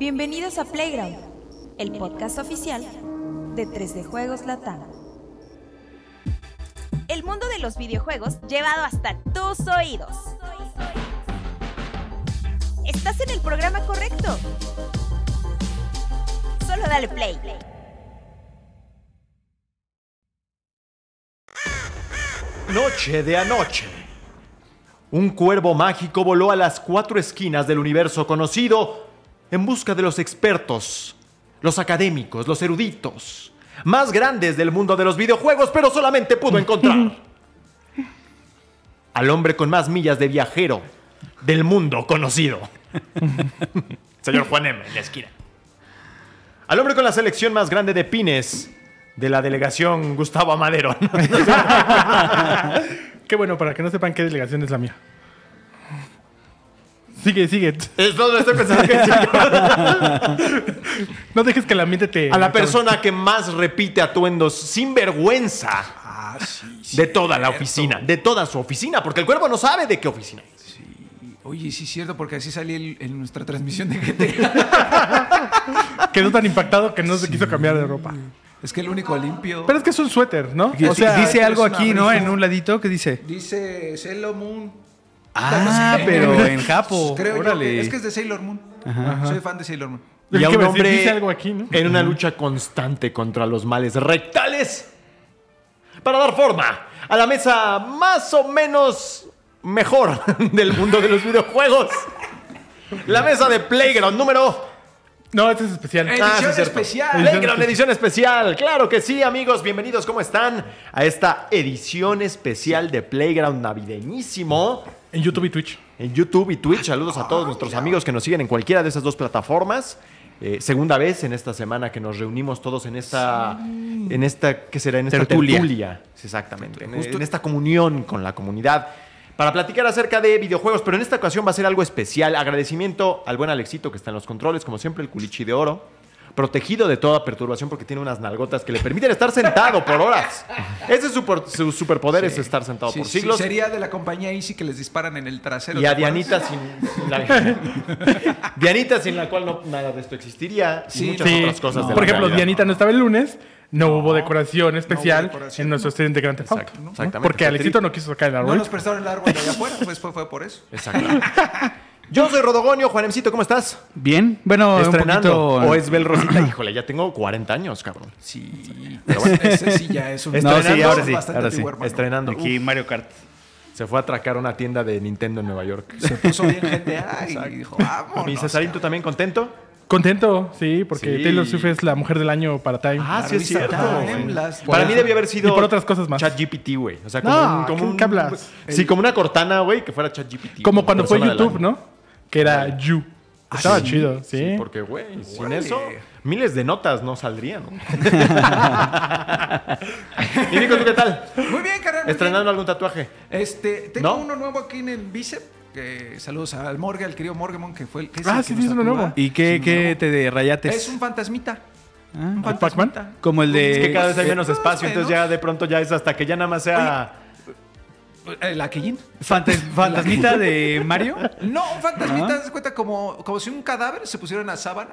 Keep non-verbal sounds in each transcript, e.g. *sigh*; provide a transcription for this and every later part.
Bienvenidos a Playground, el podcast oficial de 3D Juegos Latam. El mundo de los videojuegos llevado hasta tus oídos. Estás en el programa correcto. Solo dale play. Noche de anoche. Un cuervo mágico voló a las cuatro esquinas del universo conocido en busca de los expertos, los académicos, los eruditos, más grandes del mundo de los videojuegos, pero solamente pudo *laughs* encontrar al hombre con más millas de viajero del mundo conocido. *laughs* Señor Juan M. en la esquina. Al hombre con la selección más grande de pines de la delegación Gustavo Amadero. *laughs* Qué bueno, para que no sepan qué delegación es la mía. Sigue, sigue. Es todo, estoy pensando que. *laughs* No dejes que la mente te... A la persona que más repite atuendos sin vergüenza Ah, sí, sí. de toda la oficina, de toda su oficina, porque el cuervo no sabe de qué oficina es. Oye, sí es cierto, porque así salí el- en nuestra transmisión de GTA. *laughs* Quedó tan impactado que no se quiso cambiar de ropa. es que el único limpio. Pero es que es un suéter, ¿no? O sea, dice algo aquí, ¿no? En un ladito, ¿qué dice? Dice Sailor Moon. Ah, pero *laughs* en Japo. Creo yo Órale. que- es que es de Sailor Moon. Soy fan de Sailor Moon. Y a un que hombre dice algo aquí, ¿no? en una lucha constante contra los males rectales para dar forma a la mesa más o menos mejor *laughs* del mundo de los videojuegos. La mesa de Playground número No, este es especial. Edición Ah, sí, es cierto. especial. Playground edición especial. Claro que sí, amigos. Bienvenidos. ¿Cómo están? A esta edición especial de Playground navideñísimo. En YouTube y Twitch. En YouTube y Twitch. Saludos a todos nuestros amigos que nos siguen en cualquiera de esas dos plataformas. Eh, segunda vez en esta semana que nos reunimos todos en esta, en esta, ¿qué será? En esta Tertulia. tertulia. Exactamente. En esta comunión con la comunidad. Para platicar acerca de videojuegos, pero en esta ocasión va a ser algo especial. Agradecimiento al buen Alexito que está en los controles, como siempre, el culichi de oro. Protegido de toda perturbación porque tiene unas nalgotas que le permiten estar sentado por horas. Ese es su, por- su superpoder, es estar sentado Sí, por sí, siglos. sería de la compañía Easy que les disparan en el trasero. Y a. Dianita sin, sin la, *laughs* Dianita sin la cual no, nada de esto existiría y Sí, muchas Sí. otras cosas de Por la ejemplo, realidad. Dianita no estaba el lunes. No, hubo decoración especial decoración, en nuestro stream de Grand Theft Auto. Exacto, ¿no? exactamente. Porque Alexito no quiso sacar el No árbol. nos prestaron el árbol de allá afuera, pues fue, fue por eso. Exacto. *laughs* Yo soy Rodogonio, Juanemcito, ¿cómo estás? Bien, bueno, un Estrenando. poquito... O es Bel Rosita. *clears throat* Híjole, ya tengo 40 años, cabrón. Sí. Pero bueno, *laughs* ese sí ya es un. No, No, sí, Estrenando, ahora sí, bastante ahora sí. antiguo, hermano. Estrenando. Aquí Uf, Mario Kart. se fue a atracar una tienda de Nintendo en Nueva York. Se puso bien GTA y dijo, vámonos. Mi Cesarín, ¿tú también contento? Contento, sí, porque Sí. Taylor Swift es la mujer del año para Time. Ah, sí es cierto. Time, güey. las- Para mí debió haber sido. Y por otras cosas más. ChatGPT, güey. O sea, como No, un. Como ¿qué- un qué hablas? Sí, como una cortana, güey, que fuera ChatGPT. Como cuando fue YouTube. ¿no? Que era You. Estaba sí, chido, sí. Sí, porque, güey, sin eso, miles de notas no saldrían. ¿no? *laughs* y Nico, ¿tú qué tal? Muy bien, carnal. ¿Estrenando bien. algún tatuaje? Este, tengo ¿No? uno nuevo aquí en el bíceps. Que saludos al Morgue, al querido Morgemon, que fue el que Ah, el sí, que sí, es uno nuevo. ¿Y qué, Sí, qué te de rayates? Es un fantasmita. Ah, Un fantasmita. como el de... Es que cada vez hay menos espacio, entonces ya de pronto ya es hasta que ya nada más sea... ¿El Aquellín? Fantas- *laughs* ¿Fantasmita de Mario? No, un fantasmita, de cuenta como, como si un cadáver se pusiera en la sábana.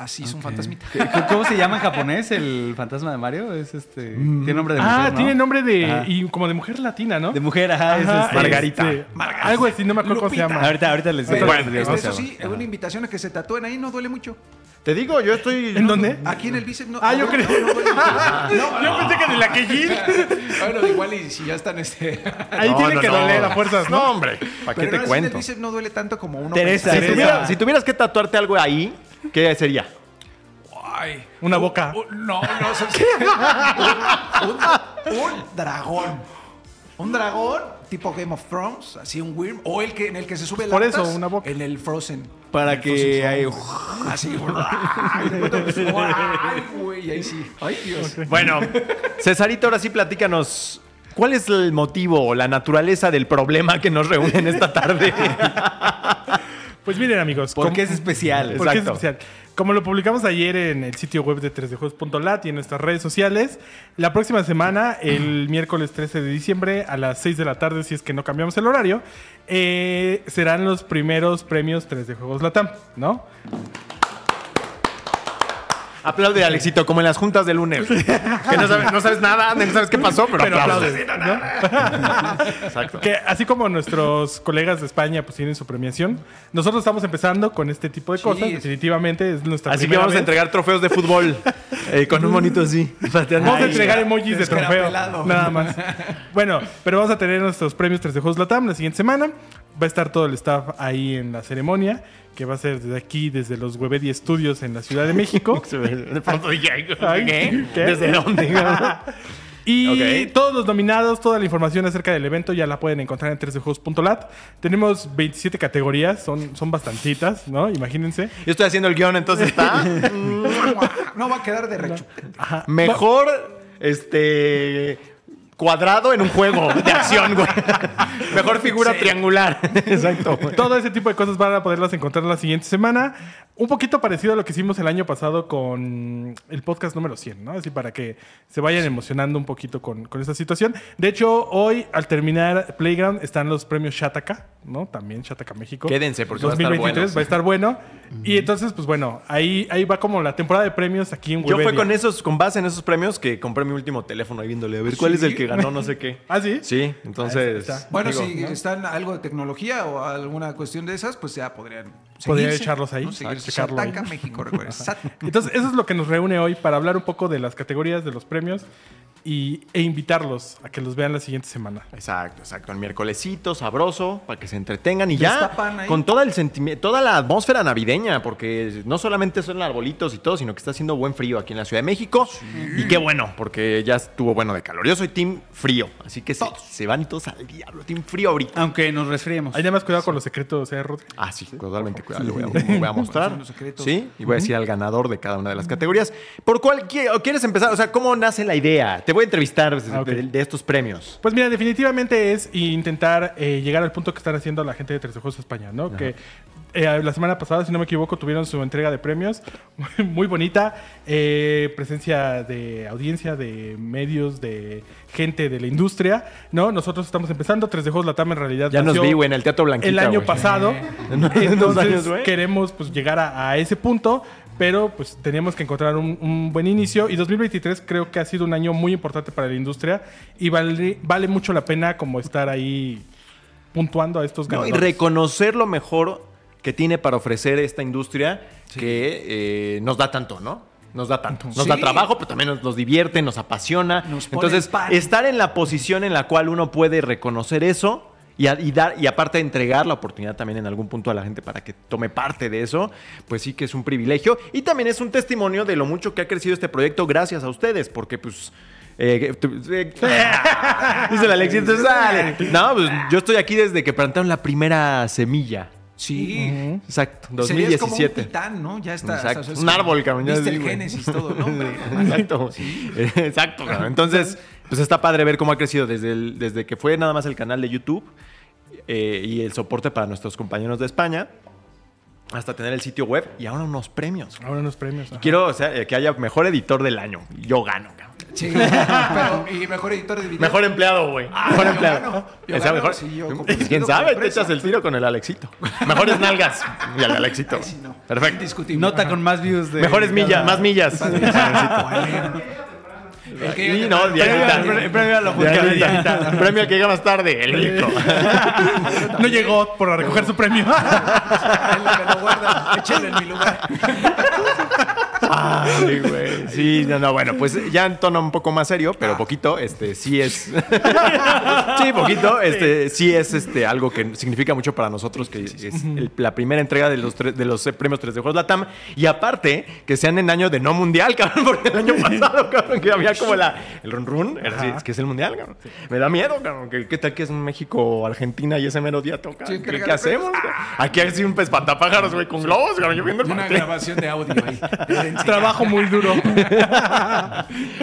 Así es un fantasmita. ¿Qué- ¿Cómo se llama en japonés el fantasma de Mario? Es este... Tiene nombre de mujer, Ah, ¿no? tiene nombre de. Ajá. Y como de mujer latina, ¿no? De mujer, ajá, es Ajá, este- Margarita. este, Algo así, no me acuerdo cómo se llama. Ahorita, ahorita les digo. Bueno, eso sí, llama. una invitación a que se tatúen ahí, no duele mucho. Te digo, yo estoy... ¿En dónde? Aquí en el bíceps no. Ah, yo no, creo. No. *laughs* Yo pensé que en el aquellín. *laughs* Bueno, igual y si ya están este. Ahí No, tiene no, que no. doler a fuerzas, No, ¿no? hombre, ¿para qué te en el cuento? bíceps no duele tanto como uno. Teresa, si tuvieras que tatuarte algo ahí, ¿qué sería? Ay. Una boca. Un- no, no, ¿sabes *laughs* qué? un, un- dragón. Un dragón tipo Game of Thrones, así un Wyrm, o el que en el que se sube Por latas, eso, una boca. En el Frozen. Para el que Throne, Así, *laughs* ay, güey, ahí sí. Ay, Dios. Bueno, Cesarito, ahora sí platícanos. ¿Cuál es el motivo o la naturaleza del problema que nos reúnen esta tarde? *laughs* Pues miren, amigos. ¿Por como- qué es especial? ¿Por qué es especial? Como lo publicamos ayer en el sitio web de 3dejuegos.lat y en nuestras redes sociales, la próxima semana, el miércoles 13 de diciembre a las 6 de la tarde, si es que no cambiamos el horario, eh, serán los primeros premios 3 de Juegos Latam, ¿no? Aplaude, Alexito, como en las juntas de lunes. Que no sabes, no sabes nada, no sabes qué pasó, pero, Pero aplaudes. aplaudes, ¿no? Exacto. Que así como nuestros colegas de España pues tienen su premiación, nosotros estamos empezando con este tipo de Sí, cosas. Definitivamente es nuestra Así que vamos a vez. entregar trofeos de fútbol *laughs* eh, con un monito así. Vamos a entregar emojis de trofeo. Nada más. Bueno, pero vamos a tener nuestros premios 3 de Juegos Latam la siguiente semana. Va a estar todo el staff ahí en la ceremonia, que va a ser desde aquí, desde los Webedi Studios en la Ciudad de México. *laughs* De pronto Ay, ¿qué? ¿qué? ¿Desde dónde? *laughs* Y todos los nominados, toda la información acerca del evento ya la pueden encontrar en 3dejuegos.lat. Tenemos 27 categorías, son, son bastantitas, ¿no? Imagínense. Yo estoy haciendo el guion, entonces está *laughs* No va a quedar de recho. mejor este cuadrado en un juego de acción, güey. *laughs* Mejor figura triangular. Exacto. güey. Todo ese tipo de cosas van a poderlas encontrar la siguiente semana. Un poquito parecido a lo que hicimos el año pasado con el podcast número 100, ¿no? Así para que se vayan emocionando un poquito con, con esta situación. De hecho, hoy, al terminar Playground, están los premios Shataka, ¿no? También Shataka México. Quédense, porque va a estar 2023 bueno. va a estar bueno. Y entonces, pues bueno, ahí, ahí va como la temporada de premios aquí en Yo fue Webedia. con esos, con base en esos premios que compré mi último teléfono ahí viéndole a ver cuál es el que ganó, no sé qué. *laughs* ¿Ah, sí? Sí, entonces. Está. Bueno, digo, si están algo de tecnología o alguna cuestión de esas, pues ya podrían Podría seguirse, echarlos ahí, ¿no? Shataka México, *laughs* Entonces, eso es lo que nos reúne hoy para hablar un poco de las categorías de los premios y, e invitarlos a que los vean la siguiente semana. Exacto, exacto. El miércolesito, sabroso, para que se entretengan y ya con todo el sentimiento, toda la atmósfera navideña, porque no solamente son arbolitos y todo, sino que está haciendo buen frío aquí en la Ciudad de México. Y qué bueno, porque ya estuvo bueno de calor. Yo soy team frío, así que se, se van todos al diablo. Team frío ahorita. Aunque nos resfriemos. Hay nada más cuidado con los secretos, ¿eh, Rodri? Ah, sí, totalmente. Lo voy a, lo voy a *laughs* mostrar. Sí, y voy a decir al ganador de cada una de las categorías. ¿Por cuál quieres empezar? O sea, ¿cómo nace la idea? Te voy a entrevistar de estos premios. Pues mira, definitivamente es intentar eh, llegar al punto que están haciendo la gente de Tres Ojos España, ¿no? Que eh, la semana pasada, si no me equivoco, tuvieron su entrega de premios *laughs* muy bonita. eh, presencia de audiencia, de medios, de gente de la industria, ¿no? Nosotros estamos empezando. Tres de Juegos Latam en realidad Ya nos vi, güey, en el Teatro Blanquita. el año güey. pasado. Entonces años, güey. queremos pues llegar a, a ese punto, pero pues teníamos que encontrar un, un buen inicio y 2023 creo que ha sido un año muy importante para la industria y vale, vale mucho la pena como estar ahí puntuando a estos No, y ganadores. reconocer lo mejor que tiene para ofrecer esta industria que eh, nos da tanto, ¿no? Nos da tanto. Nos Sí. da trabajo, pero también nos, nos divierte, nos apasiona. Nos Entonces, pan. estar en la posición en la cual uno puede reconocer eso y, a- y dar, y aparte entregar la oportunidad también en algún punto a la gente para que tome parte de eso, pues sí que es un privilegio. Y también es un testimonio de lo mucho que ha crecido este proyecto gracias a ustedes, porque pues... eh, eh, *laughs* dice la Alexis. *laughs* No, pues yo estoy aquí desde que plantaron la primera semilla. Sí. Exacto, Serías como un 2017. titán, ¿no? Ya está. Exacto. o sea, es un como- árbol, cabrón. ya Viste el génesis, todo, ¿no? *laughs* hombre? Exacto. *laughs* *laughs* Exacto, cabrón. Entonces, pues está padre ver cómo ha crecido desde, el- desde que fue nada más el canal de YouTube eh, y el soporte para nuestros compañeros de España hasta tener el sitio web y ahora unos premios. Ahora unos premios. ajá. Quiero o sea, eh, que haya mejor editor del año. Yo gano, cabrón. Sí, *laughs* pero, y mejor editor de video. Mejor empleado, güey. mejor yo empleado. gano, yo gano, mejor- sí, yo ¿Quién sabe? Te echas el tiro con el Alexito. *laughs* Mejores nalgas y al Alexito. Ay, sí, no. Perfecto. Indiscutible. Nota con más views de. Mejores millas, más millas. *laughs* El que Y no. Dianita. Premio- a la. Dianita. Premio al que llega más tarde, el rico. No llegó por recoger su premio. Él me lo guarda. Échale en mi lugar. Ay, güey. Sí, no, no, bueno, pues ya en tono un poco más serio, pero poquito, este, sí es. *laughs* sí, poquito, este, sí es este, algo que significa mucho para nosotros, que es el- la primera entrega de los, tres- de los premios 3 de Juegos Latam. Y aparte, que sean en año de no mundial, *laughs* cabrón, porque el año pasado, cabrón, que había como la, el run run, era así, es que es el mundial, cabrón. Me da miedo, cabrón, que qué tal que es México Argentina y ese mero día toca. Sí, ¿Qué, qué hacemos? cabrón? Aquí hay un pespantapájaros, güey, con globos, cabrón, yo viendo el una grabación de audio ahí. *laughs* *laughs* Trabajo muy duro. *laughs*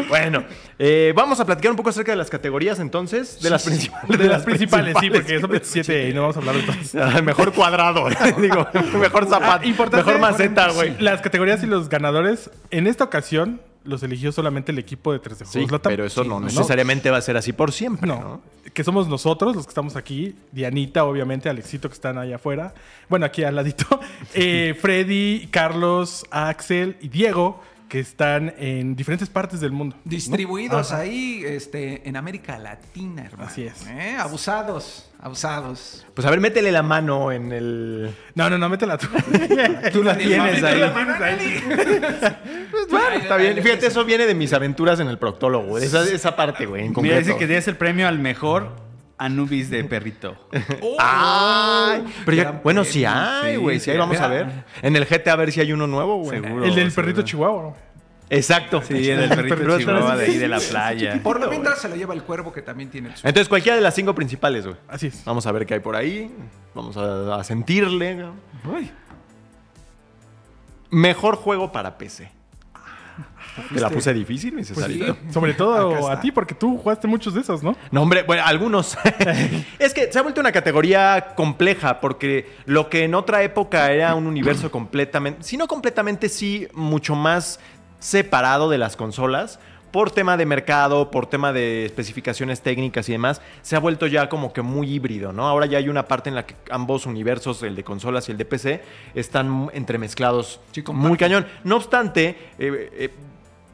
Bueno, eh, vamos a platicar un poco acerca de las categorías entonces, de las principales. *laughs* De las principales, sí, porque son 27 y no vamos a hablar de todas. Ah, mejor cuadrado, digo, mejor zapato, Ah, importante, mejor maceta, güey. Las categorías y los ganadores, en esta ocasión, los eligió solamente el equipo de 3 de Sí, Juegos Latam. pero eso no ¿no? necesariamente va a ser así por siempre, ¿no? No, que somos nosotros los que estamos aquí, Dianita, obviamente, Alexito que están allá afuera, bueno, aquí al ladito, *laughs* eh, Freddy, Carlos, Axel y Diego, que están en diferentes partes del mundo. Distribuidos ahí este, en América Latina, hermano. Así es. ¿Eh? Abusados, abusados. Pues a ver, métele la mano en el. No, no, no, métela tú. *laughs* Tú la tienes ahí. *laughs* Pues bueno, está bien. Fíjate, eso viene de mis aventuras en el proctólogo. Esa, esa parte, güey, en Mira, concreto. dice que tienes el premio al mejor Anubis de perrito. *laughs* ¡Ay! Pero ya- bueno, sí premio. hay, Sí, güey. Sí, sí, hay, vamos a ver. En el GT a ver si hay uno nuevo, güey. Seguro. El del seguro. perrito chihuahua. Exacto. Sí, en el perrito chihuahua de ahí de la playa. Por lo mientras se lo lleva el cuervo que también tiene el suyo. Entonces, cualquiera de las cinco principales, güey. Así es. Vamos a ver qué hay por ahí. Vamos a, a sentirle. Uy, Mejor juego para PC. Te la puse difícil, mi Pues sí, *laughs* sobre todo a ti, porque tú jugaste muchos de esos, ¿no? No, hombre, bueno, algunos. *laughs* es que se ha vuelto una categoría compleja porque lo que en otra época era un universo completamente, si no completamente, sí, mucho más separado de las consolas. Por tema de mercado, por tema de especificaciones técnicas y demás, se ha vuelto ya como que muy híbrido, ¿no? Ahora ya hay una parte en la que ambos universos, el de consolas y el de PC, están entremezclados Sí, muy cañón. No obstante, eh, eh,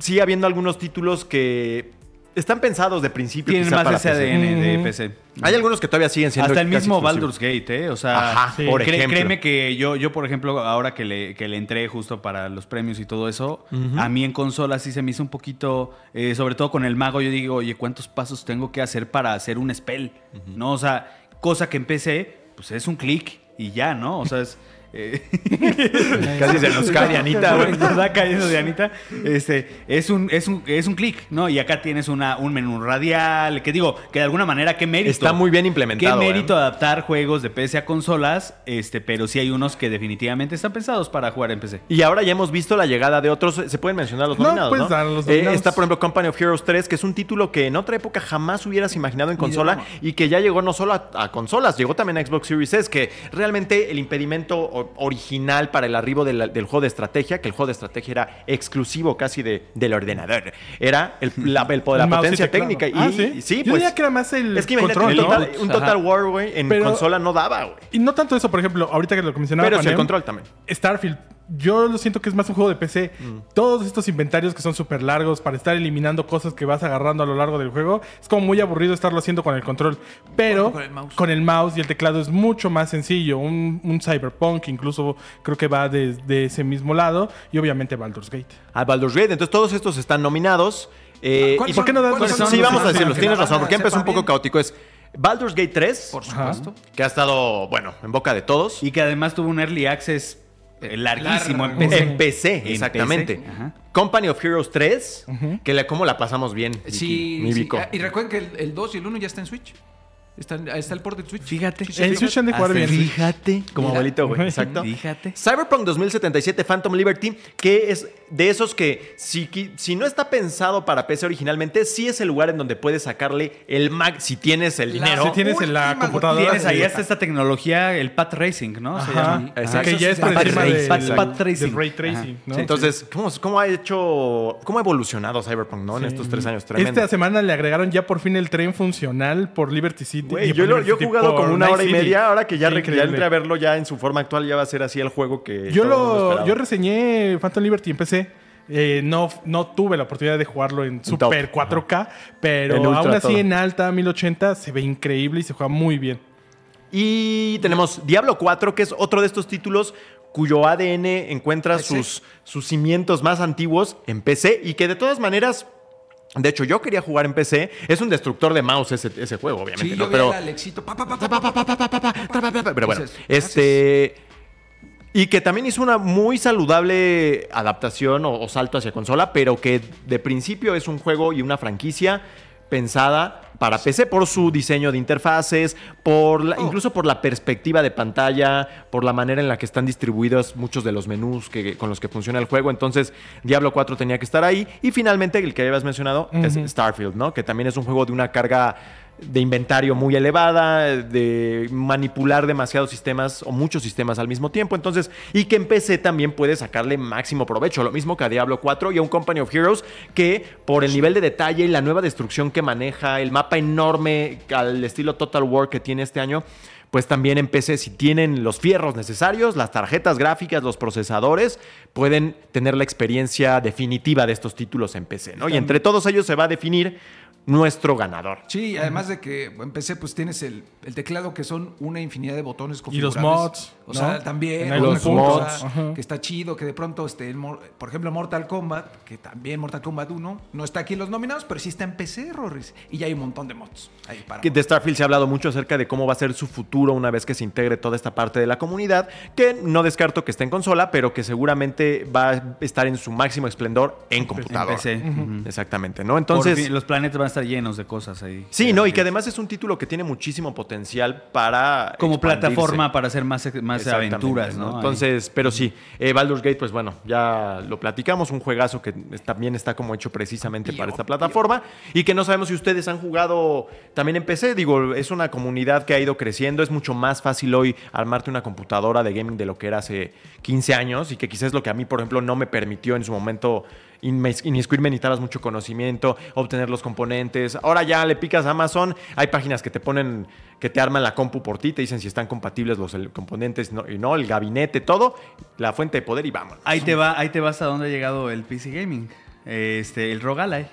sigue habiendo algunos títulos que están pensados de principio. Tienen quizá más para ese PC. ADN de. PC. Hay algunos que todavía siguen siendo Hasta el mismo. Baldur's Gate, ¿eh? O sea, Ajá, sí. por ejemplo. créeme que yo, yo, por ejemplo, ahora que le, que le entré justo para los premios y todo eso, a mí en consola sí se me hizo un poquito, eh, sobre todo con el mago, yo digo, oye, ¿cuántos pasos tengo que hacer para hacer un spell? ¿No? O sea, cosa que en PC, pues es un clic y ya, ¿no? O sea, es... eh, *laughs* Casi se nos cae Anita, güey. Se está cayendo de Anita. Este, es un, es un, es un clic, ¿no? Y acá tienes una, un menú radial, que digo, que de alguna manera, qué mérito. Está muy bien implementado, Qué mérito ¿eh? adaptar juegos de PC a consolas, este, pero sí hay unos que definitivamente están pensados para jugar en PC. Y ahora ya hemos visto la llegada de otros. Se pueden mencionar los No, nominados, ¿no? dar los Eh, nominados. está, por ejemplo, Company of Heroes 3, que es un título que en otra época jamás hubieras imaginado en consola y que ya llegó no solo a, a consolas, llegó también a Xbox Series S, que realmente el impedimento o- original para el arribo de la- del juego de estrategia, que el juego de estrategia era exclusivo casi de, del ordenador, era el, la, el la y potencia técnica. Y, Ah, ¿sí? sí, Yo pues. diría que era más el es que control, un ¿no? total, un Total. War, güey, en Pero- consola no daba, güey. Y no tanto eso, por ejemplo, ahorita que lo mencionaba Pero sí el control también. Starfield, yo lo siento que es más un juego de PC. Mm. Todos estos inventarios que son súper largos para estar eliminando cosas que vas agarrando a lo largo del juego, es como muy aburrido estarlo haciendo con el control. Pero Con el mouse. con el mouse y el teclado es mucho más sencillo. Un, un Cyberpunk incluso creo que va de, de ese mismo lado. Y obviamente Baldur's Gate. a Baldur's Gate. Entonces todos estos están nominados. Eh, ¿Cuáles ¿Y por qué no das cuáles los- Sí, vamos a decirlos. Tienes razón, porque empezó un poco bien? caótico. Es Baldur's Gate 3, Por supuesto. que ha estado, bueno, en boca de todos. Y que además tuvo un early access larguísimo Largo. PC. En PC, En exactamente. Company of Heroes 3, que la, cómo la pasamos bien. Vicky, Sí, mi sí. Vico. Ah, Y recuerden que el, el 2 y el 1 ya está en Switch. Está, está el port del Switch. Fíjate. Sí, sí, En sí. Switch han de jugar Hasta bien. el- Fíjate, como Mira. abuelito, güey. Exacto. Fíjate. Cyberpunk 2077 Phantom Liberty, que es de esos que si, si no está pensado para PC originalmente, sí es el lugar en donde puedes sacarle el mag si tienes el La- dinero. Si tienes en la computadora. Tienes ahí hasta esta tecnología, el Path Racing, ¿no? Se Ajá. llama. Exacto. Que ya es por Path encima Racing. del, Path- Racing. ray tracing. ¿no? Sí, entonces, ¿cómo, cómo ha hecho, cómo ha evolucionado Cyberpunk, ¿no? En estos tres años, tremendo. Esta semana le agregaron ya por fin el tren funcional por Liberty City. Güey, yo, yo he jugado como una Night hora y City. media. Ahora que ya, re- ya entré a verlo ya en su forma actual, ya va a ser así el juego que. Yo, lo, yo reseñé Phantom Liberty en PC. Eh, no, no tuve la oportunidad de jugarlo en top. Super 4K, pero ultra aún así todo. en alta 1080 se ve increíble y se juega muy bien. Y tenemos Diablo 4, que es otro de estos títulos cuyo ADN encuentra sus, sus cimientos más antiguos en PC y que de todas maneras. De hecho, yo quería jugar en PC. Es un destructor de mouse ese, juego, obviamente. Sí, ¿no? Pero... Pero bueno, este... Y que también hizo una muy saludable adaptación o, salto hacia consola, pero que de principio es un juego y una franquicia pensada para PC por su diseño de interfaces, por la- Oh. incluso por la perspectiva de pantalla, por la manera en la que están distribuidos muchos de los menús que, con los que funciona el juego. Entonces, Diablo 4 tenía que estar ahí. Y finalmente, el que habías mencionado es. Starfield, ¿no? Que también es un juego de una carga de inventario muy elevada, de manipular demasiados sistemas o muchos sistemas al mismo tiempo. Entonces, y que en PC también puede sacarle máximo provecho. Lo mismo que a Diablo 4 y a un Company of Heroes que por el nivel de detalle y la nueva destrucción que maneja, el mapa enorme al estilo Total War que tiene este año, pues también en PC, si tienen los fierros necesarios, las tarjetas gráficas, los procesadores, pueden tener la experiencia definitiva de estos títulos en PC, ¿no? Y entre todos ellos se va a definir nuestro ganador. Sí, además de que en PC pues tienes el, el teclado que son una infinidad de botones Y los mods, O ¿no? sea, también En los mods, que está chido, que de pronto, este, el por ejemplo, Mortal Kombat, que también Mortal Kombat 1, no está aquí en los nominados, pero sí está en PC, Rorris. Y ya hay un montón de mods ahí para Que de Starfield se ha hablado mucho acerca de cómo va a ser su futuro una vez que se integre toda esta parte de la comunidad, que no descarto que esté en consola, pero que seguramente va a estar en su máximo esplendor en computadora. PC. Ujú. Exactamente, ¿no? Entonces, Entonces, los planetas van a estar llenos de cosas ahí. sí, no, y que además es un título que tiene muchísimo potencial para Como expandirse. plataforma para hacer más, más aventuras, ¿no? Entonces, pero sí, eh, Baldur's Gate, pues bueno, ya lo platicamos, un juegazo que también está como hecho precisamente para esta plataforma y que no sabemos si ustedes han jugado también en PC, digo, es una comunidad que ha ido creciendo, es mucho más fácil hoy armarte una computadora de gaming de lo que era hace 15 años y que quizás es lo que a mí, por ejemplo, no me permitió en su momento inmiscuirme, necesitabas mucho conocimiento, obtener los componentes. Ahora ya le picas a Amazon, hay páginas que te ponen, que te arman la compu por ti, te dicen si están compatibles los el- componentes no- y no, el gabinete, todo, la fuente de poder y vamos. Ahí te va, ahí te va hasta dónde ha llegado el PC Gaming. Este, el ROG Ally.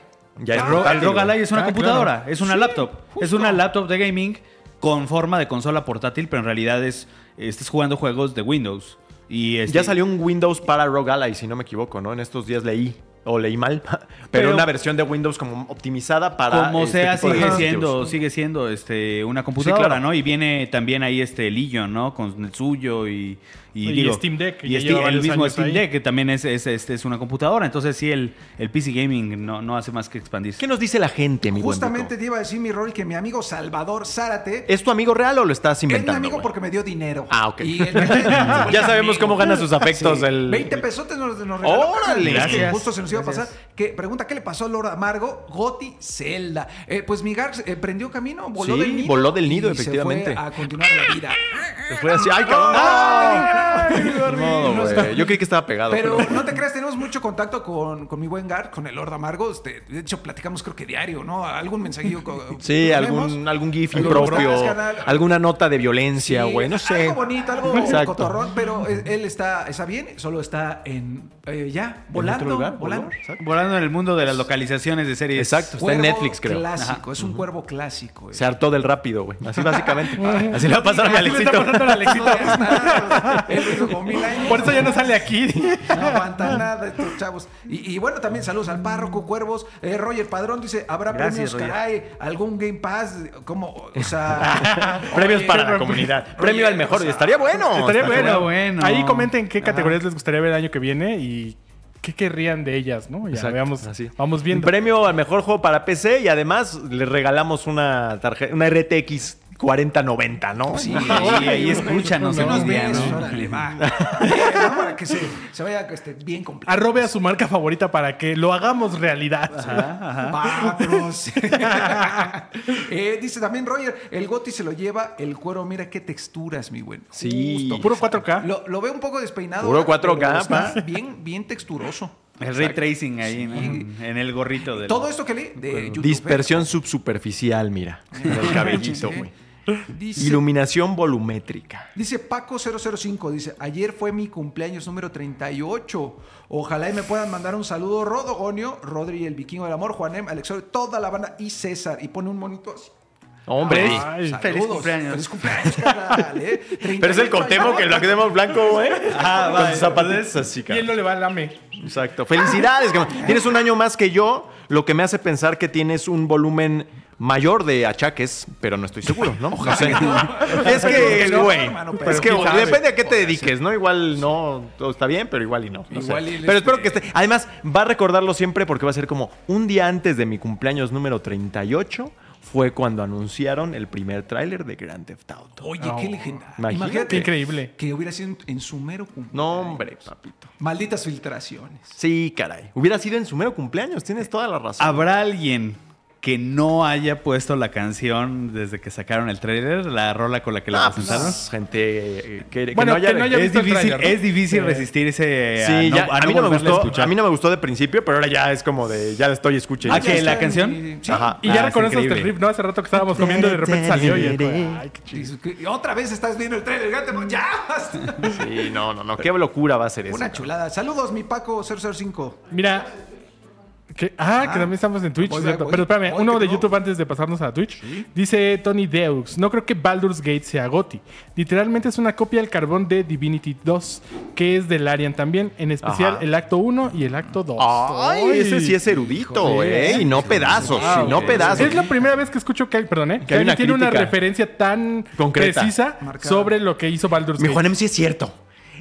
Ya el, Ro- el ROG. Ally es una Ah, computadora, claro. es una laptop. Es una laptop de gaming con forma de consola portátil, pero en realidad es estás jugando juegos de Windows. Y este- Ya salió un Windows para Rogue Ally, si no me equivoco, ¿no? En estos días leí, o leí mal, *laughs* pero, Pero- una versión de Windows como optimizada para... como este sea tipo sigue siendo sigue siendo este una computadora, claro. ¿no? Y viene también ahí este Legion, ¿no? Con el suyo y y, Y digo, Steam Deck, y Steam- el mismo Steam ahí. Deck que también es, es, este, es una computadora, entonces sí el, el PC gaming no, no hace más que expandirse. ¿Qué nos dice la gente, mi Justamente te iba a decir, mi Rory, que mi amigo Salvador Zárate ¿Es tu amigo real o lo estás es mi inventando? amigo porque me dio dinero. Ah, ok. Y *laughs* Ya sabemos cómo gana sus afectos Sí. el... 20 pesotes nos, nos regaló. Órale. Es que Gracias. Justo se nos iba a pasar. Que, pregunta, ¿qué le pasó a Lord Amargo? Goti Zelda. Eh, pues mi Garx eh, prendió camino, voló Sí, del nido. voló del nido, y se efectivamente. fue a continuar la vida. Fue así, ¡ay, cabrón! Ay. Yo creí que estaba pegado. Pero no te creas, tenemos mucho contacto con, con mi buen Gar, con el Lord Amargo. Este, de hecho, platicamos creo que diario, ¿no? Algún mensajillo. Sí, algún, algún GIF impropio, alguna nota de violencia, Sí, güey, no sé. Algo bonito, algo Exacto. cotorrón, pero él él está, está bien, solo está en eh, ya, volando, lugar? volando. Volando en el mundo de las localizaciones de series. Exacto, está en Netflix, creo. Clásico, es un cuervo clásico. eh. Se hartó del rápido, güey. Así básicamente. *laughs* Así le va a pasar a le está Alexito. *laughs* Él hizo como mil años. Por eso ya no sale aquí. No aguanta nada estos chavos. Y, y bueno, también saludos al párroco, cuervos. Eh, Roger Padrón dice, ¿habrá Gracias, premios, Roger. caray? ¿Algún Game Pass? ¿Cómo? O sea... *laughs* Premios oye, para *laughs* la comunidad. Premio al mejor. o sea, Estaría bueno. Estaría bueno. bueno. Ahí comenten qué categorías les gustaría ver el año que viene y qué querrían de ellas, ¿no? Ya Exacto, veamos, así. vamos Un viendo. premio al mejor juego para PC y además le regalamos una tarjeta, una RTX 4090, ¿no? Sí, Ahí, ahí escúchanos en nos ves, ¿no? órale, va. *laughs* ¿no? Para que se, se vaya este, bien completo. Arrobe a su marca favorita para que lo hagamos realidad. Vamos. *laughs* Eh, dice también Roger, el Goti se lo lleva el cuero. Mira qué texturas, mi buen. Sí. Justo. Puro 4K. Lo, lo veo un poco despeinado. Puro ¿verdad? 4K, pero está pa. bien, bien texturoso. El ray tracing ahí, ¿no? En el gorrito del. Todo esto que leí de YouTube. Dispersión subsuperficial, mira. Del cabellito, Sí. güey. Dice, Iluminación volumétrica. dice Paco 005, dice, ayer fue mi cumpleaños número 38. Ojalá y me puedan mandar un saludo Rodogonio, Rodri el Vikingo del Amor, Juanem, Alexor, toda la banda y César. Y pone un monito así. Hombre. Ay, Saludos. feliz cumpleaños. Feliz cumpleaños, carnal, ¿eh? Pero es el 38 Cortemo que años. lo quedemos blanco, güey. *laughs* Ah, Con sus zapatitos así, Y él cara. no le va al AME. Exacto. Felicidades. cabrón. Tienes un año más que yo, lo que me hace pensar que tienes un volumen mayor de achaques, pero no estoy seguro, ¿no? *laughs* No sé. Es que, güey. hermano, pero Es que quién sabe. depende a qué te dediques, ¿no? Igual no, todo está bien, pero igual y no. no sé. Igual y el Pero espero que este- esté. Además, va a recordarlo siempre porque va a ser como un día antes de mi cumpleaños número 38 fue cuando anunciaron el primer tráiler de Grand Theft Auto. Oye, No. qué legendario. Imagínate. Imagínate. Qué increíble. Que hubiera sido en, en su mero cumpleaños. No, hombre, papito. Malditas filtraciones. Sí, caray. Hubiera sido en su mero cumpleaños, tienes toda la razón. ¿Habrá alguien que no haya puesto la canción desde que sacaron el trailer, la rola con la que la Ah, pues, presentaron. gente eh, que, que Bueno, no haya... que no haya- es visto el difícil, tráiler, ¿no? es difícil Sí. resistirse Sí, a no, ya, a a, no mí no me gustó, a mí no me gustó de principio, pero ahora ya es como de, ya la estoy escuchando. Ah, ¿que la canción? Sí. Ajá. Y ya Ah, es reconoces el riff, ¿no? Hace rato que estábamos comiendo y de repente salió y ay, qué chido. Otra vez estás viendo el trailer, ya, te- ya. *laughs* *laughs* Sí, no, no, no, qué locura va a ser eso. Una chulada. Saludos, mi Paco 005. Mira. Que- ah, que también estamos en Twitch, Voy, ¿cierto? voy, Pero espérame, voy, uno que de no. YouTube antes de pasarnos a Twitch. Dice Tony Deux, no creo que Baldur's Gate sea GOTI. Literalmente es una copia del carbón de Divinity 2, que es del Arian también, en especial Ajá. el acto 1 y el acto 2. Ay, ese sí es erudito, Joder. ¿eh? Y no pedazos, Wow. y no pedazos. Es la primera vez que escucho que, perdón, ¿eh? que, hay alguien una tiene una referencia tan concreta. precisa Marcada. sobre lo que hizo Baldur's Mi Gate. Juanem sí es cierto.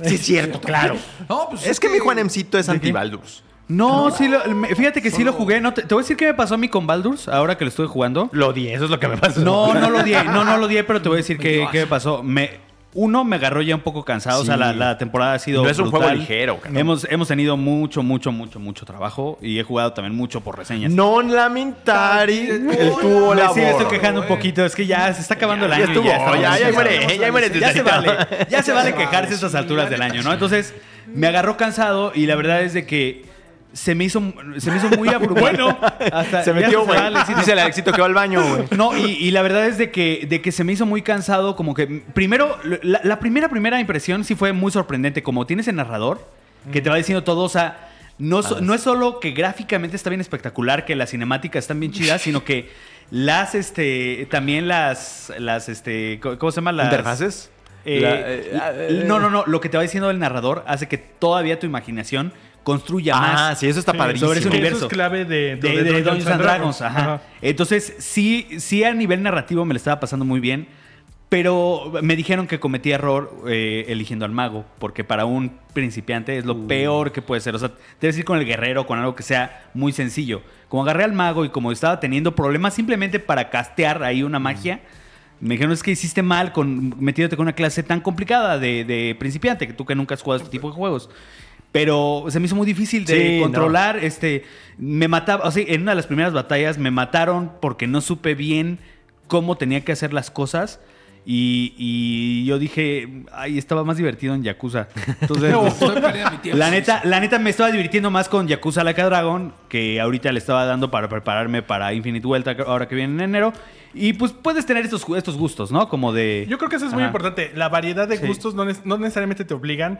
Sí es cierto, *laughs* claro. No, pues Es que mi Juanemcito es anti-Baldur's. No, sí lo- me- fíjate que sí lo jugué. No, te, te voy a decir qué me pasó a mí con Baldur's ahora que lo estuve jugando. Lo odié, eso es lo que me pasó. No, no lo odié, no, no lo odié, pero te voy a decir *laughs* qué, qué me pasó. Me, uno, me agarró ya un poco cansado, o sea, la, la temporada ha sido No es un brutal. juego ligero, cabrón. Hemos, hemos tenido mucho, mucho, mucho, mucho trabajo y he jugado también mucho por reseñas. Non lamentari el tuvo Me la sí, me estoy quejando un poquito, es que ya se está acabando el Ya año. y estuvo, estamos- ya, ya muere, ya muere. ya se vale, ya se vale *laughs* se quejarse vale, estas alturas del año, ¿no? Entonces, me agarró cansado y la verdad es de que se me hizo, se me hizo muy aburrido. *laughs* Bueno, hasta Se metió, güey. Dice el Alexito que va al baño, güey. no, y, y la verdad es de que, de que se me hizo muy cansado, como que primero, la, la primera, primera impresión sí fue muy sorprendente, como tienes el narrador que te va diciendo todo, o sea, no, so- no es solo que gráficamente está bien espectacular, que las cinemáticas están bien chidas, sino que las, este, también las, las, este, ¿cómo se llama? Las... ¿Interfaces? Eh, La- eh, ah, eh. no, no, no, lo que te va diciendo el narrador hace que todavía tu imaginación construya Ah, más sí, eso está padrísimo. sobre ese universo. Eso es clave de, de, de Dungeons and Dragons. Ajá. Entonces, sí, sí a nivel narrativo me lo estaba pasando muy bien. Pero me dijeron que cometí error eh, eligiendo al mago, porque para un principiante es lo peor que puede ser. O sea, debes ir con el guerrero, con algo que sea muy sencillo. Como agarré al mago y como estaba teniendo problemas simplemente para castear ahí una magia, me dijeron es que hiciste mal con metiéndote con una clase tan complicada de, de principiante, que tú que nunca has jugado este tipo de juegos. Pero se me hizo muy difícil de Sí, no. controlar. Este, me mataba, o sea, en una de las primeras batallas me mataron porque no supe bien cómo tenía que hacer las cosas. Y, y yo dije, ay, estaba más divertido en Yakuza. Entonces, *laughs* Estoy perdiendo mi tiempo. la neta, la neta me estaba divirtiendo más con Yakuza Like a Dragon, que ahorita le estaba dando para prepararme para Infinite Vuelta ahora que viene en enero. Y pues puedes tener estos, estos gustos, ¿no? Como de. Yo creo que eso es muy importante. La variedad de Sí. gustos no, no necesariamente te obligan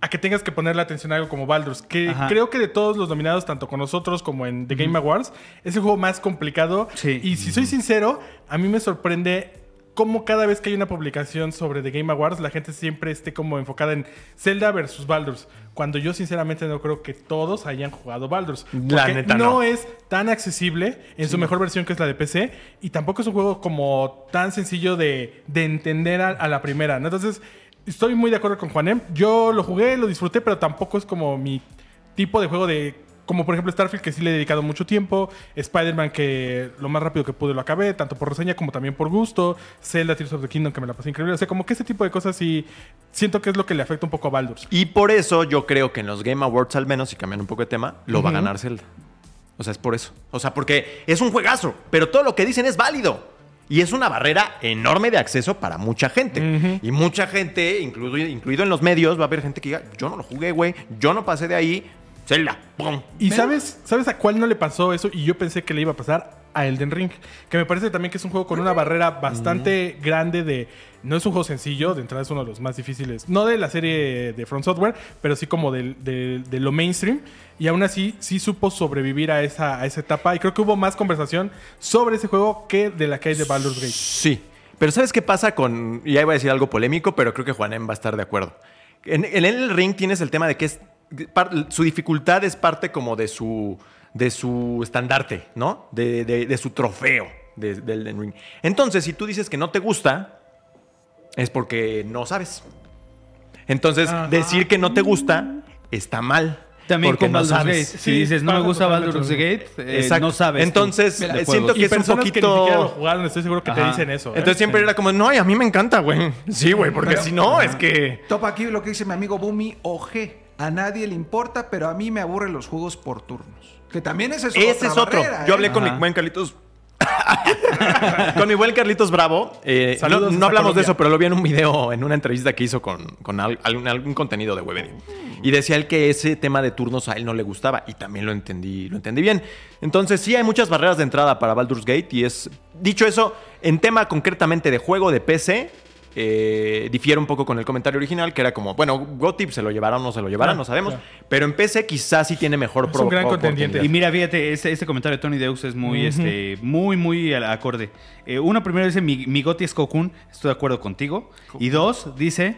a que tengas que ponerle atención a algo como Baldur's. Que Ajá. creo que de todos los nominados, tanto con nosotros como en The Game Awards, es el juego más complicado. Sí. Y si soy sincero, a mí me sorprende cómo cada vez que hay una publicación sobre The Game Awards, la gente siempre esté como enfocada en Zelda versus Baldur's. Cuando yo sinceramente no creo que todos hayan jugado Baldur's. La Porque neta, no no. es tan accesible en su mejor versión que es la de PC y tampoco es un juego como tan sencillo de, de entender a, a la primera. ¿no? Entonces, estoy muy de acuerdo con Juanem. Yo lo jugué, lo disfruté, pero tampoco es como mi tipo de juego de... Como por ejemplo Starfield, que sí le he dedicado mucho tiempo. Spider-Man, que lo más rápido que pude lo acabé, tanto por reseña como también por gusto. Zelda, Tears of the Kingdom, que me la pasé increíble. O sea, como que ese tipo de cosas sí siento que es lo que le afecta un poco a Baldur's. Y por eso yo creo que en los Game Awards, al menos, y cambian un poco de tema, lo va a ganar Zelda. O sea, es por eso. O sea, porque es un juegazo, pero todo lo que dicen es válido. Y es una barrera enorme de acceso para mucha gente. Y mucha gente, incluido, incluido en los medios, va a haber gente que diga, yo no lo jugué, güey, yo no pasé de ahí, Zelda, ¡pum! ¿Y sabes, sabes a cuál no le pasó eso? Y yo pensé que le iba a pasar a Elden Ring. Que me parece también que es un juego con una barrera bastante grande de... No es un juego sencillo, de entrada es uno de los más difíciles. No de la serie de Front Software, pero sí como del- de, lo mainstream. Y aún así, sí supo sobrevivir a esa, a esa etapa. Y creo que hubo más conversación sobre ese juego que de la que hay de Baldur's Gate. Sí. Pero ¿sabes qué pasa con.? Y ahí voy a decir algo polémico, pero creo que Juanem va a estar de acuerdo. En, en el ring tienes el tema de que es. Su dificultad es parte como de su. De su estandarte, ¿no? De, de- de su trofeo de- del Elden ring. Entonces, si tú dices que no te gusta, es porque no sabes. Entonces, Ajá. decir que no te gusta está mal. También porque con no Baldur's sabes. Gate. Si Sí, dices, no me gusta Baldur's Gate, eh, no sabes. Entonces, de siento que Y es un personas que ni siquiera lo poquito. jugaron, estoy seguro que te dicen eso. ¿eh? Entonces siempre era como, no, y a mí me encanta, güey. Sí, güey, porque Pero- si no, es que. Topa aquí lo que dice mi amigo Bumi OG. A nadie le importa, pero a mí me aburren los juegos por turnos. Que también ese es Ese otra es otro. barrera, Yo ¿eh? hablé con Ajá. mi buen Carlitos *laughs* con mi buen Carlitos Bravo. eh, no, Saludos no hablamos de eso, pero lo vi en un video, en una entrevista que hizo con, con al- algún, algún contenido de Webedia. Y decía él que ese tema de turnos a él no le gustaba. Y también lo entendí, lo entendí bien. Entonces, sí hay muchas barreras de entrada para Baldur's Gate. Y es. Dicho eso, en tema concretamente de juego de PC. Eh, difiere un poco con el comentario original, que era como, bueno, Gotip se lo llevará o no se lo llevará, Claro, no sabemos. claro. Pero en PC quizás sí tiene mejor Es un gran contendiente. Y mira, fíjate, este, este comentario de Tony Deus es muy, este, muy, muy acorde. Eh, uno primero dice, mi, mi goti es Cocoon, estoy de acuerdo contigo. Y dos, dice,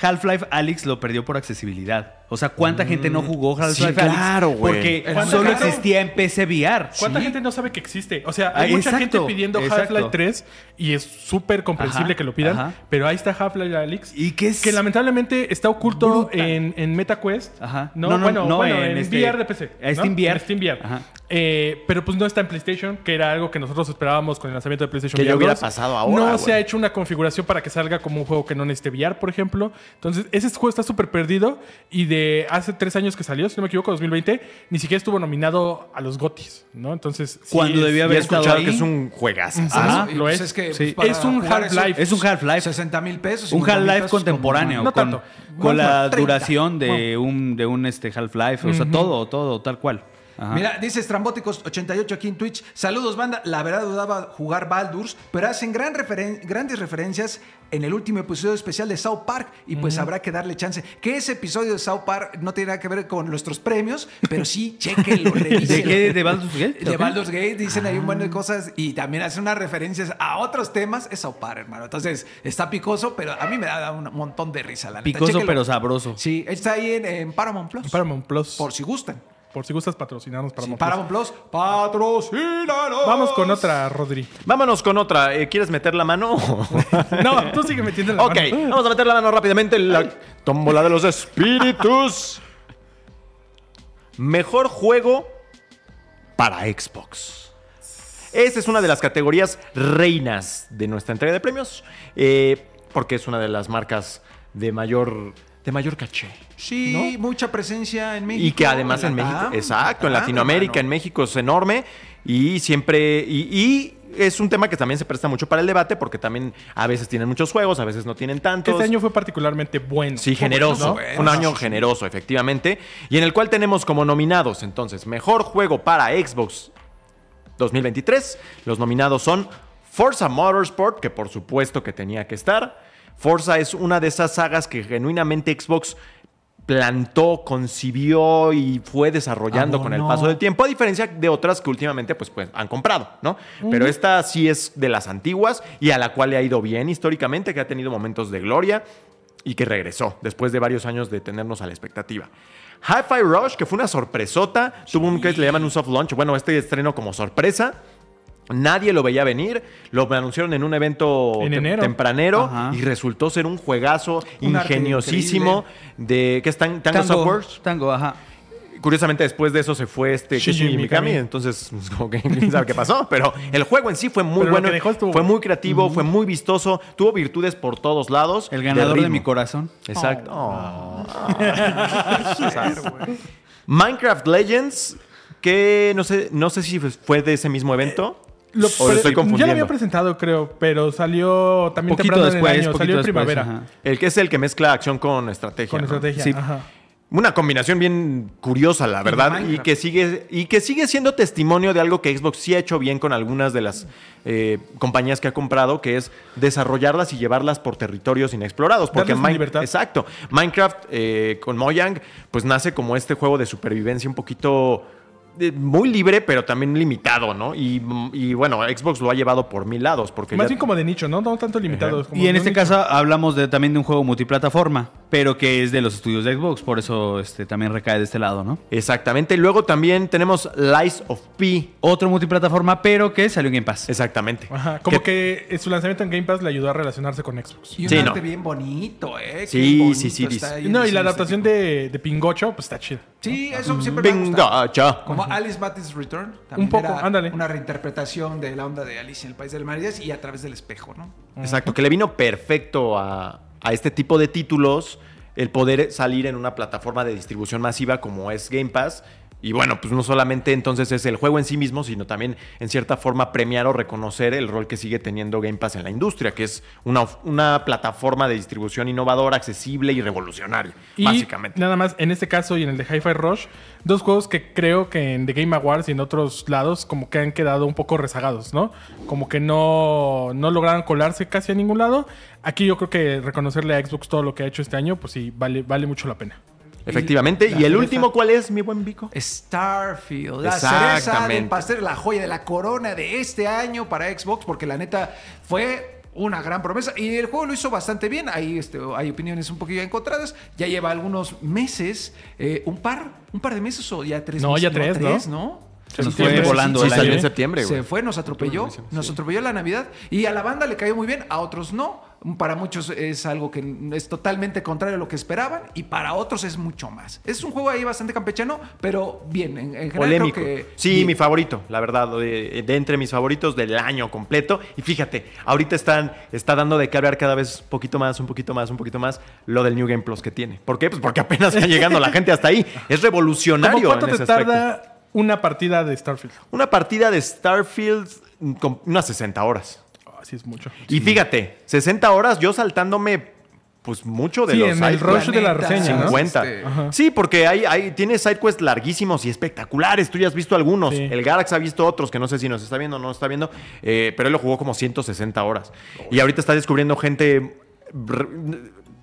Half-Life Alyx lo perdió por accesibilidad. O sea, ¿cuánta gente no jugó Half-Life sí, Alyx? claro, güey. Porque ¿Cuánta solo gente? existía en PC VR. ¿Cuánta Sí. gente no sabe que existe? O sea, hay Ah, mucha exacto, gente pidiendo. Half-Life 3 y es súper comprensible Ajá, que lo pidan, ajá. pero ahí está Half-Life Alyx. ¿Y qué es? Que lamentablemente está oculto en, en MetaQuest. Ajá. No, No, no, bueno, no, bueno, en en, este- VR de PC. Steam VR. En Steam VR. Ajá. Eh, pero pues no está en PlayStation, que era algo que nosotros esperábamos con el lanzamiento de PlayStation Que ya hubiera 2. pasado ahora, No güey. se ha hecho una configuración para que salga como un juego que no necesite VR, por ejemplo. Entonces, ese juego está súper perdido y de hace tres años que salió, si no me equivoco, 2020, ni siquiera estuvo nominado a los GOTYs, ¿no? Entonces, sí Cuando es- he haber estado escuchado ahí. que es un juegazo. Ajá, Y, lo pues, es. que, Sí. pues, Es un Half-Life. Es un Half-Life. 60 mil pesos. Un 50,000 Half-Life contemporáneo. No con, tanto. con la 30. duración de un, de un este, Half-Life. O sea, todo, todo, tal cual. Ajá. Mira, dice Estrambóticos88 aquí en Twitch. Saludos, banda. La verdad dudaba jugar Baldur's, pero hacen gran referen- grandes referencias en el último episodio especial de South Park y pues habrá que darle chance. Que ese episodio de South Park no tiene nada que ver con nuestros premios, pero sí, chequenlo, *laughs* ¿De qué? ¿De Baldur's Gate? De. Baldur's Gate dicen ahí un buen de cosas y también hacen unas referencias a otros temas. Es South Park, hermano. Entonces, está picoso, pero a mí me da un montón de risa, la. Picoso, pero sabroso. Sí, está ahí en, en Paramount Plus. Paramount Plus. Por si gustan. Por si gustas patrocinarnos Sí, Paramount, Plus, patrocínanos. Vamos con otra, Rodri. Vámonos con otra. Eh, ¿Quieres meter la mano? *laughs* No, tú sigue metiendo la ok, mano. vamos a meter la mano rápidamente en la tómbola de los espíritus. Mejor juego para Xbox. Esa es una de las categorías reinas de nuestra entrega de premios, eh, porque es una de las marcas de mayor, de mayor caché. Sí, mucha presencia en México. Y que además en México, exacto, en Latam, Latinoamérica, en. México es enorme y siempre, y, y es un tema que también se presta mucho para el debate porque también a veces tienen muchos juegos, a veces no tienen tantos. Este año fue particularmente bueno. Sí, generoso. ¿no? bueno, un año generoso, efectivamente. Y en el cual tenemos como nominados, entonces, mejor juego para Xbox 2023. Los nominados son Forza Motorsport, que por supuesto que tenía que estar. Forza es una de esas sagas que genuinamente Xbox plantó, concibió y fue desarrollando con el paso del tiempo, a diferencia de otras que últimamente pues, pues han comprado, ¿no? Pero esta sí es de las antiguas y a la cual le ha ido bien históricamente, que ha tenido momentos de gloria y que regresó después de varios años de tenernos a la expectativa. Hi-Fi Rush, que fue una sorpresota, tuvo un que le llaman un soft launch, bueno, este estreno como sorpresa. Nadie lo veía venir, lo anunciaron en un evento En tem- enero. tempranero Ajá. y resultó ser un juegazo Un ingeniosísimo de que es Tan- Tango, Tango, Softworks. Tango, ajá. Curiosamente después de eso se fue este Shinji Mikami, Mikami. entonces pues, como que quién sabe qué pasó, pero el juego en sí fue muy Pero lo bueno, que dejó estuvo fue muy creativo, fue muy vistoso, tuvo virtudes por todos lados. El ganador de, mi corazón. Exacto. Oh. *laughs* Minecraft Legends, que no sé, no sé si fue de ese mismo evento. Lo o lo estoy ya lo había presentado, creo, pero salió también Poquito temprano después, en el año. poquito Salió en primavera. ajá. El que es el que mezcla acción con estrategia. Con ¿no? estrategia. Sí. Ajá. Una combinación bien curiosa, la verdad, y Minecraft. que sigue y que sigue siendo testimonio de algo que Xbox sí ha hecho bien con algunas de las eh, compañías que ha comprado, que es desarrollarlas y llevarlas por territorios inexplorados. Porque Darles Min- libertad. exacto, Minecraft eh, con Mojang, pues nace como este juego de supervivencia un poquito muy libre, pero también limitado, ¿no? Y, y, bueno, Xbox lo ha llevado por mil lados, porque Más ya- bien como de nicho, ¿no? No tanto limitados. como Y en este nicho. caso hablamos de, también de un juego multiplataforma, pero que es de los estudios de Xbox, por eso este, también recae de este lado, ¿no? exactamente. Luego también tenemos Lies of P. Otro multiplataforma, pero que salió en Game Pass. Exactamente. Ajá, como que... su lanzamiento en Game Pass le ayudó a relacionarse con Xbox. Y un Sí, arte no. bien bonito, ¿eh? Sí, bonito sí, sí, No, y la adaptación de, de Pingocho, pues está chido. Sí, eso siempre me Venga, gustado. cha. Como Alice Bates Return. También Un poco, era ándale. Una reinterpretación de la onda de Alice en el País de las Maravillas y a través del espejo, ¿no? Exacto, que le vino perfecto a, a este tipo de títulos el poder salir en una plataforma de distribución masiva como es Game Pass, Y bueno, pues no solamente entonces es el juego en sí mismo, sino también en cierta forma premiar o reconocer el rol que sigue teniendo Game Pass en la industria, que es una, una plataforma de distribución innovadora, accesible y revolucionaria, Y básicamente. nada más, en este caso y en el de Hi-Fi Rush, dos juegos que creo que en The Game Awards y en otros lados como que han quedado un poco rezagados, ¿no? Como que no, no lograron colarse casi a ningún lado. Aquí yo creo que reconocerle a Xbox todo lo que ha hecho este año, pues sí, vale, vale mucho la pena. Efectivamente. Y la ¿Y el cereza. último cuál es, mi buen Vico? Starfield, la cereza del pastel, la joya de la corona de este año para Xbox, porque la neta fue una gran promesa y el juego lo hizo bastante bien. Ahí este, hay opiniones un poquito encontradas. Ya lleva algunos meses, eh, un par, un par de meses o ya tres No, meses. ya tres, ¿no? ¿no? Se nos fue volando Sí, el salió año. en septiembre, güey. Se fue, nos atropelló, nos atropelló la Navidad y a la banda le cayó muy bien, a otros no. Para muchos es algo que es totalmente contrario a lo que esperaban y para otros es mucho más. Es un juego ahí bastante campechano, pero bien, en, en general Polémico. creo que... Sí, bien. mi favorito, la verdad, de, de entre mis favoritos del año completo. Y fíjate, ahorita están, está dando de qué hablar cada vez un poquito más, un poquito más, un poquito más lo del New Game Plus que tiene. ¿Por qué? Pues porque apenas está *laughs* llegando la gente hasta ahí. Es ¿Cómo revolucionario. cuánto en te ese aspecto. tarda una partida de Starfield? Una partida de Starfield con unas 60 horas. Así es mucho. Y fíjate, 60 horas yo saltándome pues mucho de Sí, los en el rush de la reseña, ¿no? 50. Este. Sí, porque hay, hay, tiene sidequests larguísimos y espectaculares. Tú ya has visto algunos. Sí. El Garax ha visto otros que no sé si nos está viendo o no nos está viendo. eh, pero él lo jugó como 160 horas. Y ahorita está descubriendo gente.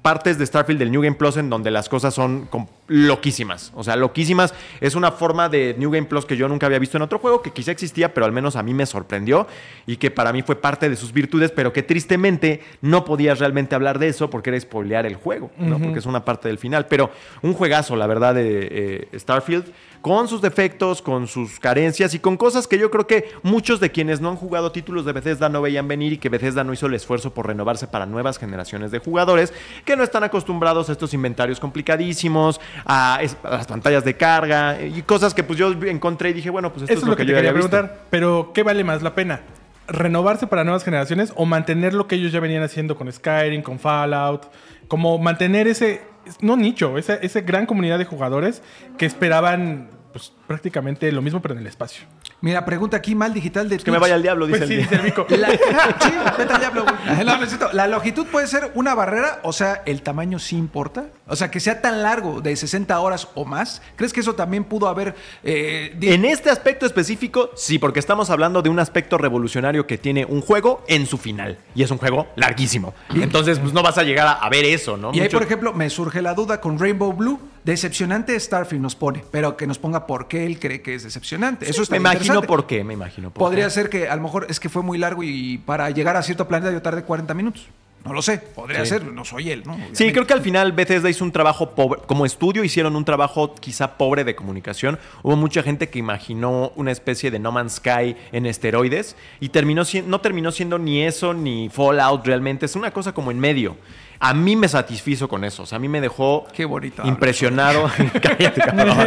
Partes de Starfield del New Game Plus en donde las cosas son loquísimas. O sea, loquísimas. Es una forma de New Game Plus que yo nunca había visto en otro juego, que quizá existía, pero al menos a mí me sorprendió y que para mí fue parte de sus virtudes, pero que tristemente no podías realmente hablar de eso porque era spoilear el juego, ¿no? Porque es una parte del final. Pero un juegazo, la verdad, de eh, Starfield, con sus defectos, con sus carencias y con cosas que yo creo que muchos de quienes no han jugado títulos de Bethesda no veían venir y que Bethesda no hizo el esfuerzo por renovarse para nuevas generaciones de jugadores que no están acostumbrados a estos inventarios complicadísimos, a, las pantallas de carga y cosas que pues yo encontré y dije, bueno, pues esto Eso es lo que, yo te quería había visto. preguntar. Pero, ¿qué vale más la pena? ¿Renovarse para nuevas generaciones o mantener lo que ellos ya venían haciendo con Skyrim, con Fallout? Como mantener ese, no nicho, esa, esa gran comunidad de jugadores que esperaban pues, prácticamente lo mismo, pero en el espacio. Mira, pregunta aquí mal digital de Que me vaya al diablo, dice Pues sí, el dice el. La, *laughs* sí, vete al diablo, güey. No, necesito. ¿La longitud puede ser una barrera? O sea, ¿el tamaño sí importa? O sea, que sea tan largo, de 60 horas o más. ¿Crees que eso también pudo haber... eh, En este aspecto específico, sí, porque estamos hablando de un aspecto revolucionario que tiene un juego en su final. Y es un juego larguísimo. Entonces, pues no vas a llegar a, a ver eso, ¿no? y ahí, por ejemplo, me surge la duda con Rainbow Blue. Decepcionante Starfield nos pone, pero que nos ponga por qué él cree que es decepcionante. Eso me está imagino interesante. por qué, me imagino por Podría qué. ser que a lo mejor es que fue muy largo y para llegar a cierto planeta yo tardé 40 minutos. No lo sé, podría Sí. ser, no soy él, ¿no? Sí, creo que al final Bethesda hizo un trabajo pobre, como estudio hicieron un trabajo quizá pobre de comunicación. Hubo mucha gente que imaginó una especie de No Man's Sky en esteroides y terminó no terminó siendo ni eso ni Fallout realmente. Es una cosa como en medio. A mí me satisfizo con eso. O sea, a mí me dejó Qué bonito hablas. impresionado. *laughs* *laughs* Cállate, cabrón.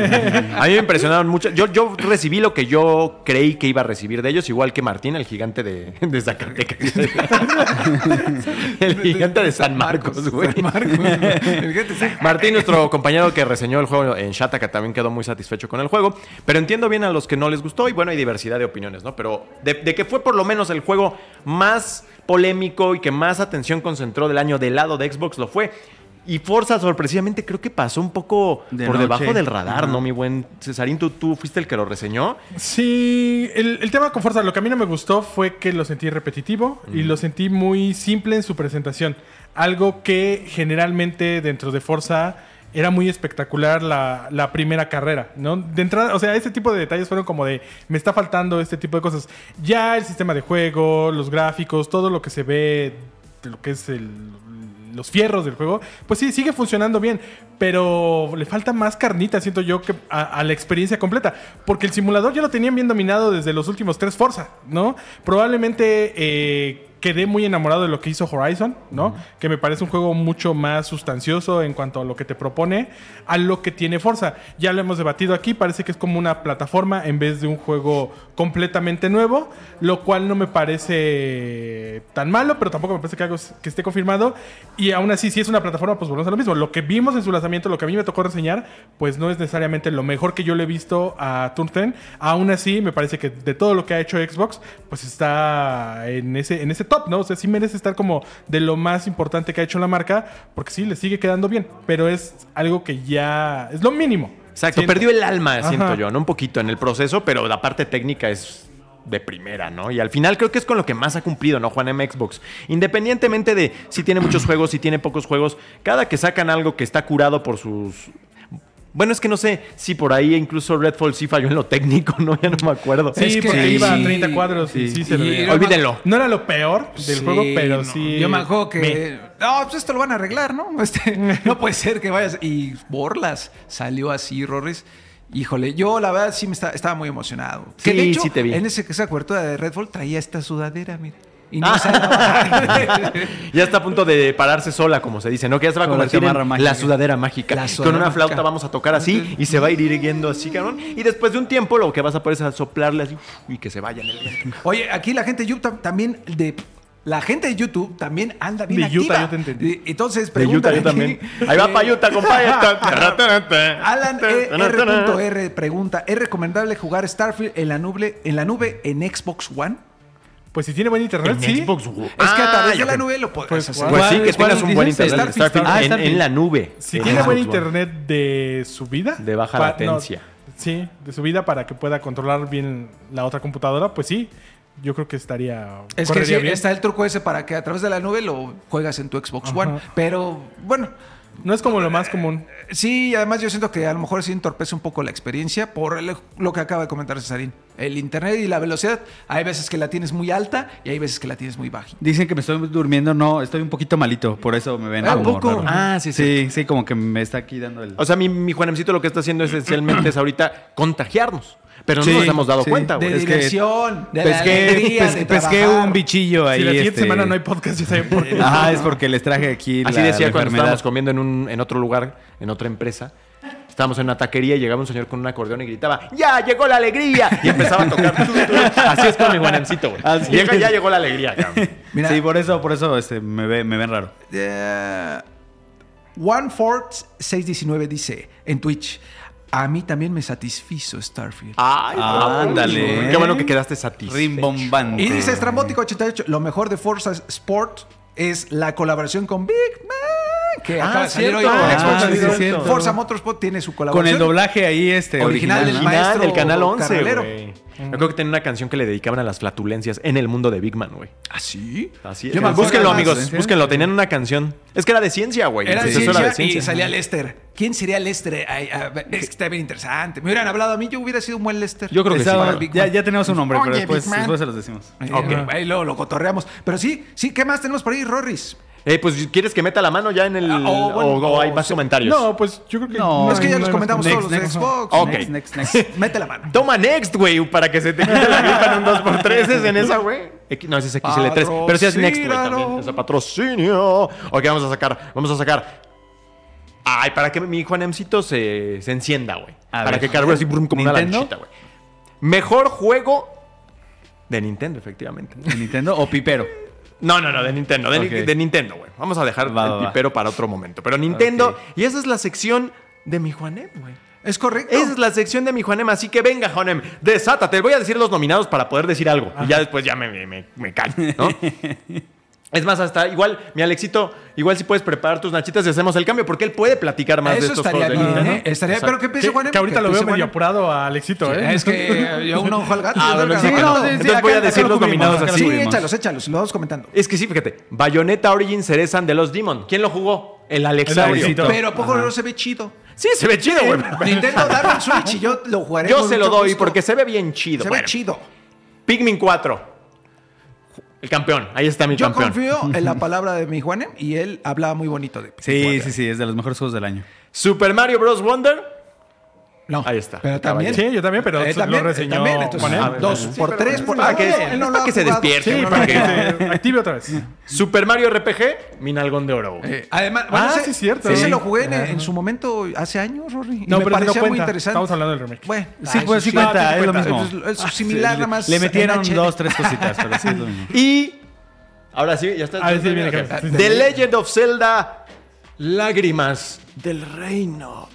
A mí me impresionaron mucho. Yo, yo recibí lo que yo creí que iba a recibir de ellos, igual que Martín, el gigante de, de Zacatecas. *laughs* el gigante de San Marcos, güey. San Marcos. Martín, nuestro compañero que reseñó el juego en Shataka, también quedó muy satisfecho con el juego. Pero entiendo bien a los que no les gustó y bueno, hay diversidad de opiniones, ¿no? Pero de, de que fue por lo menos el juego más polémico y que más atención concentró del año del lado de Xbox, lo fue. Y Forza, sorpresivamente, creo que pasó un poco De por noche. debajo del radar. ¿no, mi buen Cesarín? ¿tú, tú fuiste el que lo reseñó. Sí, el, el tema con Forza, lo que a mí no me gustó fue que lo sentí repetitivo y lo sentí muy simple en su presentación. Algo que generalmente dentro de Forza era muy espectacular la, primera carrera, ¿no? De entrada, o sea, ese tipo de detalles fueron como de, me está faltando este tipo de cosas. Ya el sistema de juego, los gráficos, todo lo que se ve lo que es el, los fierros del juego, pues sí, sigue funcionando bien, pero le falta más carnita, siento yo, que a, a la experiencia completa. Porque el simulador ya lo tenían bien dominado desde los últimos tres Forza, ¿no? Probablemente eh, quedé muy enamorado de lo que hizo Horizon, ¿no? Que me parece un juego mucho más sustancioso en cuanto a lo que te propone, a lo que tiene Forza. Ya lo hemos debatido aquí, parece que es como una plataforma en vez de un juego completamente nuevo, lo cual no me parece tan malo, pero tampoco me parece que algo que esté confirmado. Y aún así, si es una plataforma, pues volvemos a lo mismo. Lo que vimos en su lanzamiento, lo que a mí me tocó reseñar, pues no es necesariamente lo mejor que yo le he visto a Turn 10. Aún así, me parece que de todo lo que ha hecho Xbox, pues está en ese, en ese top, ¿no? O sea, sí merece estar como de lo más importante que ha hecho la marca, porque sí, le sigue quedando bien, pero es algo que ya es lo mínimo. Exacto, perdió el alma, siento yo, ¿no? Un poquito en el proceso, pero la parte técnica es de primera, ¿no? Y al final creo que es con lo que más ha cumplido, ¿no? Juan M. Xbox. Independientemente de si tiene muchos juegos, si tiene pocos juegos, cada que sacan algo que está curado por sus... Bueno, es que no sé si por ahí incluso Redfall sí falló en lo técnico, *laughs* ¿no? Ya no me acuerdo. Sí, Es que porque sí, iba a sí, 30 cuadros y sí se le y- veía. Olvídenlo. No era lo peor del Sí, juego, pero no. sí. Yo me acuerdo que. No, pues esto lo van a arreglar, ¿no? *laughs* Este, no puede ser que vayas. Y Borlas salió así, Rorris. Híjole, yo la verdad sí me está- estaba muy emocionado. que de Sí, hecho, sí te vi. en ese, esa cobertura de Redfall traía esta sudadera, mira. Y Ah. no sabe- *laughs* Ya está a punto de pararse sola, como se dice, ¿no? Que ya se va a Con la convertir en mágica. la sudadera mágica. La Con una flauta mágica. vamos a tocar así y se va a ir irguiendo así, cabrón. Y después de un tiempo lo que vas a poder es a soplarle así y que se vaya en el viento. Oye, aquí la gente de YouTube también de la gente de YouTube también anda bien De activa. Utah, yo te entendí. Entonces, De Utah yo también. *laughs* Ahí va eh, para Utah, compadre. *laughs* Alan E. R.R. pregunta, ¿es recomendable jugar Starfield en la nube en la nube en Xbox One? Pues si tiene buen internet, En sí. Xbox One. Es que a Ah, través de ya la nube lo puedes Pues, hacer. Pues sí, que ¿Cuál tengas un buen internet. Starfield, Starfield Ah, en, Starfield. en la nube. Si En tiene buen internet de subida. De baja pa- latencia. sí, de subida para que pueda controlar bien la otra computadora, pues sí. Yo creo que estaría. Es que sí, bien. está el truco ese para que a través de la nube lo juegas en tu Xbox Ajá. One. Pero bueno, No es como lo más común. sí, además yo siento que a lo mejor sí entorpece un poco la experiencia por el- lo que acaba de comentar Cesarín. El internet y la velocidad, hay veces que la tienes muy alta y hay veces que la tienes muy baja. Dicen que me estoy durmiendo, no, estoy un poquito malito, por eso me ven ¿A como poco? raro. Ah, sí, sí. Sí, sí, como que me está aquí dando el... O sea, mi, mi Juanemcito lo que está haciendo esencialmente es ahorita contagiarnos. Pero no Sí, nos hemos dado sí. cuenta, De güey. es que de la pesqué, alegría pes- de pesqué trabajar. un bichillo ahí. si la siguiente este- semana no hay podcast, ya saben por qué. Ajá, es porque les traje aquí Así la, decía la cuando enfermedad. estábamos comiendo en, un, en otro lugar, en otra empresa. Estábamos en una taquería y llegaba un señor con un acordeón y gritaba, ¡Ya llegó la alegría! Y empezaba a tocar. Así es con mi Juanemcito, güey. Así Llega, es. ya llegó la alegría, cabrón. Mira, Sí, por eso, por eso este, me, ve- me ven raro. Eh, OneFort619 dice en Twitch, a mí también me satisfizo Starfield. Ay, Ándale. bravo. Qué bueno que quedaste satisfecho. Rimbombante. Y dice Estrambótico 88, lo mejor de Forza Sport es la colaboración con Big Man, que Ah, acaba de salir hoy cierto. en Ah, Xbox sí, sí. Forza Motorsport tiene su Con colaboración. el doblaje ahí este Original original. del maestro Original del Canal 11, Me acuerdo que tenía una canción que le dedicaban a las flatulencias en el mundo de Big Man, güey. ¿Ah, sí? Así es. Yo Búsquenlo, amigos. ¿eh? Búsquenlo. Tenían una canción. Es que era de ciencia, güey. Era de Entonces, eso ciencia, y salía Lester. ¿Quién sería Lester? Ay, a ver, es que está bien interesante. Me hubieran hablado a mí, yo hubiera sido un buen Lester. Yo creo que sí. Estaba- Big ya, Man. ya tenemos un nombre, pero después, después se los decimos. Eh, Ok. Ahí luego lo cotorreamos. Pero sí, sí, ¿qué más tenemos por ahí, Rorris? Eh, pues, ¿quieres que meta la mano ya en el... Ah, o bueno, o, o hay o más comentarios? No, pues yo creo que. No, es que ya no los comentamos todos los de next, Xbox. Ok. Next, next, next. *laughs* Mete la mano. Toma Next, güey, para que se te quite la gripa en un 2x3. ¿Es en esa, güey? No, ese es XL3. Pero sí es Next, güey, también. Es patrocinio. Ok, vamos a sacar. Vamos a sacar. Ay, para que mi Juanemcito se, se encienda, güey. Para ver. que cargue así brum, como una lanchita, güey. Mejor juego de Nintendo, efectivamente. ¿De Nintendo o Pipero? No, no, no, de Nintendo. De, Nintendo, güey. Vamos a dejar Va, el va, pipero para otro momento. Pero Nintendo, y esa es la sección de mi Juanem, güey. Es correcto. Esa es la sección de mi Juanem, así que venga, Juanem, desátate. Voy a decir los nominados para poder decir algo. Y ya después ya me, me, me, me callo, ¿no? *laughs* es más, hasta igual, mi Alexito, igual si puedes preparar tus nachitas y hacemos el cambio, porque él puede platicar más de Eso estos estaría juegos de bien. ¿eh? Estaría, pero ¿qué piensa Que, Juanem? que ahorita ¿Qué lo veo medio apurado a Alexito, ¿eh? Es que yo uno ojo al gato. Ah, sí, gato. no, sí, Entonces acá- voy a decir lo los cubrimos, nominados así. Sí, échalos, échalos, lo vamos comentando. Es que sí, fíjate. Bayonetta Origins Cerezan de los Demon. ¿Quién lo jugó? El Alexario. Alexito. Pero ¿a poco no se ve chido? Sí, se ve chido, güey. Nintendo, *laughs* dame un Switch y yo lo jugaré Yo se lo doy porque se ve bien chido. Se ve chido. Pikmin 4. El campeón. Ahí está mi Yo campeón. confío en la *laughs* palabra de mi Juanem y él hablaba muy bonito de Sí, sí, sí, es de los mejores juegos del año. Super Mario Bros. Wonder. No. Ahí está. Pero también. Sí, yo también, pero Eh, lo también, reseñó eh, también, entonces, Juan, ¿eh? Ah, dos sí, por tres. es Por, para ah, que- él no es lo para que se despierte, Sí, para que- se active otra vez. Super Mario RPG, Minalgón de Oro. Eh, además, bueno, Ah, ese, sí, es cierto. Ese Sí. lo jugué en, en su momento hace años, Rory. y No, me pero parecía no muy interesante. Estamos hablando del remake. Bueno, Sí, ah, pues sí cuenta, sí es lo mismo. Es, es similar, nada más. Le metieron dos, tres cositas, pero sí es lo *laughs* mismo. Y ahora sí, ya está. Ah. The Legend of Zelda, Lágrimas del Reino.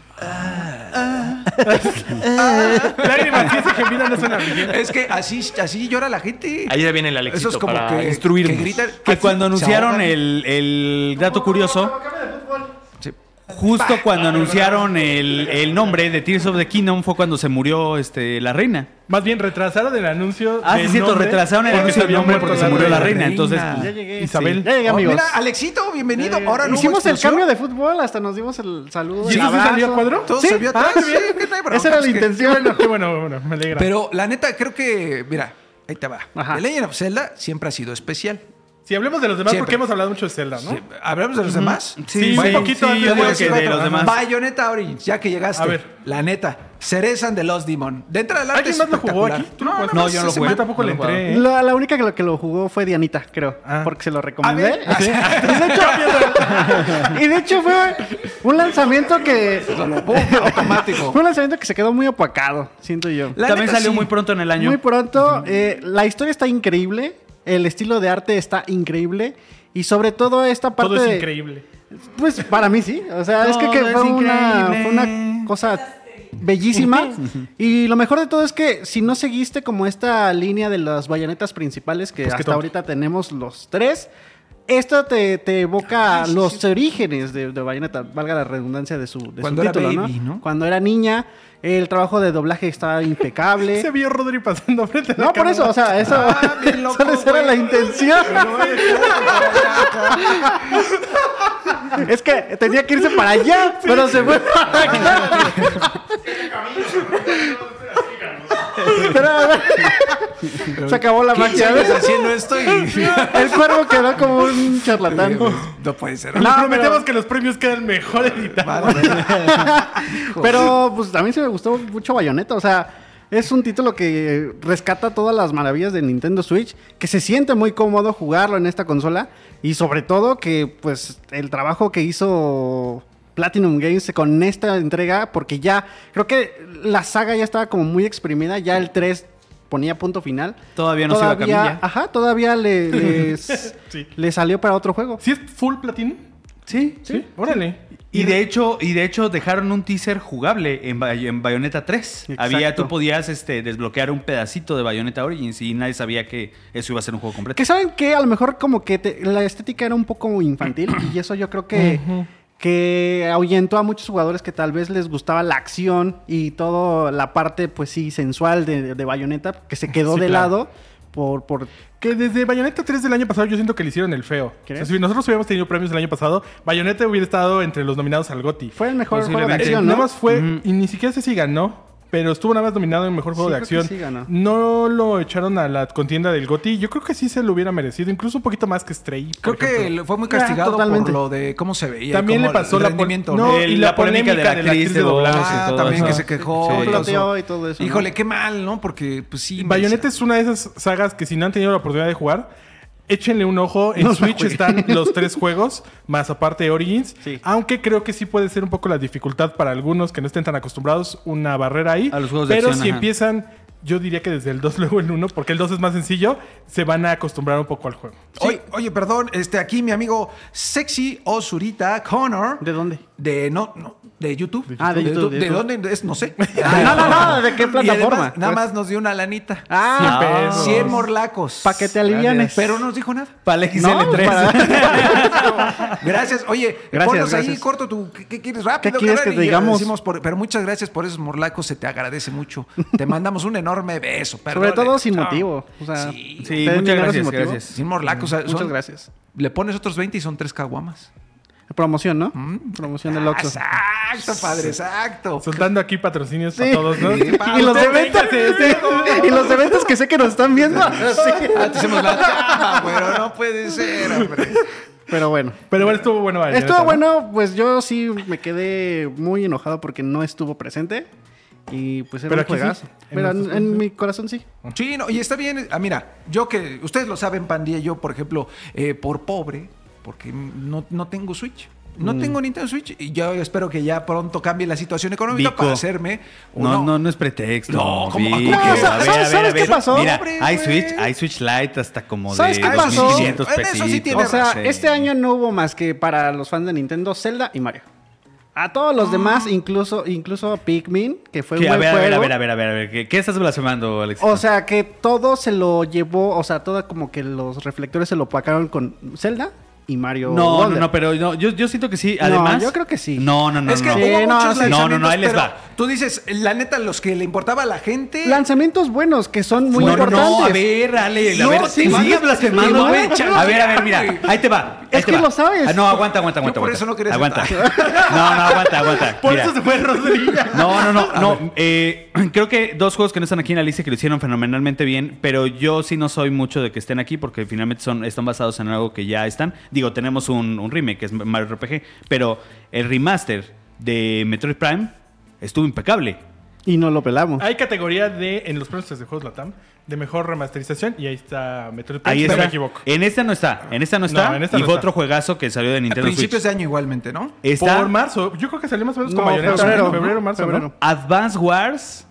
Lágrimas, sí, ese gemido no suena bien. Es que así, así llora la gente. Ahí ya viene el Alexito Eso es como para que, instruirnos. que gritan. Que cuando se anunciaron el, el dato curioso. Justo cuando anunciaron el, el nombre de Tears of the Kingdom fue cuando se murió este, la reina. Más bien retrasaron el anuncio. Ah, sí, del cierto, nombre retrasaron el porque anuncio se del había nombre muerto porque se murió la reina. Entonces, reina. pues, Ya llegué. Isabel. sí. Ya llegué, Oh, amigos. mira, Alexito, bienvenido. Eh, Ahora no Hicimos el explosión. cambio de fútvol, hasta nos dimos el saludo. ¿Y el eso sí a abrazo. cuadro? Todo Sí. se vio Ah, atrás. qué sí, hay bronca, Esa era la es que- intención. Bueno, qué bueno, bueno, me alegra. Pero la neta, creo que, mira, ahí te va. Ajá. The Legend of Zelda siempre ha sido especial. Si hablemos de los demás, Siempre. porque hemos hablado mucho de Zelda, ¿no? Sí, ¿Hablamos de los demás? Sí, sí, un poquito sí, antes yo de digo decir que de otro. los demás. Bayonetta Origins, ya que llegaste. A ver. La neta, cerezan de Lost Demon. De entrada del arte ¿Alguien más lo jugó aquí? ¿Tú lo No, no, No, yo no lo jugué. Yo tampoco le No lo he entré. ¿eh? La, la única que lo, que lo jugó fue Dianita, creo. Ah. Porque se lo recomendé. *laughs* Y de hecho, *laughs* y de hecho fue un lanzamiento que. automático. Fue un lanzamiento que se quedó muy opacado, siento yo. La también neta, salió sí. muy pronto en el año. Muy pronto. eh, la historia está increíble. El estilo de arte está increíble. Y sobre todo esta parte Todo es de- increíble. Pues para mí sí. O sea, es que, que Todo es fue, una, fue cosa bellísima. *laughs* y lo mejor de todo es que si no seguiste como esta línea de las bayonetas principales, que Pues hasta ahorita tenemos los tres, esto te, te evoca los orígenes de, de Bayonetta, valga la redundancia de su, de su Cuando era título, baby, ¿no? Cuando era niña, el trabajo de doblaje estaba impecable. *laughs* Se vio Rodri pasando frente a la No, por cámara. eso, o sea, eso, *laughs* Ah, loco, esa era la intención. es que tenía que irse para allá, pero se fue para acá. Pero, se acabó la magia. Haciendo esto y... El cuervo quedó como un charlatán. no puede ser. Les No, prometemos pero- que los premios quedan mejor editados. Vale, *laughs* Pero pues a mí se me gustó mucho Bayonetta, o sea, es un título que rescata todas las maravillas de Nintendo Switch, que se siente muy cómodo jugarlo en esta consola y sobre todo que pues el trabajo que hizo Platinum Games con esta entrega, porque ya creo que la saga ya estaba como muy exprimida, ya el 3 ponía punto final. Todavía no se iba a camilla. Ajá, todavía le, *laughs* les- Sí. le salió para otro juego. ¿Sí es full platino? Sí, Sí. Órale. Y de hecho, y de hecho dejaron un teaser jugable en, Bay- en Bayonetta 3. Exacto. Había, tú podías este, desbloquear un pedacito de Bayonetta Origins y nadie sabía que eso iba a ser un juego completo. Que saben que a lo mejor como que te- la estética era un poco infantil y eso yo creo que, que ahuyentó a muchos jugadores que tal vez les gustaba la acción y toda la parte pues sí sensual de, de Bayonetta que se quedó Sí, de claro. lado por, por Que desde Bayonetta 3 del año pasado yo siento que le hicieron el feo. O ¿Crees? sea, si nosotros hubiéramos tenido premios el año pasado, Bayonetta hubiera estado entre los nominados al GOTY. fue el mejor juego de acción, Eh, ¿no? Nada más fue, y ni siquiera sé si ganó, pero estuvo nada más nominado en Mejor Juego Sí, de creo que Acción. sí ganó. No lo echaron a la contienda del GOTY. Yo creo que sí se lo hubiera merecido, incluso un poquito más que Stray. Creo por que fue muy Ah, castigado por totalmente. lo de cómo se veía. También le pasó el la rendimiento. no, y la polémica de la actriz de doblaje. Ah, y todo también eso. que se quejó. Sí. y todo eso. Floteó y todo eso, ¿no? Híjole, qué mal, ¿no? Porque, pues sí. Bayonetta es una de esas sagas que si no han tenido la oportunidad de jugar, échenle un ojo. En *laughs* No Switch están los tres *laughs* juegos, más aparte Origins. Sí. Aunque creo que sí puede ser un poco la dificultad para algunos que no estén tan acostumbrados, una barrera ahí. A los juegos de Pero acción, si ajá. empiezan, yo diría que desde el 2 *laughs* luego el 1, porque el 2 es más sencillo, se van a acostumbrar un poco al juego. Oye, oye, perdón, este, aquí mi amigo Sexy Osurita Connor. ¿De dónde? De no, no, de YouTube. Ah, de YouTube, de ¿De, YouTube. dónde es? No sé. *laughs* no, no, no, ¿de qué además, plataforma? nada más nos dio una lanita. Ah, Cien pesos. 100 morlacos. Pa' que te alivianes. Pero no nos dijo nada. Para el no, XL3. para- *laughs* Gracias. Oye, Gracias, ponnos ahí gracias. corto tu. ¿Qué, qué quieres rápido? ¿Qué quieres que te digamos? decimos por- pero muchas gracias por esos morlacos. Se te agradece mucho. Te mandamos un enorme beso. Sobre perdone. todo sin Ah, motivo. O sea, Sí. Muchas gracias, sin motivo. gracias. Sin morlacos. o sea, Muchas son- gracias. Le pones otros 20 y son tres caguamas. Promoción, ¿no? Promoción del Oxxo. Exacto, padre, exacto. Soltando aquí patrocinios Sí. para todos, ¿no? Sí, pa, y los eventos y los eventos que sé que nos están viendo. *laughs* Sí. Ah, te hacemos la chamba, pero no puede ser, hombre. Pero bueno. Pero bueno, estuvo bueno. Estuvo ¿no? bueno, pues yo sí me quedé muy enojado porque no estuvo presente. Y pues era Pero un sí, juegazo. en Pero en, mi corazón sí. Sí, no, y está bien. Ah, mira, yo que ustedes lo saben, Pandilla, yo, por ejemplo, eh, por pobre, porque no, no tengo Switch. No tengo Nintendo Switch y yo espero que ya pronto cambie la situación económica Vico. para hacerme No, uno. no, no es pretexto. No, ¿cómo- Vico. A ver, ¿Sabes- a ver, sabes a qué pasó? Mira, hay. Switch, hay Switch Lite hasta como ¿Sabes de qué pasó? 2.500 En eso sí pesitos. tiene O sea, este año no hubo más que para los fans de Nintendo, Zelda y Mario. A todos los demás, incluso, incluso Pikmin, que fue un. A buen ver, a ver, a juego. ver, a ver, a ver, a ver. ¿Qué, qué estás blasfemando, Alex? O sea, que todo se lo llevó, o sea, todo como que los reflectores se lo opacaron con Zelda y Mario. no, no, Wonder. no, pero no, yo, yo siento que sí. Además, yo creo que sí. No, no, no. es que no. Hubo no, muchos. No, no, no, ahí les va. Tú dices, la neta, los que le importaba a la gente. Lanzamientos buenos que son muy no, no, importantes. no, a ver, Ale, a ver, sí, ¿te sí, A ver, a ver, mira, ahí te va. Es que va. lo sabes. Ah, no, aguanta, aguanta, aguanta. por aguanta. eso no quería Aguanta. *laughs* No, no, aguanta, aguanta. *laughs* Por Mira. eso se fue Rodri. No, no, no, no. eh, *clears throat* creo que dos juegos que no están aquí en la lista que lo hicieron fenomenalmente bien, pero yo sí no soy mucho de que estén aquí porque finalmente son, están basados en algo que ya están. Digo, tenemos un, un remake que es Mario RPG, pero el remaster de Metroid Prime estuvo impecable. Y no lo pelamos. Hay categoría de, en los premios de juegos Latam, de mejor remasterización y ahí está Metroid Prime, Ahí si no está. me equivoco. En esta no está. En esta no está. No, en esta y no fue está. otro juegazo que salió de A Nintendo principios Switch. de año igualmente, ¿no? Está Por marzo, yo creo que salió más o menos No, Bayonetta, febrero, ¿no? febrero, marzo, febrero. ¿no? Advance Wars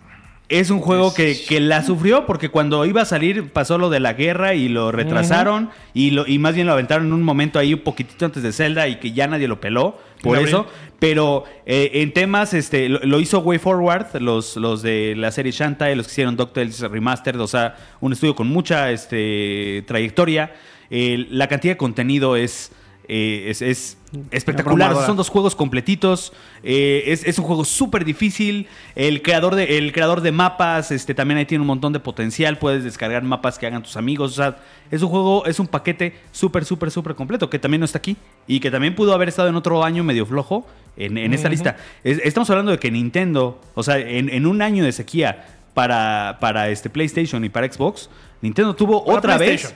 es un juego que, que la sufrió porque cuando iba a salir pasó lo de la guerra y lo retrasaron y, lo, y más bien lo aventaron en un momento ahí un poquitito antes de Zelda y que ya nadie lo peló por eso. Pero eh, en temas, este, lo, lo hizo Way Forward, los, los de la serie Shantae, los que hicieron DuckTales Remastered, o sea, un estudio con mucha este, trayectoria. Eh, la cantidad de contenido es, eh, es, es espectacular. Son dos juegos completitos. eh, es, es un juego súper difícil. El creador, de, el creador de mapas este, también ahí tiene un montón de potencial. Puedes descargar mapas que hagan tus amigos. O sea, es un juego, es un paquete súper, súper, súper completo que también no está aquí. Y que también pudo haber estado en otro año medio flojo en, en esta lista. Es- estamos hablando de que Nintendo, o sea, en, en un año de sequía para, para este PlayStation y para Xbox, Nintendo tuvo Para otra vez.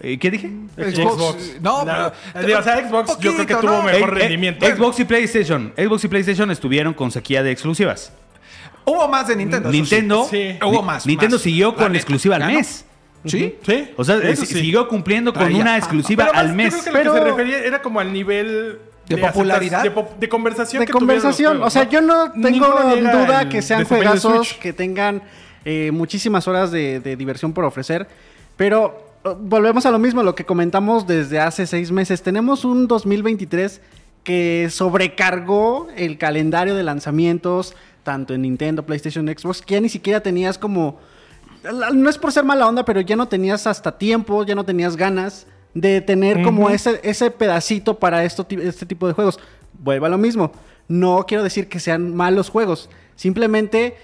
Eh, ¿Qué dije? Xbox. No, No, pero. o sea, Xbox yo creo que tuvo ¿no? mejor Eh, eh, rendimiento. Xbox y PlayStation. Xbox y PlayStation estuvieron con sequía de exclusivas. Hubo más de Nintendo. sí. Nintendo, Sí. Hubo más, Nintendo más. siguió con la exclusiva al mes. Sí. Sí. O sea, eh, sí. siguió cumpliendo con Ah, una Ah, exclusiva Pero al yo mes. creo que Pero- lo que se refería era como al nivel ¿De aceptación- popularidad? de, po- de conversación de que conversación. o sea, yo no tengo duda el que sean de juegazos que tengan eh, muchísimas horas de, de diversión por ofrecer. Pero eh, volvemos a lo mismo, lo que comentamos desde hace seis meses. Tenemos un 2023 que sobrecargó el calendario de lanzamientos, tanto en Nintendo, PlayStation, Xbox, que ya ni siquiera tenías como... No es por ser mala onda, pero ya no tenías hasta tiempo, ya no tenías ganas de tener como ese, ese pedacito para esto, este tipo de juegos. Vuelvo a lo mismo. No quiero decir que sean malos juegos. Simplemente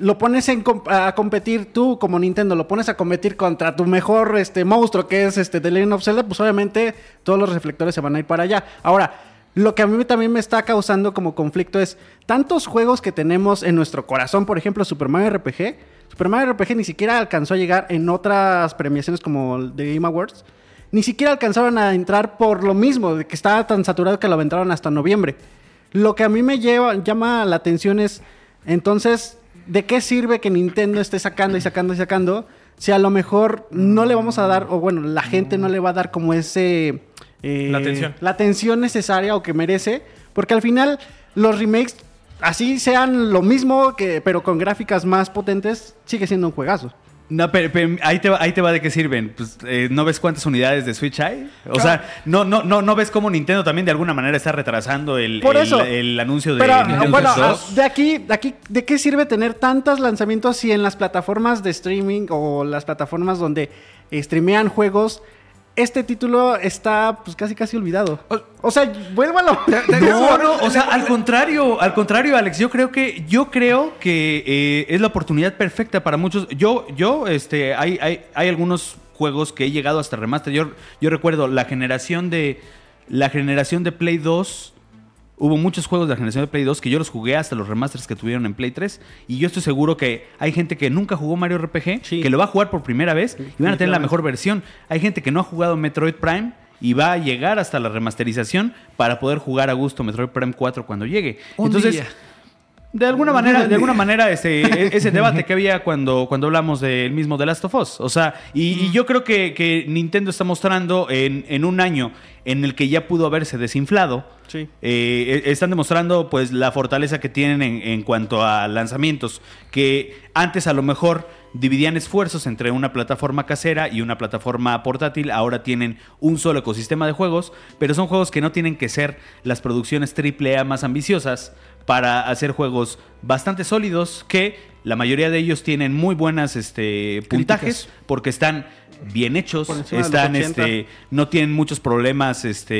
lo pones en com- a competir tú como Nintendo, lo pones a competir contra tu mejor este, monstruo que es este, The Legend of Zelda, pues obviamente todos los reflectores se van a ir para allá. Ahora, lo que a mí también me está causando como conflicto es tantos juegos que tenemos en nuestro corazón, por ejemplo, Super Mario RPG. Super Mario RPG ni siquiera alcanzó a llegar en otras premiaciones como The Game Awards. Ni siquiera alcanzaron a entrar por lo mismo, de que estaba tan saturado que lo aventaron hasta noviembre. Lo que a mí me lleva, llama la atención es, entonces, ¿de qué sirve que Nintendo esté sacando y sacando y sacando? Si a lo mejor no le vamos a dar, o bueno, la gente no le va a dar como ese... eh, La atención. La atención necesaria o que merece. Porque al final, los remakes, así sean lo mismo, que, pero con gráficas más potentes, sigue siendo un juegazo. No, pero, pero ahí, te va, ahí te va de qué sirven. Pues, eh, ¿No ves cuántas unidades de Switch hay? O sea, no, no, no, no ves cómo Nintendo también de alguna manera está retrasando el, Por eso. el anuncio de Pero Nintendo bueno, Switch 2. de aquí, de aquí, ¿de qué sirve tener tantos lanzamientos si en las plataformas de streaming o las plataformas donde streamean juegos, este título está pues casi casi olvidado? O sea, vuélvalo. No, no, o sea, al contrario, al contrario, Alex, yo creo que, yo creo que eh, es la oportunidad perfecta para muchos. Yo, yo, este, hay, hay, hay algunos juegos que he llegado hasta remaster. Yo, yo recuerdo la generación de, la generación de Play 2. Hubo muchos juegos de la generación de Play 2 que yo los jugué hasta los remasters que tuvieron en Play 3. Y yo estoy seguro que hay gente que nunca jugó Mario RPG, Sí. que lo va a jugar por primera vez y van a tener la mejor versión. Hay gente que no ha jugado Metroid Prime y va a llegar hasta la remasterización para poder jugar a gusto Metroid Prime 4 cuando llegue. Un Entonces, día. De alguna manera, de alguna *laughs* manera, este, ese debate que había cuando, cuando hablamos del mismo The Last of Us. O sea, y, y yo creo que, que Nintendo está mostrando en, en un año en el que ya pudo haberse desinflado. Sí. eh, e- están demostrando pues la fortaleza que tienen en, en cuanto a lanzamientos. Que antes a lo mejor dividían esfuerzos entre una plataforma casera y una plataforma portátil. Ahora tienen un solo ecosistema de juegos, pero son juegos que no tienen que ser las producciones AAA más ambiciosas para hacer juegos bastante sólidos que la mayoría de ellos tienen muy buenas este, puntajes porque están bien hechos, están 80. este, no tienen muchos problemas. Este,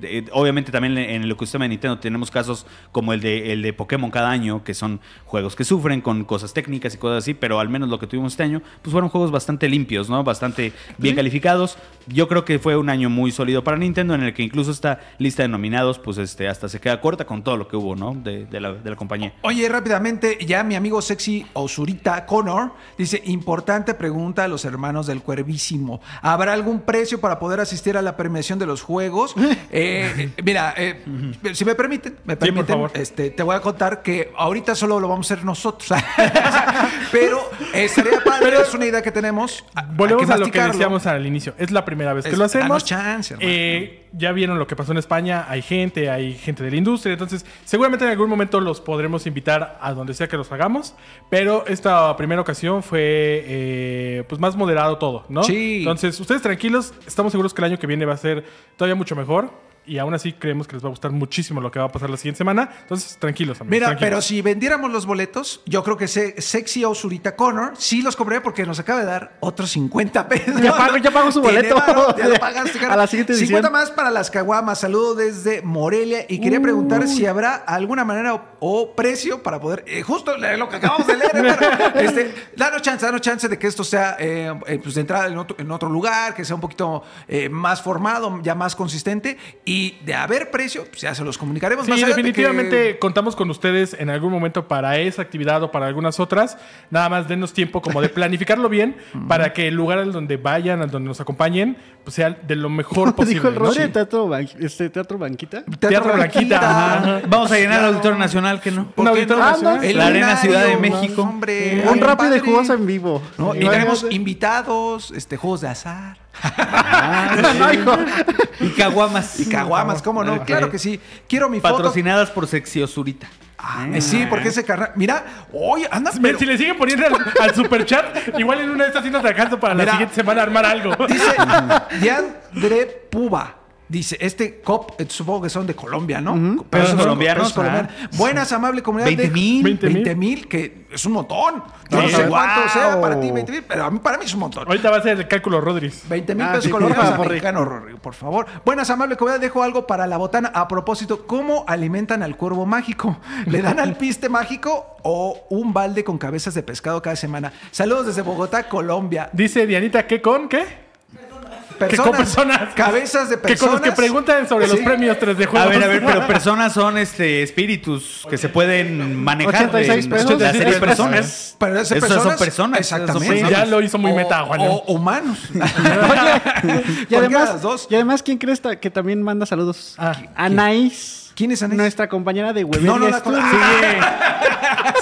de- obviamente también en el ecosistema de Nintendo tenemos casos como el de, el de Pokémon cada año, que son juegos que sufren con cosas técnicas y cosas así, pero al menos lo que tuvimos este año, pues fueron juegos bastante limpios, ¿no? Bastante bien calificados. Yo creo que fue un año muy sólido para Nintendo, en el que incluso esta lista de nominados, pues este, hasta se queda corta con todo lo que hubo, ¿no? De, de la, de la compañía. Oye, rápidamente, ya mi amigo sexy Osurita Connor dice, importante pregunta a los hermanos del Cuervísimo. ¿Habrá algún precio para poder asistir a la premiación de los juegos? *laughs* Eh, eh, mira, eh, si me permiten, me por permiten, favor. este, te voy a contar que ahorita solo lo vamos a hacer nosotros. *laughs* Pero sería padre, es una idea que tenemos. Volvemos a lo que decíamos al inicio. Es la primera vez que Es- lo hacemos. danos chance, hermano. Eh, ya vieron lo que pasó en España. Hay gente, hay gente de la industria. Entonces, seguramente en algún momento los podremos invitar a donde sea que los hagamos. Pero esta primera ocasión fue eh, pues más moderado todo, ¿no? Sí. Entonces, ustedes tranquilos. Estamos seguros que el año que viene va a ser todavía mucho mejor. Y aún así creemos que les va a gustar muchísimo lo que va a pasar la siguiente semana. Entonces, tranquilos, amigos. Mira, tranquilos. pero si vendiéramos los boletos, yo creo que se, Sexy Osurita Connor sí los cobré porque nos acaba de dar otros 50 pesos. Ya pago- ya pago su boleto. varo, ya lo *laughs* pagaste, cara. A la siguiente edición. 50 más para las caguamas. Saludo desde Morelia y quería preguntar si habrá alguna manera o, o precio para poder, eh, justo leer lo que acabamos de leer, hermano. *laughs* este, danos chance, danos chance de que esto sea eh, eh, pues de entrada en otro, en otro lugar, que sea un poquito eh, más formado, ya más consistente y de haber precio, pues ya se los comunicaremos. Sí, más adelante definitivamente que- contamos con ustedes en algún momento para esa actividad o para algunas otras. Nada más denos tiempo como de *laughs* planificarlo bien para que el lugar al donde vayan, al donde nos acompañen, pues sea de lo mejor posible. Dijo el ¿no? Sí. de teatro, Ban- este, teatro Banquita. Teatro Blanquita, ajá. Vamos a llenar el Auditorio Nacional, que no? Un auditorio no? nacional. El La Arena Ciudad de México. hombre, Un rápido y padre. jugoso en vivo. ¿no? Y tenemos invitados, este, juegos de azar. No, hijo. Y caguamas. Y caguamas, ¿cómo no? Claro que sí. Quiero mi foto. Patrocinadas por Sexiosurita. Ah, eh, sí, porque ese carnal. Mira, Mira, pero. Si le siguen poniendo al, al superchat, igual en una de estas sí nos para Mira. la siguiente semana armar algo. Dice *laughs* Diandre Puba. Dice, este COP, eh, supongo que son de Colombia, ¿no? Pesos son- colombianos, pesos colombianos. ah. Buenas, amable comunidad. 20 de- mil. 20 mil. 20 mil, que es un montón. Yo no Sí. sé cuánto Wow. sea para ti, 20 mil, pero a mí, para mí es un montón. Ahorita va a ser el cálculo Rodríguez. 20 mil Ah, pesos sí, colombianos Rory, por favor. Buenas, amable comunidad. Dejo algo para la botana. A propósito, ¿cómo alimentan al cuervo mágico? *laughs* ¿Le dan al piste mágico o un balde con cabezas de pescado cada semana? Saludos desde Bogotá, Colombia. Dice Dianita, ¿qué con qué? Personas, con personas. Cabezas de Que con personas. los que preguntan sobre los premios 3 de juego. A ver, a ver, pero *laughs* personas son este espíritus que se pueden manejar 86 en pesos. la serie 86 personas. Pero esas personas, son personas, Exactamente. Sí, ya lo hizo muy O- meta, Juan. O humanos. *laughs* Y además, dos. y además, ¿quién crees que también manda saludos? Ah, Anaís. ¿Quién es Anaís? Nuestra compañera de Webedia No, no la conozco.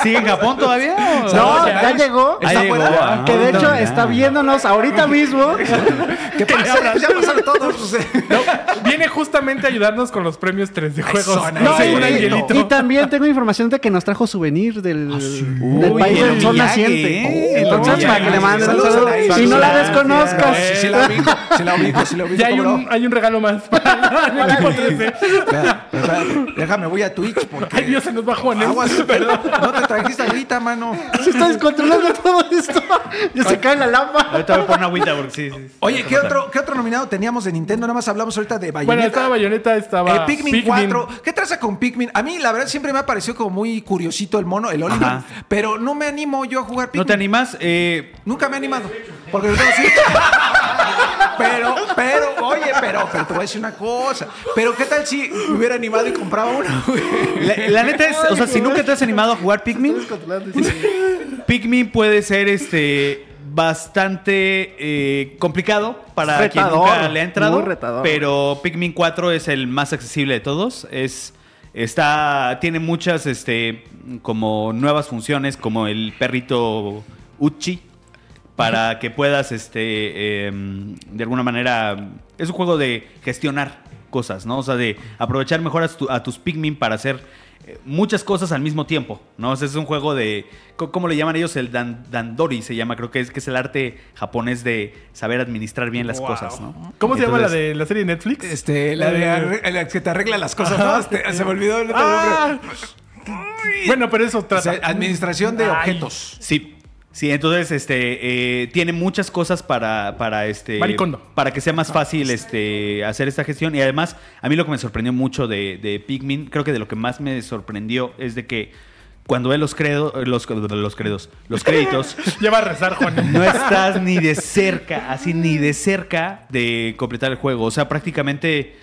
¿Sigue en Japón todavía? o- No, ya ves. llegó. Ah, ¿Está llegó, ah, Que de hecho ya. está viéndonos ahorita mismo. ¿Qué pasa? Pues ya pasaron todos. No, viene justamente a ayudarnos con los premios 3 de juegos. Eso, No, no, y- Angelito. Y también tengo información de que nos trajo souvenir del, del Uy, país el del sol naciente. El Entonces, para que le manden un saludo. Y no la desconozcas. Sí, la ubico, sí la ubico, sí la ubico. Ya hay ¿cómo un, no? hay un regalo más para *laughs* el equipo 13. *laughs* Déjame, voy a Twitch porque. Ay, Dios, se nos va Juan. ¿eh? Aguas, *laughs* perdón. No te trajiste ahorita, mano. Se está descontrolando todo esto. Ya se cae la lámpara. Ahorita voy a poner una agüita porque sí, sí. Oye, ¿qué otro, ¿qué otro nominado teníamos de Nintendo? Nada más hablamos ahorita de Bayonetta. Bueno, estaba Bayonetta, estaba Eh, Pikmin, 4. ¿Qué traza con Pikmin? A mí, la verdad, siempre me ha parecido como muy curiosito el mono, el Oliver. Ajá. Pero no me animo yo a jugar Pikmin. ¿No te animas? Eh, Nunca me he animado. *laughs* Porque no tengo Switch. Pero, pero, oye, pero, pero te voy a decir una cosa. Pero, ¿qué tal si me hubiera animado y compraba uno? güey? la, la neta es, o sea, si nunca te has animado a jugar Pikmin, Pikmin puede ser este bastante eh, complicado para Retador, quien nunca le ha entrado. muy retador. Pero Pikmin 4 es el más accesible de todos. Es Está, tiene muchas, este, como nuevas funciones, como el perrito Uchi, para que puedas, este, em, de alguna manera, es un juego de gestionar cosas, ¿no? O sea, de aprovechar mejor a, tu- a tus Pikmin para hacer eh, muchas cosas al mismo tiempo, ¿no? O sea, es un juego de, ¿cómo le llaman ellos? El dan- Dandori se llama, creo que es, que es el arte japonés de saber administrar bien las Wow. cosas, ¿no? ¿Cómo se llama la de la serie de Netflix? Este, la de la que te arregla las cosas, ¿no? Este, se me olvidó el otro Ah. nombre. Bueno, pero eso O trata. sea, administración de Ay. objetos. Sí. Sí, entonces este eh, tiene muchas cosas para, para este Maricondo. para que sea más fácil este hacer esta gestión. Y además, a mí lo que me sorprendió mucho de, de Pikmin, creo que de lo que más me sorprendió es de que cuando ve los credos, los, los credos, los créditos, *laughs* Ya va a rezar, Juan. no estás ni de cerca, así ni de cerca de completar el juego. O sea, prácticamente,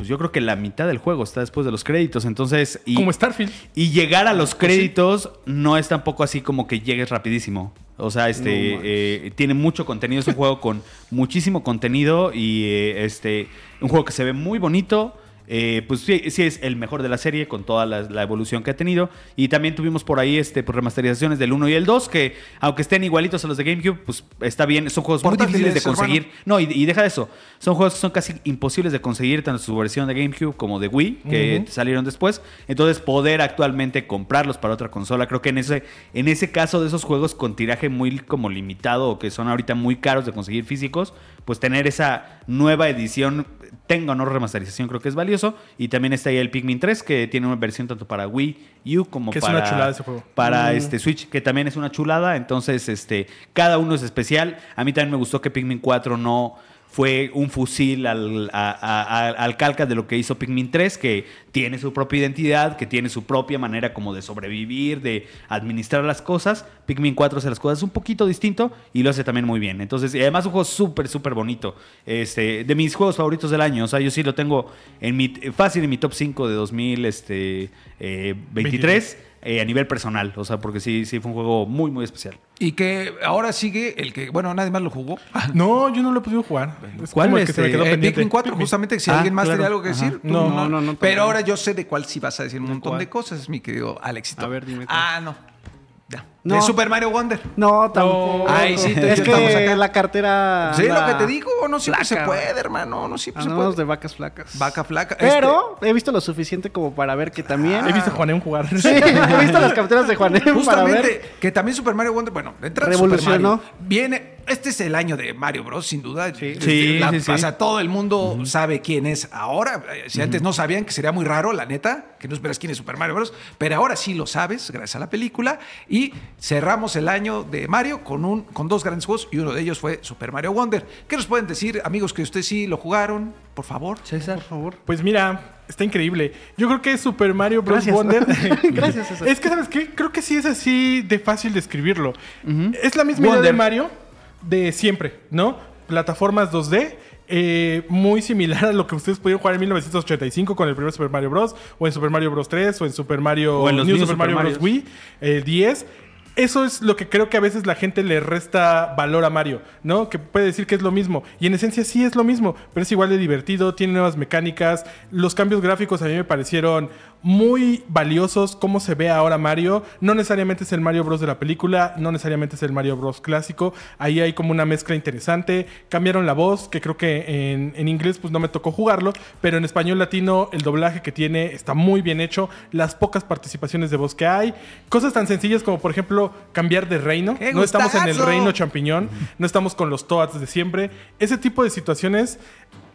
pues yo creo que la mitad del juego está después de los créditos. Entonces, y, Como Starfield. y llegar a los créditos no es tampoco así como que llegues rapidísimo. O sea, este eh, tiene mucho contenido. Es un juego con *laughs* muchísimo contenido y eh, este un juego que se ve muy bonito. Eh, pues sí, sí es el mejor de la serie con toda la, la evolución que ha tenido. Y también tuvimos por ahí este, pues, remasterizaciones del 1 y el 2, que aunque estén igualitos a los de GameCube, pues está bien. Son juegos muy difíciles de hermano. conseguir. No, y, y deja eso. Son juegos que son casi imposibles de conseguir, tanto su versión de GameCube como de Wii, que salieron después. Entonces, poder actualmente comprarlos para otra consola, creo que en ese, en ese caso de esos juegos con tiraje muy como limitado o que son ahorita muy caros de conseguir físicos, pues tener esa nueva edición, tenga o no remasterización, creo que es valioso. Y también está ahí el Pikmin 3, que tiene una versión tanto para Wii U como Que es para, una chulada ese juego. para este Switch, que también es una chulada. Entonces, este, cada uno es especial. A mí también me gustó que Pikmin 4 no fue un fusil al, a- al calca de lo que hizo Pikmin 3, que tiene su propia identidad, que tiene su propia manera como de sobrevivir, de administrar las cosas. Pikmin 4 hace las cosas un poquito distinto y lo hace también muy bien. Entonces, y además un juego súper, súper bonito. Este, de mis juegos favoritos del año. O sea, yo sí lo tengo en mi, fácil en mi top 5 de 2023 eh, 23, eh, a nivel personal. O sea, porque sí, sí fue un juego muy, muy especial. Y que ahora sigue el que, bueno, nadie más lo jugó. *laughs* No, yo no lo he podido jugar. Es ¿Cuál es, que se me eh, quedó Eh, pendiente. Pikmin 4, justamente, si Ah, alguien más claro. tiene algo que Ajá. decir. tú No, no, no, no, Pero ahora yo sé de cuál sí vas a decir un montón cuál? de cosas, mi querido Alexito. A ver, dime cuál. Ah, no. Ya. No. De Super Mario Wonder. No, tampoco. Ay, sí, te- es estamos que acá. la cartera. Sí, lo que te digo, no siempre se puede, hermano. No siempre se Andamos puede. de vacas flacas. Vaca flaca. Pero he visto lo suficiente como para ver que también. He visto a Juanem jugar. *laughs* Sí, he visto las capturas de Juanem para Justamente, ver. que también Super Mario Wonder, bueno, de entrada Revolucionó. Super Mario viene, este es el año de Mario Bros, sin duda. Sí, La- sí, sí. O sea, todo el mundo sabe quién es ahora. Si antes no sabían, que sería muy raro, la neta, que no esperas quién es Super Mario Bros. Pero ahora sí lo sabes, gracias a la película. Y cerramos el año de Mario con, un, con dos grandes juegos y uno de ellos fue Super Mario Wonder. ¿Qué nos pueden decir, amigos, que ustedes sí lo jugaron? Por favor. César. Por favor. Pues mira, está increíble. Yo creo que Super Mario Bros. Gracias. Wonder. *laughs* *laughs* Gracias, César. Es que, ¿sabes qué? Creo que sí es así de fácil describirlo. Es la misma idea de Mario de siempre, ¿no? Plataformas 2D. eh, muy similar a lo que ustedes pudieron jugar en 1985 con el primer Super Mario Bros. o en Super Mario Bros. 3 o en Super Mario O en los New Super Mario Bros. Wii eh, 10. Eso es lo que creo que a veces la gente le resta valor a Mario, ¿no? Que puede decir que es lo mismo. Y en esencia sí es lo mismo, pero es igual de divertido, tiene nuevas mecánicas. Los cambios gráficos a mí me parecieron muy valiosos. Cómo se ve ahora Mario. No necesariamente es el Mario Bros. de la película, no necesariamente es el Mario Bros. clásico. Ahí hay como una mezcla interesante. Cambiaron la voz, que creo que en, en inglés pues no me tocó jugarlo, pero en español latino el doblaje que tiene está muy bien hecho. Las pocas participaciones de voz que hay. Cosas tan sencillas como por ejemplo cambiar de reino. ¡Qué No estamos en el reino champiñón, no estamos con los Toads de siempre. Ese tipo de situaciones,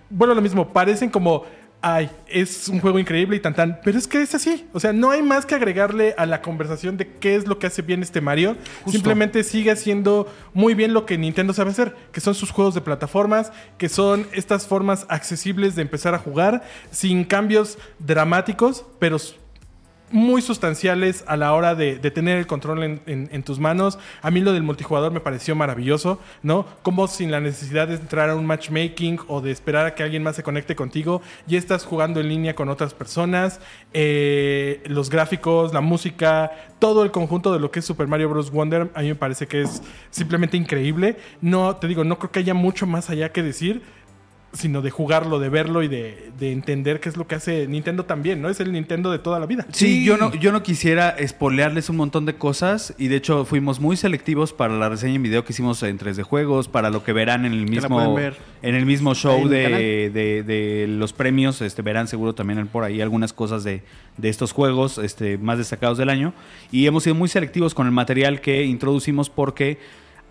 bueno, lo mismo, parecen como, ay, es un juego increíble y tan tan, pero es que es así. O sea, no hay más que agregarle a la conversación de qué es lo que hace bien este Mario. Simplemente sigue haciendo muy bien lo que Nintendo sabe hacer, que son sus juegos de plataformas, que son estas formas accesibles de empezar a jugar sin cambios dramáticos, pero muy sustanciales a la hora de, tener el control en tus manos. A mí lo del multijugador me pareció maravilloso, ¿no? Como sin la necesidad de entrar a un matchmaking o de esperar a que alguien más se conecte contigo, ya estás jugando en línea con otras personas. Eh, los gráficos, la música, todo el conjunto de lo que es Super Mario Bros. Wonder, a mí me parece que es simplemente increíble. No, te digo, no creo que haya mucho más allá que decir sino de jugarlo, de verlo y de, de entender qué es lo que hace Nintendo también, ¿no? Es el Nintendo de toda la vida. Sí, Yo, no, yo no quisiera espolearles un montón de cosas y de hecho fuimos muy selectivos para la reseña en video que hicimos en 3D Juegos, para lo que verán en el mismo, en el mismo show de, de- de los premios. Este, verán seguro también por ahí algunas cosas de, de estos juegos este, más destacados del año. Y hemos sido muy selectivos con el material que introducimos porque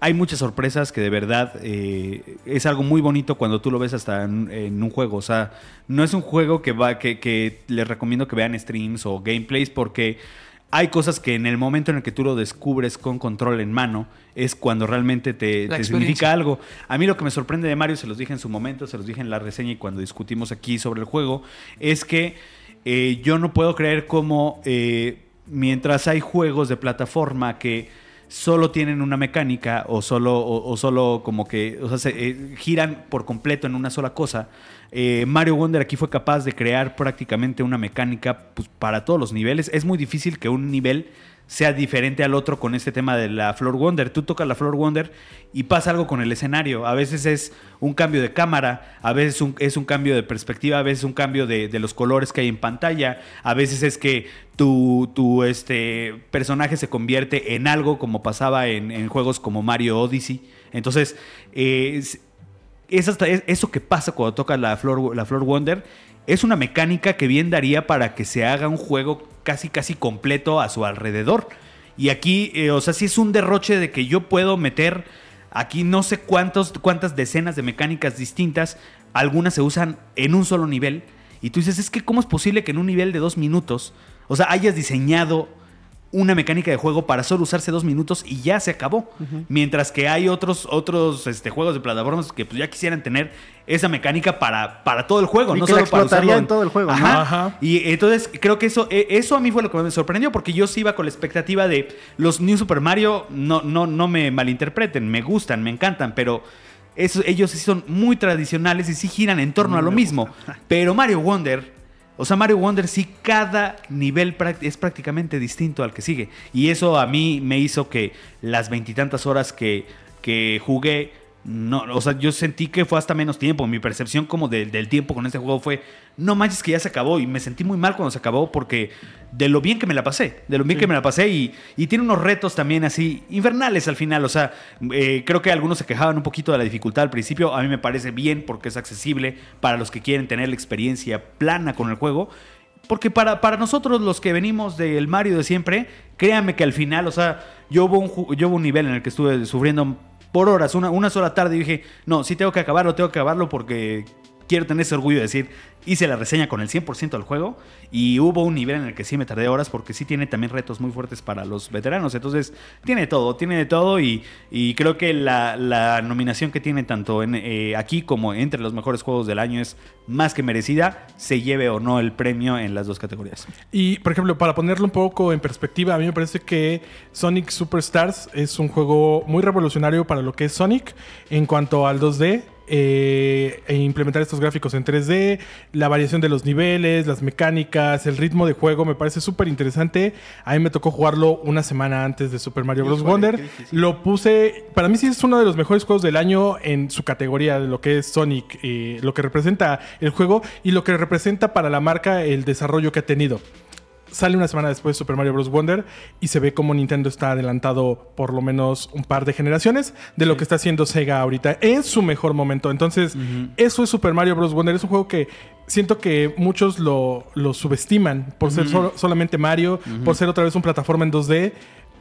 hay muchas sorpresas que de verdad eh, es algo muy bonito cuando tú lo ves hasta en, en un juego. O sea, no es un juego que va que, que les recomiendo que vean streams o gameplays porque hay cosas que en el momento en el que tú lo descubres con control en mano es cuando realmente te, significa algo. A mí lo que me sorprende de Mario, se los dije en su momento, se los dije en la reseña y cuando discutimos aquí sobre el juego, es que eh, yo no puedo creer cómo eh, mientras hay juegos de plataforma que solo tienen una mecánica o solo, o, solo como que o sea, se, eh, giran por completo en una sola cosa. eh, Mario Wonder aquí fue capaz de crear prácticamente una mecánica pues, para todos los niveles. Es muy difícil que un nivel sea diferente al otro con este tema de la Floor Wonder. Tú tocas la Floor Wonder y pasa algo con el escenario. A veces es un cambio de cámara, a veces es un cambio de perspectiva, a veces un cambio de, los colores que hay en pantalla, a veces es que tu, tu, este, personaje se convierte en algo como pasaba en, en juegos como Mario Odyssey. Entonces, eh, es- hasta es- eso que pasa cuando tocas la Flor, la Flor Wonder es una mecánica que bien daría para que se haga un juego casi casi completo a su alrededor. Y aquí, eh, o sea, sí es un derroche de que yo puedo meter aquí no sé cuántos, cuántas decenas de mecánicas distintas, algunas se usan en un solo nivel. Y tú dices, es que ¿cómo es posible que en un nivel de dos minutos, o sea, hayas diseñado una mecánica de juego para solo usarse dos minutos y ya se acabó. Mientras que hay otros, otros este, juegos de plataformas que pues, ya quisieran tener esa mecánica para, para todo el juego, Y no que la solo para explotaría usarlo en todo el juego, ¿no? Ajá. Ajá. Y entonces creo que eso, eh, eso a mí fue lo que me sorprendió, porque yo sí iba con la expectativa de los New Super Mario, no, no, no me malinterpreten, me gustan, me encantan, pero eso- ellos sí son muy tradicionales y sí giran en torno a lo mismo. Pero Mario Wonder, o sea, Mario Wonder sí cada nivel es prácticamente distinto al que sigue. Y eso a mí me hizo que las veintitantas horas que, que jugué, no, o sea, yo sentí que fue hasta menos tiempo. Mi percepción como de- del tiempo con este juego fue, no manches que ya se acabó. Y me sentí muy mal cuando se acabó porque de lo bien que me la pasé, de lo bien que me la pasé. Y, y tiene unos retos también así infernales al final. O sea, eh, creo que algunos se quejaban un poquito de la dificultad al principio. A mí me parece bien porque es accesible para los que quieren tener la experiencia plana con el juego. Porque para, para nosotros los que venimos del Mario de siempre, créanme que al final, o sea, yo hubo un, yo hubo un nivel en el que estuve sufriendo por horas, una, una sola tarde. Y dije, no, sí tengo que acabarlo, tengo que acabarlo porque quiero tener ese orgullo de decir, hice la reseña con el 100% del juego y hubo un nivel en el que sí me tardé horas porque sí tiene también retos muy fuertes para los veteranos. Entonces, tiene todo, tiene de todo y, y creo que la, la nominación que tiene tanto en, eh, aquí como entre los mejores juegos del año es más que merecida, se lleve o no el premio en las dos categorías. Y, por ejemplo, para ponerlo un poco en perspectiva, a mí me parece que Sonic Superstars es un juego muy revolucionario para lo que es Sonic en cuanto al 2D. Eh, e implementar estos gráficos en 3D, la variación de los niveles, las mecánicas, el ritmo de juego me parece súper interesante. A mí me tocó jugarlo una semana antes de Super Mario Bros. Wonder. Lo puse, para mí sí es uno de los mejores juegos del año en su categoría de lo que es Sonic, eh, lo que representa el juego y lo que representa para la marca el desarrollo que ha tenido sale una semana después Super Mario Bros. Wonder y se ve como Nintendo está adelantado por lo menos un par de generaciones de lo que está haciendo Sega ahorita en su mejor momento. Entonces, eso es Super Mario Bros. Wonder. Es un juego que siento que muchos lo, lo subestiman por ser solamente Mario, por ser otra vez un plataforma en 2D.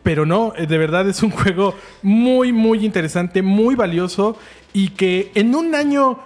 Pero no, eh, de verdad es un juego muy, muy interesante, muy valioso y que en un año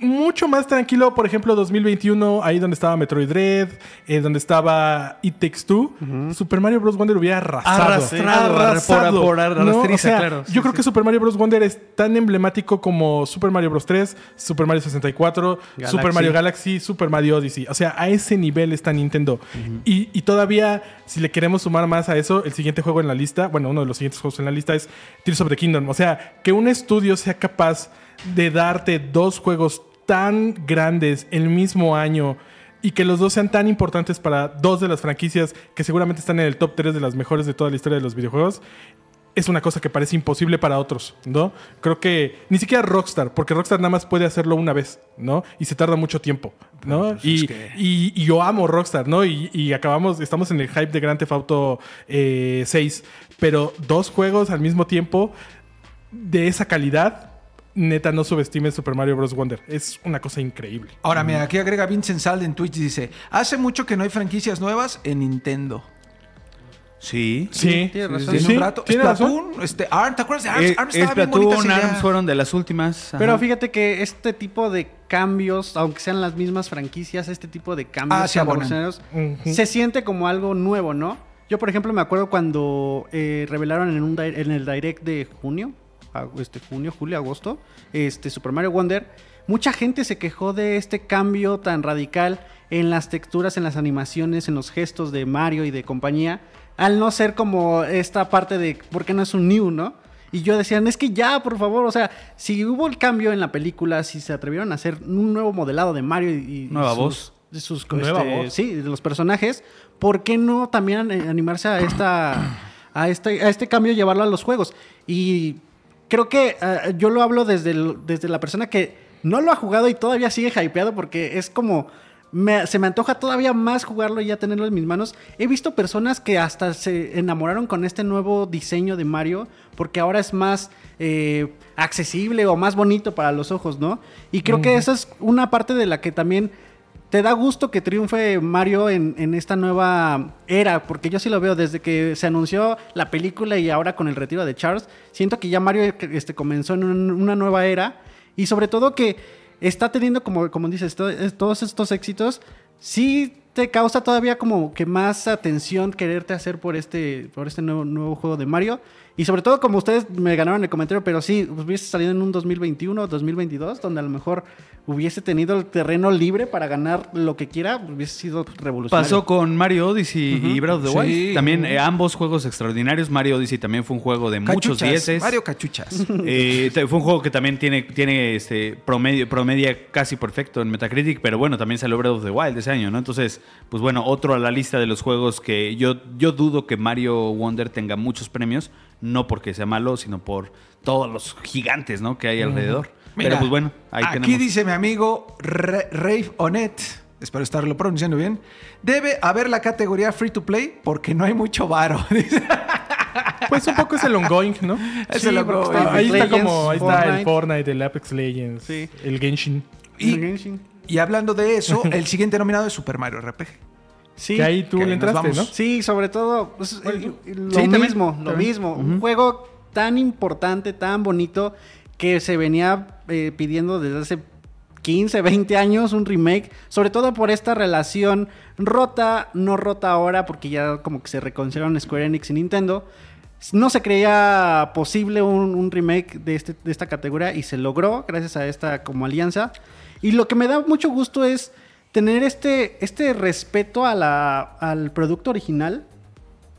mucho más tranquilo, por ejemplo, 2021, ahí donde estaba Metroid Dread, eh, donde estaba It Takes Two, Super Mario Bros. Wonder hubiera arrasado. Arrastrado, Arrasado, por- por arrastriza, O sea, claro. Sí, yo creo sí. que Super Mario Bros. Wonder es tan emblemático como Super Mario Bros. 3, Super Mario 64, Galaxy. Super Mario Galaxy, Super Mario Odyssey. O sea, a ese nivel está Nintendo. y, y todavía, si le queremos sumar más a eso, el siguiente juego en la lista, bueno, uno de los siguientes juegos en la lista es Tears of the Kingdom. O sea, que un estudio sea capaz de darte dos juegos tan grandes el mismo año y que los dos sean tan importantes para dos de las franquicias que seguramente están en el top 3 de las mejores de toda la historia de los videojuegos. es una cosa que parece imposible para otros, ¿no? Creo que ni siquiera Rockstar, porque Rockstar nada más puede hacerlo una vez, ¿no? Y se tarda mucho tiempo, ¿no? y, y- y yo amo Rockstar, ¿no? Y, y acabamos, estamos en el hype de Grand Theft Auto eh, 6, pero dos juegos al mismo tiempo de esa calidad, neta, no subestimen Super Mario Bros. Wonder. Es una cosa increíble. Ahora, mira, aquí agrega Vincent Sal en Twitch y dice: Hace mucho que no hay franquicias nuevas en Nintendo. Sí. Sí, tienes razón. Sí, un rato. tiene razón. Splatoon, este, ARM, ¿te acuerdas de ARMS? Eh, ARMS estaba bien Splatoon, bonita esa idea. ARMS fueron de las últimas. ajá. Pero fíjate que este tipo de cambios, aunque sean las mismas franquicias, este tipo de cambios Ah, Ujú. se siente como algo nuevo, ¿no? Yo, por ejemplo, me acuerdo cuando eh, revelaron en, un di- en el direct de junio, este, junio, julio, agosto, este Super Mario Wonder, mucha gente se quejó de este cambio tan radical en las texturas, en las animaciones, en los gestos de Mario y de compañía, al no ser como esta parte de, ¿por qué no es un new, no? Y yo decían, es que ya, por favor, o sea, si hubo el cambio en la película, si se atrevieron a hacer un nuevo modelado de Mario y, y Nueva sus- voz. de sus Nueva este, voz. sí, de los personajes, ¿por qué no también animarse a esta a este a este cambio y llevarlo a los juegos? Y creo que eh, yo lo hablo desde el- desde la persona que no lo ha jugado y todavía sigue hypeado porque es como me- se me antoja todavía más jugarlo y ya tenerlo en mis manos. He visto personas que hasta se enamoraron con este nuevo diseño de Mario porque ahora es más eh, accesible o más bonito para los ojos, ¿no? Y creo que esa es una parte de la que también te da gusto que triunfe Mario en, en esta nueva era, porque yo sí lo veo desde que se anunció la película y ahora con el retiro de Charles, siento que ya Mario este, comenzó en un- una nueva era y sobre todo que está teniendo, como, como dices, es- todos estos éxitos, sí te causa todavía como que más atención quererte hacer por este, por este nuevo, nuevo juego de Mario. Y sobre todo, como ustedes me ganaron el comentario, pero sí, hubiese salido en un 2021 o 2022, donde a lo mejor hubiese tenido el terreno libre para ganar lo que quiera, hubiese sido revolucionario. Pasó con Mario Odyssey y Breath of the Sí. Wild. También eh, ambos juegos extraordinarios. Mario Odyssey también fue un juego de muchos dieces. Mario Cachuchas. *laughs* Eh, fue un juego que también tiene, tiene este promedio, promedia casi perfecto en Metacritic, pero bueno, también salió Breath of the Wild ese año, ¿no? Entonces, pues bueno, otro a la lista de los juegos que yo, yo dudo que Mario Wonder tenga muchos premios, no porque sea malo, sino por todos los gigantes, ¿no? Que hay alrededor. Mira, pero pues bueno, ahí aquí tenemos. dice mi amigo Ra- Rafe Onet, espero estarlo pronunciando bien, debe haber la categoría free to play porque no hay mucho varo. *laughs* Pues un poco es el ongoing, ¿no? Es Sí, el está- ahí está como, ahí está el Fortnite. El Apex Legends, Sí. el Genshin. Y, Genshin. y hablando de eso, el siguiente nominado es Super Mario RPG. Sí. Que ahí tú que le entraste, ¿no? Sí, sobre todo pues, el- lo Sí, también, mismo, lo también. mismo. Un juego tan importante, tan bonito, que se venía eh, pidiendo desde hace 15, 20 años un remake, sobre todo por esta relación rota, no rota ahora, porque ya como que se reconciliaron Square Enix y Nintendo. No se creía posible un, un remake de, este, de esta categoría y se logró gracias a esta como alianza. Y lo que me da mucho gusto es tener este, este respeto a al producto original,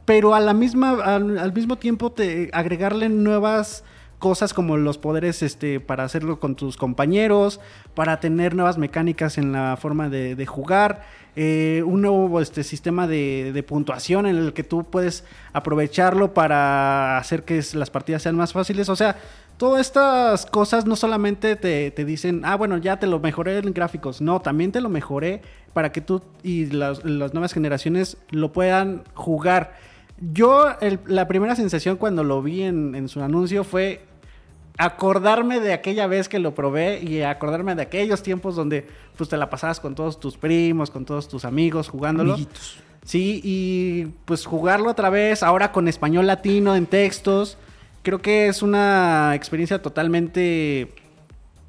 pero a la misma, al, mismo tiempo agregarle nuevas cosas como los poderes este, para hacerlo con tus compañeros, para tener nuevas mecánicas en la forma de, jugar, eh, un nuevo este, sistema de, puntuación en el que tú puedes aprovecharlo para hacer que las partidas sean más fáciles. O sea, todas estas cosas no solamente te, te dicen, ah, bueno, ya te lo mejoré en gráficos. No, también te lo mejoré para que tú y las, las nuevas generaciones lo puedan jugar. Yo, el- la primera sensación cuando lo vi en, en su anuncio fue acordarme de aquella vez que lo probé y acordarme de aquellos tiempos donde pues te la pasabas con todos tus primos, con todos tus amigos jugándolo. Amiguitos. Sí, y pues jugarlo otra vez, ahora con español latino en textos, creo que es una experiencia totalmente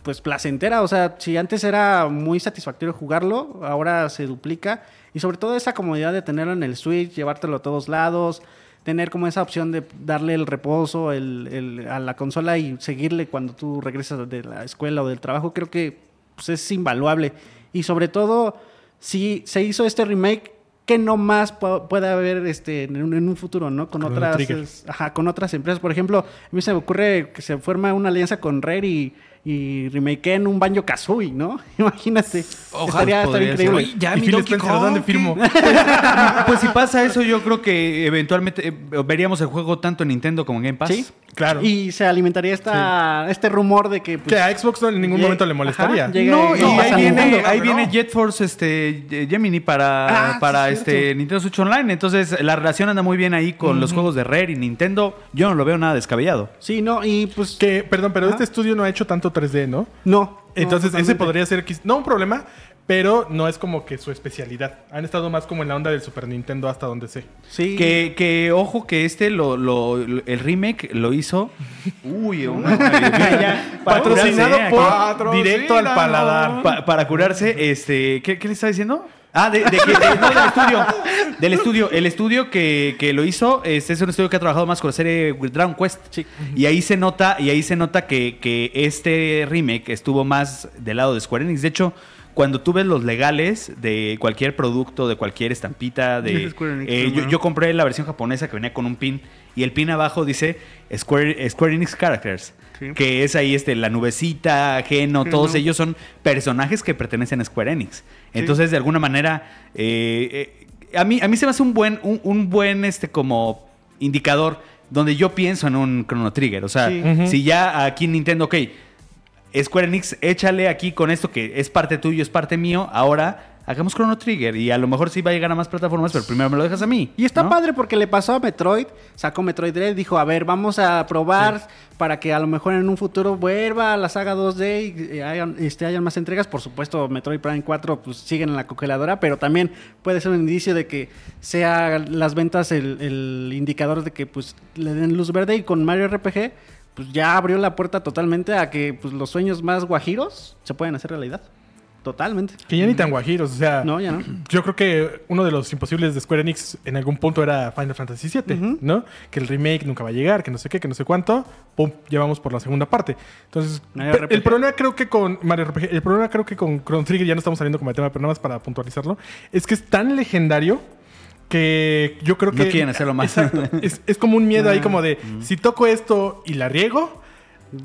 pues placentera, o sea, si antes era muy satisfactorio jugarlo, ahora se duplica y sobre todo esa comodidad de tenerlo en el Switch, llevártelo a todos lados, tener como esa opción de darle el reposo el- a la consola y seguirle cuando tú regresas de la escuela o del trabajo, creo que pues, es invaluable. Y sobre todo, si se hizo este remake, ¿qué no más pu- puede haber este, en, un, en un futuro, ¿no? Con otras, es- ajá, con otras empresas. Por ejemplo, a mí se me ocurre que se forma una alianza con Rare y, y remakeen un Banjo Kazooie, ¿no? *laughs* Imagínate. Ojalá estaría, estaría podría ser. increíble. Oye, ya y mi Donkey Kong, ¿dónde firmo? *laughs* Pues si pasa eso, yo creo que eventualmente eh, veríamos el juego tanto en Nintendo como en Game Pass. Sí. Claro. Y se alimentaría esta, este rumor de que. pues, que a Xbox no en ningún momento le molestaría. Ajá, llegue- No, y no, ahí viene, ahí no. viene Jet Force este, Gemini para, Ah, para es este. Nintendo Switch Online. Entonces, la relación anda muy bien ahí con los juegos de Rare y Nintendo. Yo no lo veo nada descabellado. Sí, no, y pues. Que, perdón, pero este estudio no ha hecho tanto 3D, ¿no? No. Entonces, no, ese podría ser, no un problema, pero no es como que su especialidad. Han estado más como en la onda del Super Nintendo hasta donde sé. Sí. Que, que ojo que este lo, lo- lo- el remake lo hizo. Uy, *laughs* una *laughs* Patrocinado curarse, ¿eh? por. Directo al Paladar. Pa- para curarse, este. ¿Qué, qué le estaba diciendo? Ah, de, de que- de- no, del estudio. *laughs* Del estudio. El estudio que, que lo hizo, este es un estudio que ha trabajado más con la serie Dragon Quest. Sí. Y ahí se nota, y ahí se nota que, que este remake estuvo más del lado de Square Enix. De hecho, cuando tú ves los legales de cualquier producto, de cualquier estampita, de. Eh, yo, yo compré la versión japonesa que venía con un pin. Y el pin abajo dice Square, Square Enix Characters. Sí. Que es ahí este, la nubecita, Geno, Geno. todos ellos son personajes que pertenecen a Square Enix. Entonces, de alguna manera, eh, eh, a, mí, a mí se me hace un buen, un, un buen este, como indicador donde yo pienso en un Chrono Trigger. O sea, Sí. Si ya aquí Nintendo, ok, Square Enix, échale aquí con esto que es parte tuyo, es parte mío, ahora hagamos Chrono Trigger y a lo mejor sí va a llegar a más plataformas, pero primero me lo dejas a mí. Y está ¿no? padre porque le pasó a Metroid, sacó Metroid Dread, dijo, a ver, vamos a probar para que a lo mejor en un futuro vuelva a la saga 2D y hayan, este, hayan más entregas. Por supuesto, Metroid Prime 4 pues siguen en la congeladora, pero también puede ser un indicio de que sea las ventas el, el indicador de que pues le den luz verde y con Mario RPG pues ya abrió la puerta totalmente a que pues los sueños más guajiros se pueden hacer realidad. Totalmente. Que ya ni tan guajiros, o sea... No, ya no. Yo creo que uno de los imposibles de Square Enix en algún punto era Final Fantasy VII. ¿no? Que el remake nunca va a llegar, que no sé qué, que no sé cuánto. Pum, ya vamos por la segunda parte. Entonces, el problema creo que con Mario RPG, el problema creo que con Chrono Trigger, ya no estamos saliendo como de tema, pero nada más para puntualizarlo, es que es tan legendario que yo creo No que... quieren hacerlo más. Exacto. es, es como un miedo ahí *laughs* como de, si toco esto y la riego...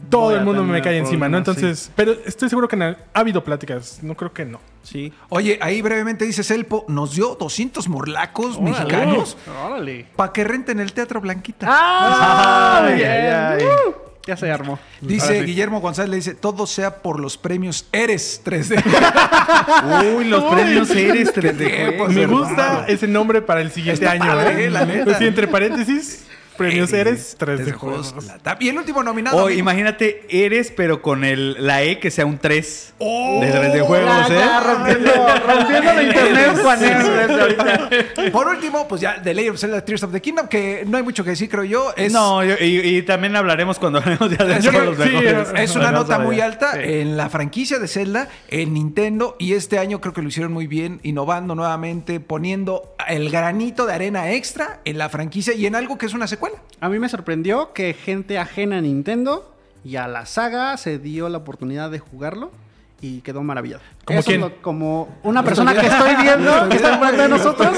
Todo Voy el mundo me cae encima, ¿no? Entonces, pero estoy seguro que ha habido pláticas. No creo que no. Sí. Oye, ahí brevemente dice Selpo, nos dio 200 morlacos Órale. mexicanos Órale. para que renten el Teatro Blanquita. ¡Ah! Ay, bien. ay, ay. Uh, ya se armó. Dice sí. Guillermo González, le dice, todo sea por los premios Eres 3D. *laughs* Uy, los premios Eres 3D. ¿Qué? juego. Pues, Me hermano. gusta ese nombre para el siguiente Está año, padre, ¿eh? la neta. Pues entre paréntesis, premios Eres, tres de de juegos. Y el último nominado. O amigo. imagínate, eres, pero con el, la E que sea un 3 Oh, de 3 de juegos, ya, ¿eh? rompiendo, rompiendo la internet, desde ahorita. Por último, pues ya The Legend of Zelda Tears of the Kingdom, que no hay mucho que decir, creo yo. Es, No, yo- y, y también hablaremos cuando hablemos ya de que- los sí, mejores. es una nota muy alta Sí. en la franquicia de Zelda, en Nintendo, y este año creo que lo hicieron muy bien, innovando nuevamente, poniendo el granito de arena extra en la franquicia y en algo que es una secuela. A mí me sorprendió que gente ajena a Nintendo y a la saga se dio la oportunidad de jugarlo y quedó maravillado. ¿Como quién? lo- como una persona que estoy viendo, que está enfrente *laughs* de nosotros.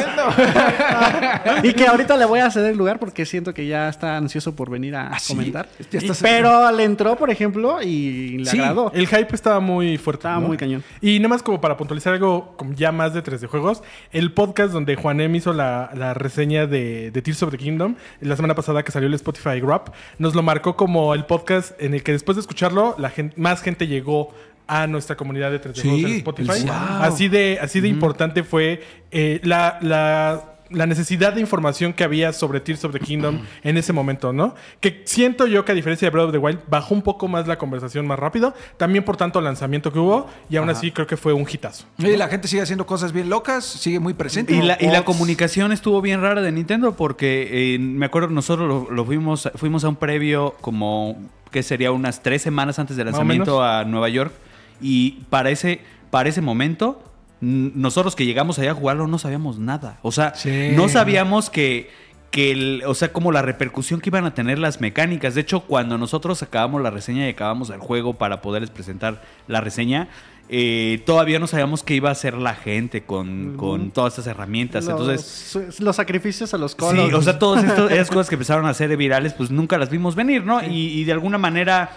y que ahorita le voy a ceder el lugar porque siento que ya está ansioso por venir a Ah, sí. comentar. Y- pero le entró, por ejemplo, y le Sí, agradó. El hype estaba muy fuerte. Estaba ¿no? muy cañón. Y nada más como para puntualizar algo ya más de 3 de juegos, el podcast donde Juanem hizo la, la reseña de, de Tears of the Kingdom, la semana pasada que salió el Spotify Wrap, nos lo marcó como el podcast en el que después de escucharlo, la gente, más gente llegó a nuestra comunidad de 3 de Sí, juegos en Spotify. el- wow. Así de, así de importante fue eh, la, la, la necesidad de información que había sobre Tears of the Kingdom en ese momento, ¿no? Que siento yo que a diferencia de Breath of the Wild bajó un poco más la conversación más rápido, también por tanto lanzamiento que hubo, y aún así creo que fue un hitazo. Y la gente sigue haciendo cosas bien locas, sigue muy presente. Y la, y la comunicación estuvo bien rara de Nintendo porque eh, me acuerdo nosotros lo, lo fuimos, fuimos a un previo como que sería unas tres semanas antes del lanzamiento a Nueva York y para ese, para ese momento nosotros que llegamos allá a jugarlo no sabíamos nada. O sea, Sí. no sabíamos que, que el- o sea, como la repercusión que iban a tener las mecánicas. De hecho, cuando nosotros acabamos la reseña y acabamos el juego para poderles presentar la reseña, eh, todavía no sabíamos qué iba a hacer la gente con, con todas estas herramientas. Los, Entonces, los sacrificios a los Sí, colos. o sea, todas *laughs* estas cosas que empezaron a ser virales, pues nunca las vimos venir, ¿no? Y, y de alguna manera,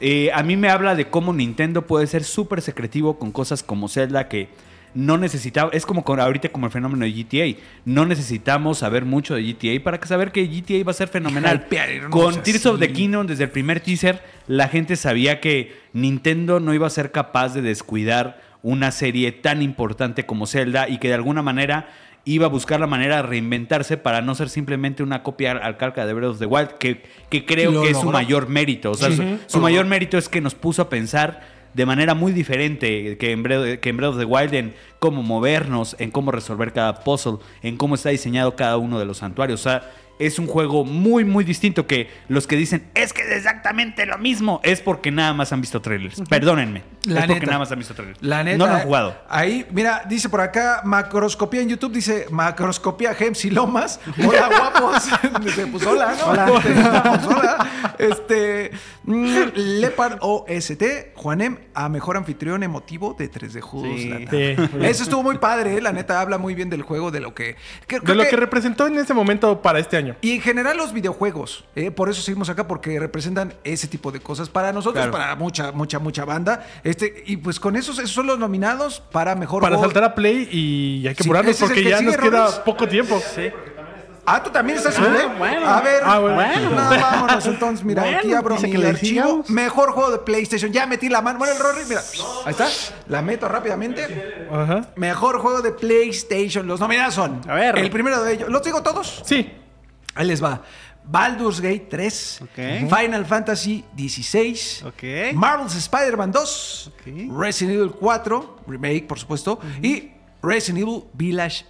eh, a mí me habla de cómo Nintendo puede ser súper secretivo con cosas como Zelda que no necesitaba, es como con, ahorita como el fenómeno de GTA, no necesitamos saber mucho de GTA para que saber que GTA va a ser fenomenal. *laughs* Con Tears of the. Kingdom desde el primer teaser la gente sabía que Nintendo no iba a ser capaz de descuidar una serie tan importante como Zelda y que de alguna manera iba a buscar la manera de reinventarse para no ser simplemente una copia al calca de Breath of the Wild, que, que creo Lo que es su logró. mayor mérito. O sea, su, su mayor mérito es que nos puso a pensar de manera muy diferente que en, Breath, que en Breath of the Wild en cómo movernos, en cómo resolver cada puzzle, en cómo está diseñado cada uno de los santuarios. O sea, es un juego muy, muy distinto que los que dicen es que es exactamente lo mismo es porque nada más han visto trailers. Perdónenme. La es porque neta. nada más han visto trailers. La neta. No lo han jugado. Ahí, mira, dice por acá, macroscopía en YouTube, dice macroscopía Gems y Lomas. *laughs* Hola, guapos. *laughs* Dice, pues hola, ¿no? Hola. *laughs* Pues, hola. Este, mm, Lepard OST, Juanem, a mejor anfitrión emotivo de 3D Juegos. Sí. Eso estuvo muy padre, ¿eh? la neta, habla muy bien del juego, de lo que... creo- De creo lo que representó en ese momento para este año. Y en general los videojuegos, ¿eh? por eso seguimos acá, porque representan ese tipo de cosas para nosotros, Claro. para mucha, mucha, mucha banda. Este, y pues con esos, esos son los nominados para mejor Para juego. saltar a Play y hay que Sí, apurarnos porque que ya sigue, nos queda poco tiempo. Ah, tú también estás en Play? bueno. A ver, Ah, bueno. no, *laughs* vámonos entonces, mira, Bueno, aquí abro mi archivo. Mejor juego de PlayStation. Ya metí la mano. Bueno, el Rory, mira, ahí está. La meto rápidamente. Ajá. Mejor juego de PlayStation. Los nominados son. A ver. El primero de ellos. ¿Los digo todos? Sí. Ahí les va. Baldur's Gate 3, Ok. Final Fantasy 16, Ok. Marvel's Spider-Man 2, Ok. Resident Evil 4, remake por supuesto, y Resident Evil Village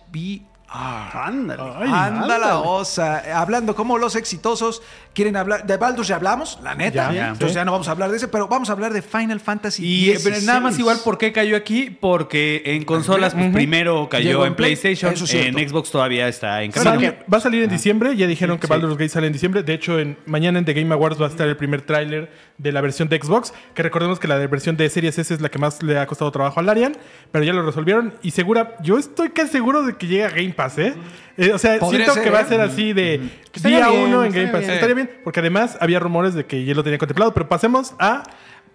VR. Ándale. Ay, Anda la ándale. osa. Eh, Hablando como los exitosos quieren hablar. De Baldur's ya hablamos, la neta. Ya, ya. Entonces Sí. ya no vamos a hablar de ese, pero vamos a hablar de Final Fantasy Y eh, 16. nada más igual, ¿por qué cayó aquí? Porque en consolas, pues primero cayó Llegó en en Play, PlayStation, eso en Xbox todavía está en Sale- camino. va a salir en diciembre. Ya dijeron que Sí. Baldur's Gate sale en diciembre. De hecho, en, mañana en The Game Awards va a estar el primer tráiler de la versión de Xbox. Que recordemos que la de versión de Series S es la que más le ha costado trabajo a Larian. Pero ya lo resolvieron. Y segura, yo estoy casi seguro de que llega a Game Pass, ¿eh? Eh, o sea, siento ser, que va a ser así de día bien, uno en Game Pass. bien. Estaría bien. Porque además había rumores de que ya lo tenían contemplado. Pero pasemos a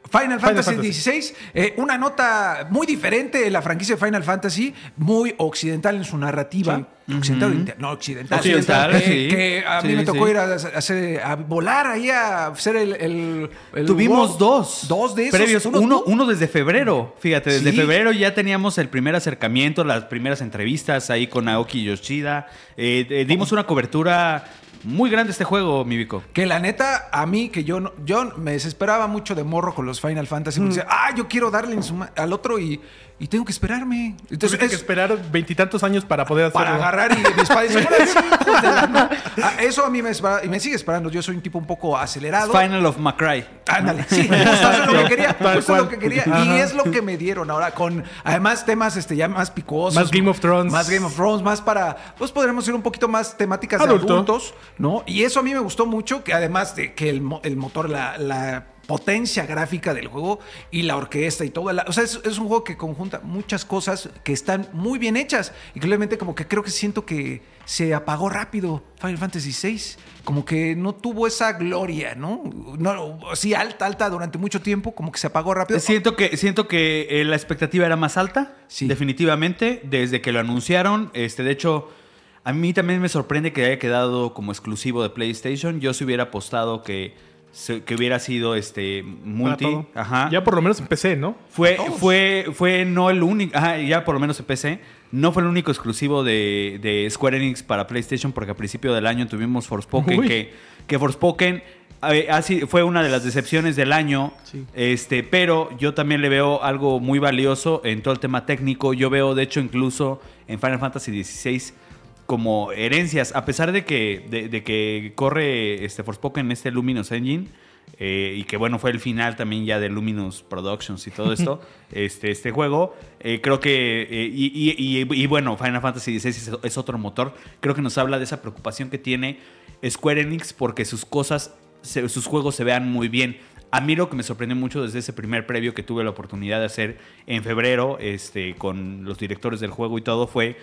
Final Fantasy, Fantasy. 16, eh, una nota muy diferente de la franquicia de Final Fantasy, muy occidental en su narrativa. Occidental, no, occidental. Occidental, Eh, sí. Que a mí me tocó sí. ir a, a hacer- a volar ahí a hacer el. el- el Tuvimos World- dos. Dos de esos. Previos. uno Uno, uno desde febrero. Fíjate, desde Sí. febrero ya teníamos el primer acercamiento, las primeras entrevistas ahí con Aoki Yoshida. Eh, eh, dimos una cobertura muy grande este juego, mi Vico. Que la neta, a mí, que yo no- yo me desesperaba mucho de morro con los Final Fantasy. Porque decía, ah, yo quiero darle en su ma- al otro y, y tengo que esperarme. Entonces, Tuviste que es- esperar veintitantos años para poder hacerlo. para agarrar y mi espada dice, "Órale, hijos de la ma-". Ah, Eso a mí me espera- y me sigue esperando. Yo soy un tipo un poco acelerado. Final of Macray. Ándale, sí, justo eso es lo que *laughs* quería, justo lo que quería. Y es lo que me dieron ahora con, además, temas este, ya más picosos. Más Game of Thrones. Más Game of Thrones, más para, pues podremos ir un poquito más temáticas Adulto. de adultos, ¿no? Y eso a mí me gustó mucho, que además de que el, mo- el motor, la, la potencia gráfica del juego y la orquesta y todo. la- o sea, es, es un juego que conjunta muchas cosas que están muy bien hechas. Obviamente como que creo que siento que se apagó rápido Final Fantasy VI. Como que no tuvo esa gloria, ¿no? no sí, alta, alta durante mucho tiempo, como que se apagó rápido. Siento que, siento que eh, la expectativa era más alta, Sí. definitivamente, desde que lo anunciaron. Este, de hecho, a mí también me sorprende que haya quedado como exclusivo de PlayStation. Yo si hubiera apostado que, se- que hubiera sido este multi. Ajá. Ya por lo menos empecé, ¿no? Fue, fue, fue no el único, ajá, ya por lo menos en PC, no fue el único exclusivo de, de Square Enix para PlayStation, porque a principio del año tuvimos Forspoken, Uy. que, que Forspoken eh, así fue una de las decepciones del año, Sí. este, pero yo también le veo algo muy valioso en todo el tema técnico. Yo veo, de hecho, incluso en Final Fantasy XVI como herencias, a pesar de que, de, de que corre este Forspoken en este Luminous Engine, eh, y que bueno, fue el final también ya de Luminous Productions y todo esto, *laughs* este, este juego, eh, creo que, eh, y, y- y- y bueno, Final Fantasy XVI es, es otro motor, creo que nos habla de esa preocupación que tiene Square Enix porque sus cosas, se- sus juegos se vean muy bien. A mí lo que me sorprendió mucho desde ese primer previo que tuve la oportunidad de hacer en febrero este, con los directores del juego y todo fue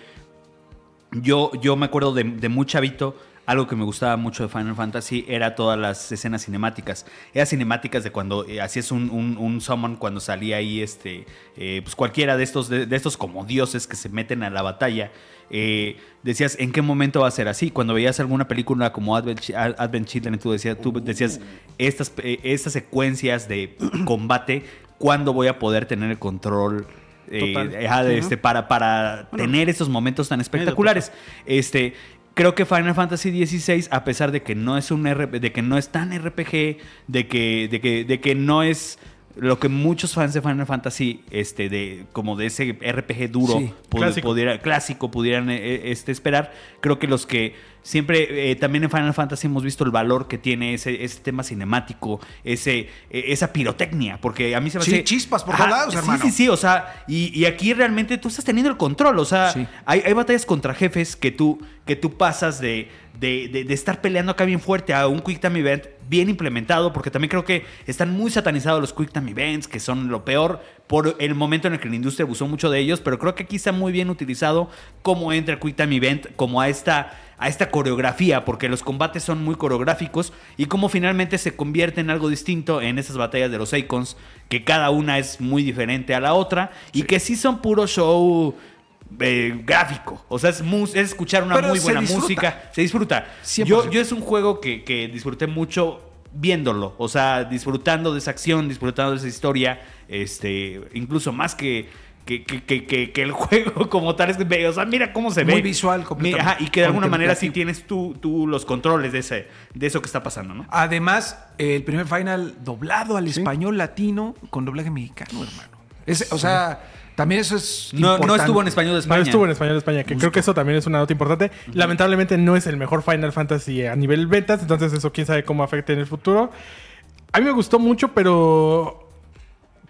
yo, yo me acuerdo de, de muy chavito algo que me gustaba mucho de Final Fantasy era todas las escenas cinemáticas. Eran cinemáticas de cuando eh, hacías un, un, un summon, cuando salía ahí este, eh, pues cualquiera de estos, de, de estos como dioses que se meten a la batalla. Eh, decías, ¿en qué momento va a ser así? Cuando veías alguna película como Advent, Chi- Advent Children, tú decías, tú decías estas, eh, estas secuencias de *clears throat* combate, ¿cuándo voy a poder tener el control? Eh, ajá, este, para, para tener esos momentos tan espectaculares. Este, creo que Final Fantasy XVI, a pesar de que no es un RP de que no es tan RPG, de que, de que, de que no es lo que muchos fans de Final Fantasy, este, de, como de ese RPG duro, Sí, clásico. pudiera- clásico pudieran eh, este, esperar, creo que los que siempre, eh, también en Final Fantasy hemos visto el valor que tiene ese, ese tema cinemático, ese, eh, esa pirotecnia, porque a mí se me Sí, hace... chispas por todos lados, sí, hermano. Sí, sí, o sea, y, y aquí realmente tú estás teniendo el control, o sea, Sí. hay, hay batallas contra jefes que tú, que tú pasas de, de, de- de estar peleando acá bien fuerte a un Quick Time Event bien implementado, porque también creo que están muy satanizados los Quick Time Events, que son lo peor por el momento en el que la industria abusó mucho de ellos, pero creo que aquí está muy bien utilizado cómo entra el Quick Time Event, como a esta, a esta coreografía, porque los combates son muy coreográficos y cómo finalmente se convierte en algo distinto en esas batallas de los Icons, que cada una es muy diferente a la otra y que sí son puro show eh, gráfico. O sea, es, mus- es escuchar una Pero muy buena disfruta. música. Se disfruta. 100%. Yo, yo es un juego que, que disfruté mucho viéndolo. O sea, disfrutando de esa acción, disfrutando de esa historia. Este, incluso más que. Que, que- que- que- que el *laughs* juego como tal es o sea, mira cómo se Muy ve. visual, Mira, completamente. ajá, y que de alguna manera sí tienes tú, tú los controles de ese, de eso que está pasando, ¿no? Además, el primer final doblado al español latino con doblaje mexicano, hermano. Es- O sea, también eso es. No, no estuvo en español de España. No estuvo en español de España, que creo que eso también es una nota importante. Lamentablemente no es el mejor Final Fantasy a nivel ventas, entonces eso quién sabe cómo afecte en el futuro. A mí me gustó mucho, pero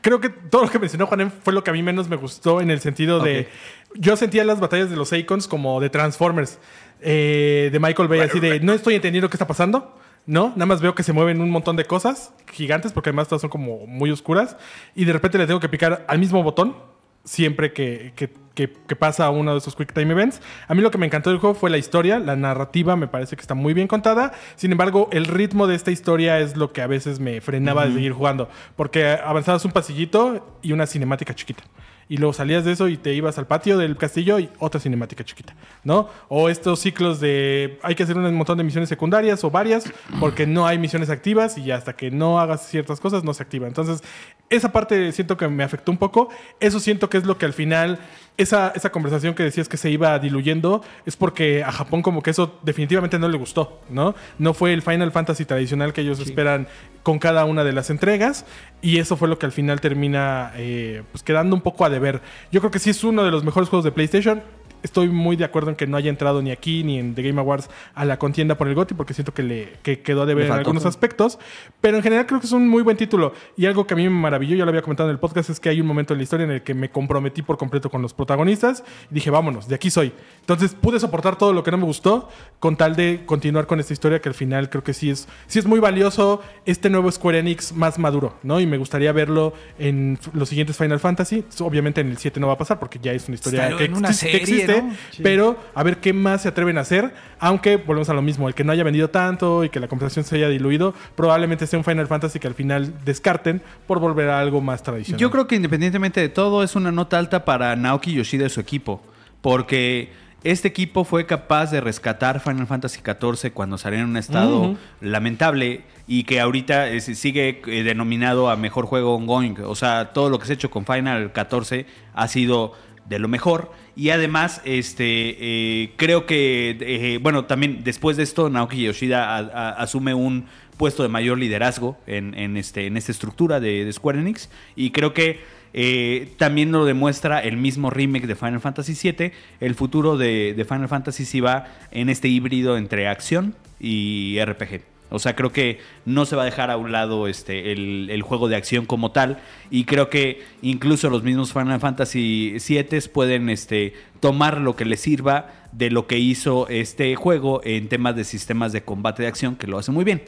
creo que todo lo que mencionó Juanem fue lo que a mí menos me gustó en el sentido de... Yo sentía las batallas de los Icons como de Transformers, eh, de Michael Bay, así de no estoy entendiendo qué está pasando. No, nada más veo que se mueven un montón de cosas gigantes, porque además todas son como muy oscuras, y de repente le tengo que picar al mismo botón siempre que, que- que- que pasa uno de esos Quick Time Events. A mí lo que me encantó del juego fue la historia, la narrativa me parece que está muy bien contada. Sin embargo, el ritmo de esta historia es lo que a veces me frenaba de seguir jugando, porque avanzabas un pasillito y una cinemática chiquita. Y luego salías de eso y te ibas al patio del castillo y otra cinemática chiquita, ¿no? O estos ciclos de hay que hacer un montón de misiones secundarias o varias porque no hay misiones activas y hasta que no hagas ciertas cosas no se activa. Entonces, esa parte siento que me afectó un poco. Eso siento que es lo que al final, esa, esa conversación que decías que se iba diluyendo, es porque a Japón como que eso definitivamente no le gustó, ¿no? No fue el Final Fantasy tradicional que ellos esperan con cada una de las entregas y eso fue lo que al final termina eh, pues quedando un poco a deber. Yo creo que sí es uno de los mejores juegos de PlayStation. Estoy muy de acuerdo en que no haya entrado ni aquí ni en The Game Awards a la contienda por el GOTY porque siento que le que quedó a deber Le en algunos aspectos, pero en general creo que es un muy buen título y algo que a mí me maravilló, ya lo había comentado en el podcast, es que hay un momento en la historia en el que me comprometí por completo con los protagonistas y dije, vámonos, de aquí soy. Entonces pude soportar todo lo que no me gustó con tal de continuar con esta historia que al final creo que sí es, sí es muy valioso este nuevo Square Enix más maduro, ¿no? Y me gustaría verlo en los siguientes Final Fantasy. Obviamente en el 7 no va a pasar porque ya es una historia que, en una existe- que pero a ver qué más se atreven a hacer, aunque volvemos a lo mismo, el que no haya vendido tanto y que la conversación se haya diluido, probablemente sea un Final Fantasy que al final descarten por volver a algo más tradicional. Yo creo que independientemente de todo, es una nota alta para Naoki Yoshida y su equipo. Porque este equipo fue capaz de rescatar Final Fantasy XIV cuando salió en un estado lamentable y que ahorita sigue eh, denominado a mejor juego ongoing. O sea, todo lo que se ha hecho con Final 14 ha sido de lo mejor. Y además, este, eh, creo que, eh, bueno, también después de esto, Naoki Yoshida asume un puesto de mayor liderazgo en, este, en esta estructura de, Square Enix. Y creo que eh, también lo demuestra el mismo remake de Final Fantasy VII. El futuro de, de Final Fantasy sí va en este híbrido entre acción y RPG. O sea, creo que no se va a dejar a un lado este, el, el juego de acción como tal. Y creo que incluso los mismos Final Fantasy VII pueden este, tomar lo que les sirva de lo que hizo este juego en temas de sistemas de combate de acción, que lo hace muy bien.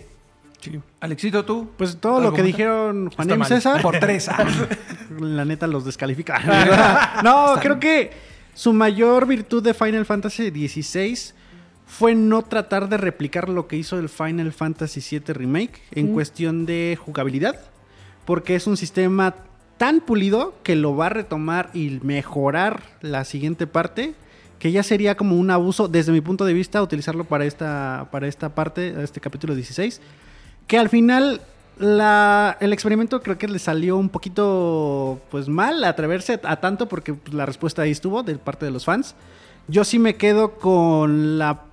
Alexito, tú. Pues todo lo que dijeron Juan y. César. Por tres. Ah, *laughs* La neta los descalifica. *laughs* no, creo que su mayor virtud de Final Fantasy XVI fue no tratar de replicar lo que hizo el Final Fantasy VII Remake en cuestión de jugabilidad, porque es un sistema tan pulido que lo va a retomar y mejorar la siguiente parte, que ya sería como un abuso, desde mi punto de vista, utilizarlo para esta, para esta parte, este capítulo 16, que al final la- el experimento creo que le salió un poquito pues mal atreverse a tanto porque pues, la respuesta ahí estuvo de parte de los fans. Yo sí me quedo con la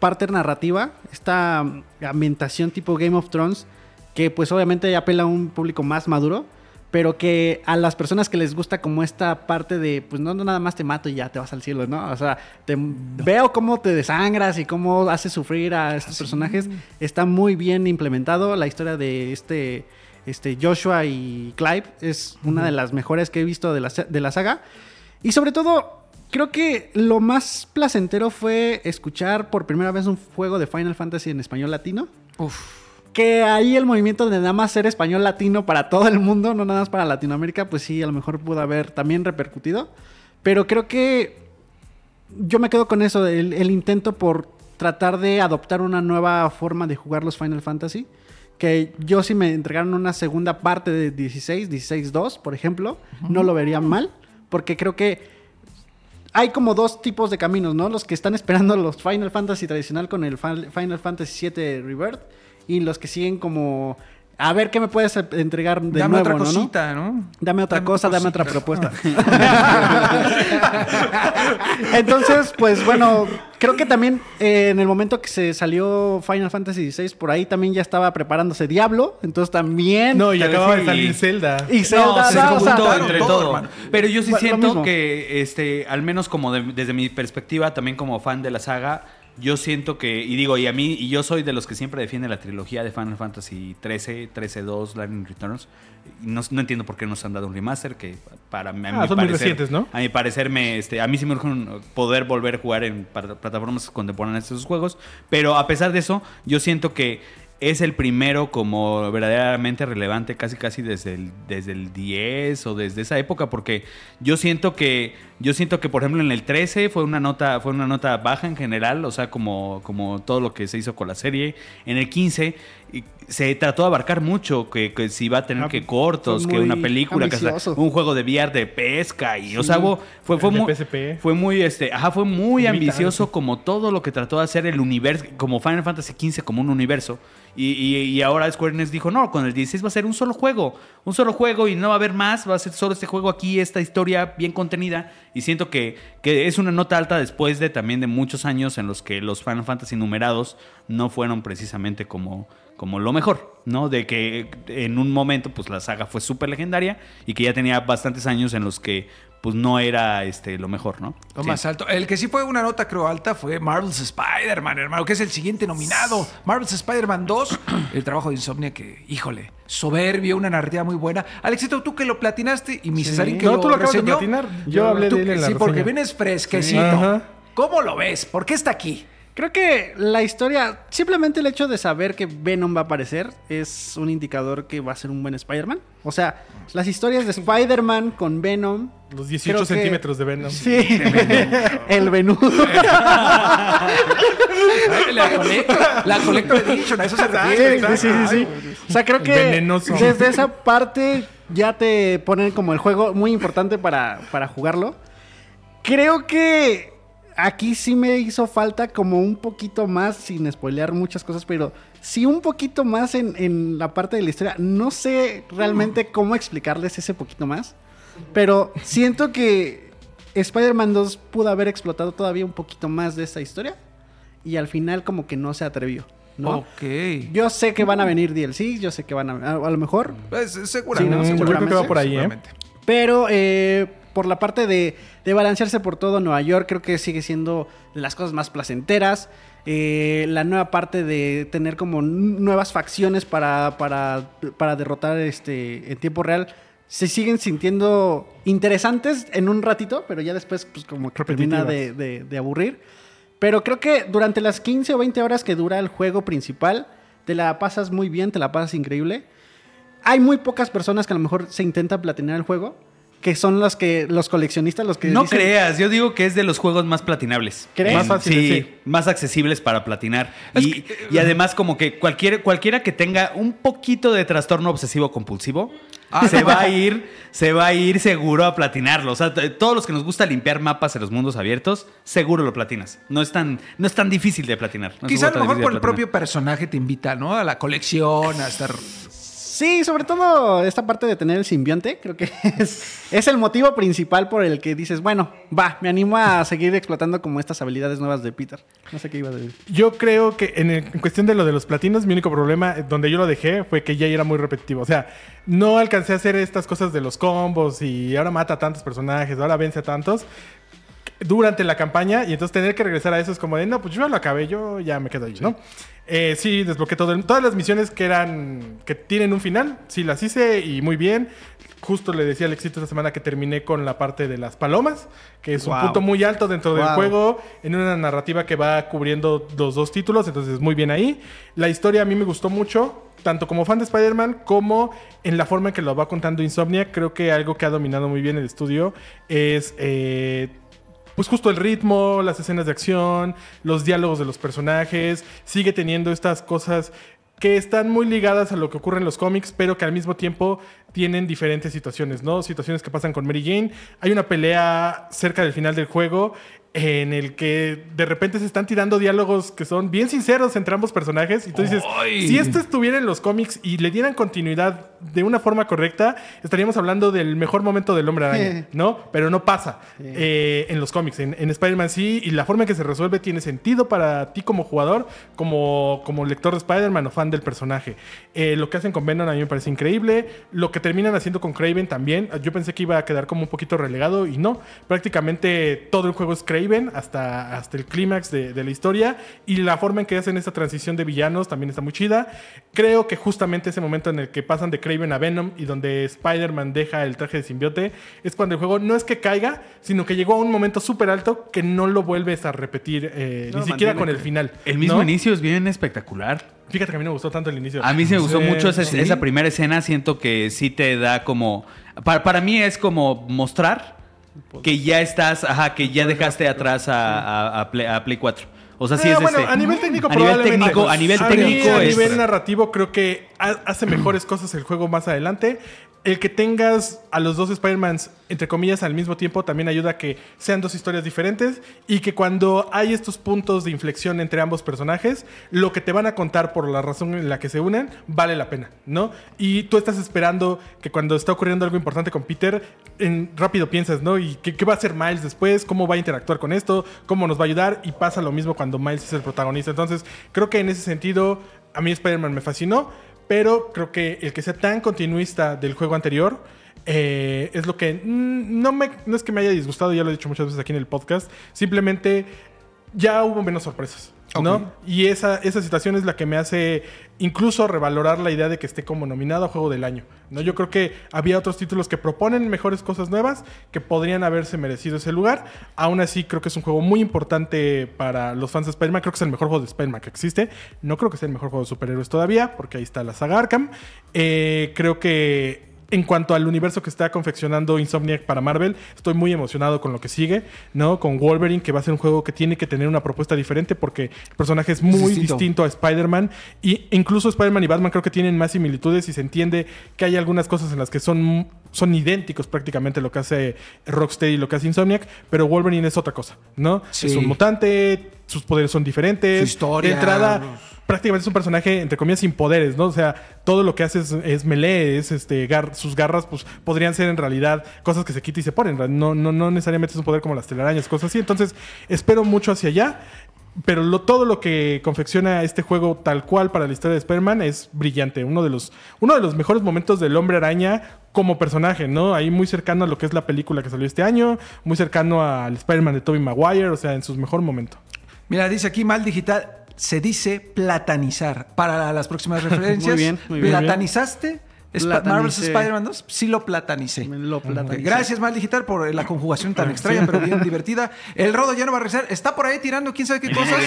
parte narrativa, esta mm, ambientación tipo Game of Thrones, que pues obviamente apela a un público más maduro, pero que a las personas que les gusta como esta parte de, pues no, no nada más te mato y ya te vas al cielo, ¿no? O sea, te veo cómo te desangras y cómo haces sufrir a estos personajes. Está muy bien implementado. La historia de este, este Joshua y Clive es una de las mejores que he visto de la, de la saga. Y sobre todo, creo que lo más placentero fue escuchar por primera vez un juego de Final Fantasy en español latino. Que ahí el movimiento de nada más ser español latino para todo el mundo, no nada más para Latinoamérica, pues sí, a lo mejor pudo haber también repercutido. Pero creo que yo me quedo con eso, el, el intento por tratar de adoptar una nueva forma de jugar los Final Fantasy. Que yo si me entregaron una segunda parte de 16, 16-2, por ejemplo, no lo vería mal. Porque creo que hay como dos tipos de caminos, ¿no? Los que están esperando los Final Fantasy tradicional con el Final Fantasy VII Rebirth y los que siguen como a ver qué me puedes entregar de Dame nuevo, otra ¿no? ¿no? cosita, ¿no? Dame otra Dame cosa, otra dame otra cosita. propuesta. *laughs* *laughs* Entonces, pues bueno, creo que también eh, en el momento que se salió Final Fantasy XVI, por ahí también ya estaba preparándose Diablo. Entonces también. No, y acaba de salir Zelda. y Zelda, se ¿no? O sea, juntó entre todo, todo. hermano. Pero yo sí Bueno, siento que, este, al menos como de- desde mi perspectiva, también como fan de la saga, yo siento que, y digo, y a mí, y yo soy de los que siempre defiende la trilogía de Final Fantasy 13, 13-2, Lightning Returns. No, no entiendo por qué nos han dado un remaster, que para mí, a Ah, mi son muy recientes, ¿no? A mi parecer, me, este, a mí sí me urge poder volver a jugar en plataformas contemporáneas de esos juegos. Pero a pesar de eso, yo siento que es el primero como verdaderamente relevante casi casi desde el, desde el 10 o desde esa época porque yo siento que yo siento que por ejemplo en el 13 fue una nota fue una nota baja en general o sea como como todo lo que se hizo con la serie en el 15 y se trató de abarcar mucho que, que si iba a tener Ah, que cortos que una película que hasta ambicioso. un juego de VR de pesca y o sea fue fue muy PSP. fue muy este ajá fue muy ambicioso como todo lo que trató de hacer el universo, como Final Fantasy XV como un universo. Y, y- y ahora Square Enix dijo, no, con el 16 va a ser un solo juego, un solo juego y no va a haber más, va a ser solo este juego aquí, esta historia bien contenida. Y siento que, que es una nota alta después de también de muchos años en los que los Final Fantasy numerados no fueron precisamente como, como lo mejor, ¿no? De que en un momento pues la saga fue súper legendaria y que ya tenía bastantes años en los que pues no era este lo mejor, ¿no? Lo Sí. más alto. El que sí fue una nota, creo, alta fue Marvel's Spider-Man, hermano, que es el siguiente nominado. Marvel's Spider-Man 2, *clears throat* el trabajo de Insomnia que, híjole, soberbio, una narrativa muy buena. Alexito, tú que lo platinaste y mi Cesarín que No, lo tú lo acabas de platinar. Yo hablé Tú de él en la Sí, porque vienes fresquecito. ¿Cómo lo ves? ¿Por qué está aquí? Creo que la historia, simplemente el hecho de saber que Venom va a aparecer es un indicador que va a ser un buen Spider-Man. O sea, las historias de Spider-Man con Venom. Los 18 creo que- centímetros de Venom. Sí, *laughs* el venudo. *laughs* La Collector, la Collector Edition, a eso se refiere. Sí, sí, sí, sí. O sea, creo que Venenoso. desde esa parte ya te ponen como el juego muy importante para, para jugarlo. Creo que aquí sí me hizo falta como un poquito más, sin spoilear muchas cosas, pero sí un poquito más en, en la parte de la historia. No sé realmente cómo explicarles ese poquito más, pero siento que Spider-Man 2 pudo haber explotado todavía un poquito más de esa historia y al final como que no se atrevió. ¿no? Ok. Yo sé que van a venir DLCs, yo sé que van a... A, a lo mejor Pues, seguramente. Sí, ¿no? Mm, yo creo que seguramente, va por ahí, ¿eh? seguramente. Pero eh, por la parte de, de balancearse por todo Nueva York, creo que sigue siendo de las cosas más placenteras. Eh, la nueva parte de tener como nuevas facciones para, para, para derrotar este, en tiempo real. Se siguen sintiendo interesantes en un ratito, pero ya después pues como que termina de, de- de aburrir. Pero creo que durante las 15 o 20 horas que dura el juego principal, te la pasas muy bien, te la pasas increíble. Hay muy pocas personas que a lo mejor se intentan platinar el juego, que son los que los coleccionistas los que No dicen- creas, yo digo que es de los juegos más platinables. ¿Crees? Más fáciles, sí, sí. más accesibles para platinar. Y, y además como que cualquier, cualquiera que tenga un poquito de trastorno obsesivo compulsivo Ah, se no. va a ir, se va a ir seguro a platinarlo. O sea, todos los que nos gusta limpiar mapas en los mundos abiertos, seguro lo platinas. No es tan, no es tan difícil de platinar. No Quizá a lo mejor por el platinar. propio personaje te invita, ¿no? A la colección, a estar... Sí, sobre todo esta parte de tener el simbionte, creo que *laughs* es, es el motivo principal por el que dices, bueno, va, me animo a seguir explotando como estas habilidades nuevas de Peter. No sé qué iba a decir. Yo creo que en, el- en cuestión de lo de los platinos, mi único problema eh, donde yo lo dejé fue que ya era muy repetitivo. O sea, no alcancé a hacer estas cosas de los combos y ahora mata a tantos personajes, ahora vence a tantos durante la campaña y entonces tener que regresar a eso es como de, no, pues yo ya lo acabé, yo ya me quedo ahí, ¿no? Eh, sí, desbloqueé todo todas las misiones que eran, que tienen un final, sí las hice y muy bien. Justo le decía al éxito esta semana que terminé con la parte de las palomas, que es un punto muy alto dentro del juego, en una narrativa que va cubriendo los dos títulos, entonces muy bien ahí. La historia a mí me gustó mucho, tanto como fan de Spider-Man como en la forma en que lo va contando Insomnia. Creo que algo que ha dominado muy bien el estudio es... eh, pues justo el ritmo, las escenas de acción, los diálogos de los personajes, sigue teniendo estas cosas que están muy ligadas a lo que ocurre en los cómics, pero que al mismo tiempo tienen diferentes situaciones, ¿no? Situaciones que pasan con Mary Jane. Hay una pelea cerca del final del juego en el que de repente se están tirando diálogos que son bien sinceros entre ambos personajes. Y tú dices, ¡Ay! si esto estuviera en los cómics y le dieran continuidad de una forma correcta, estaríamos hablando del mejor momento del hombre araña, ¿no? Pero no pasa eh, en los cómics. En, en Spider-Man sí, y la forma en que se resuelve tiene sentido para ti como jugador, como, como lector de Spider-Man o fan del personaje. Eh, lo que hacen con Venom a mí me parece increíble. Lo que terminan haciendo con Craven también. Yo pensé que iba a quedar como un poquito relegado y no. Prácticamente todo el juego es Craven hasta, hasta el clímax de, de la historia. Y la forma en que hacen esta transición de villanos también está muy chida. Creo que justamente ese momento en el que pasan de Craven a Venom y donde Spider-Man deja el traje de simbiote es cuando el juego no es que caiga, sino que llegó a un momento súper alto que no lo vuelves a repetir eh, No, ni siquiera con el final. El mismo ¿no? inicio es bien espectacular. Fíjate que a mí no me gustó tanto el inicio. A mí sí me gustó Sí, mucho esa, sí. esa primera escena. Siento que sí te da como. Para, para mí es como mostrar que ya estás, ajá, que ya dejaste atrás a, a- a Play, a Play 4. O sea, sí Eh, es bueno, este- a nivel técnico a nivel técnico, a nivel técnico a es- nivel narrativo creo que ha- hace mejores cosas el juego más adelante. El que tengas a los dos Spider-Mans, entre comillas, al mismo tiempo también ayuda a que sean dos historias diferentes y que cuando hay estos puntos de inflexión entre ambos personajes, lo que te van a contar por la razón en la que se unen vale la pena, ¿no? Y tú estás esperando que cuando está ocurriendo algo importante con Peter, en, rápido piensas, ¿no? ¿Y qué, qué va a hacer Miles después? ¿Cómo va a interactuar con esto? ¿Cómo nos va a ayudar? Y pasa lo mismo cuando Miles es el protagonista. Entonces, creo que en ese sentido, a mí Spider-Man me fascinó, pero creo que el que sea tan continuista del juego anterior eh, es lo que no, me, no es que me haya disgustado, ya lo he dicho muchas veces aquí en el podcast, simplemente ya hubo menos sorpresas. ¿No? Y esa, esa situación es la que me hace incluso revalorar la idea de que esté como nominado a Juego del Año. ¿no? Yo creo que había otros títulos que proponen mejores cosas nuevas que podrían haberse merecido ese lugar. Aún así, creo que es un juego muy importante para los fans de Spider-Man. Creo que es el mejor juego de Spider-Man que existe. No creo que sea el mejor juego de superhéroes todavía, porque ahí está la saga Arkham. Eh, creo que en cuanto al universo que está confeccionando Insomniac para Marvel, estoy muy emocionado con lo que sigue, ¿no? Con Wolverine, que va a ser un juego que tiene que tener una propuesta diferente porque el personaje es muy distinto. distinto, a Spider-Man. Y incluso Spider-Man y Batman creo que tienen más similitudes y se entiende que hay algunas cosas en las que son, son idénticos prácticamente lo que hace Rocksteady y lo que hace Insomniac, pero Wolverine es otra cosa, ¿no? Sí. Es un mutante, sus poderes son diferentes. Su historia, De entrada, prácticamente es un personaje, entre comillas, sin poderes, ¿no? O sea, todo lo que hace es, melee, es este, sus garras, pues podrían ser en realidad cosas que se quita y se ponen. No, no, no necesariamente es un poder como las telarañas, cosas así. Entonces, espero mucho hacia allá. Pero todo lo que confecciona este juego tal cual para la historia de Spider-Man es brillante. Uno de, los, uno de los mejores momentos del hombre araña como personaje, ¿no? Ahí muy cercano a lo que es la película que salió este año, muy cercano al Spider-Man de Tobey Maguire, o sea, en su mejor momento. Mira, dice aquí mal digital, se dice platanizar. Para las próximas *laughs* referencias, Muy bien, muy bien. platanizaste Sp-. Marvel's Spider-Man 2, sí lo platanicé. Lo platanicé. Gracias, Mal Digital, por la conjugación tan extraña, pero bien divertida. El Rodo ya no va a regresar. Está por ahí tirando quién sabe qué *laughs* cosas.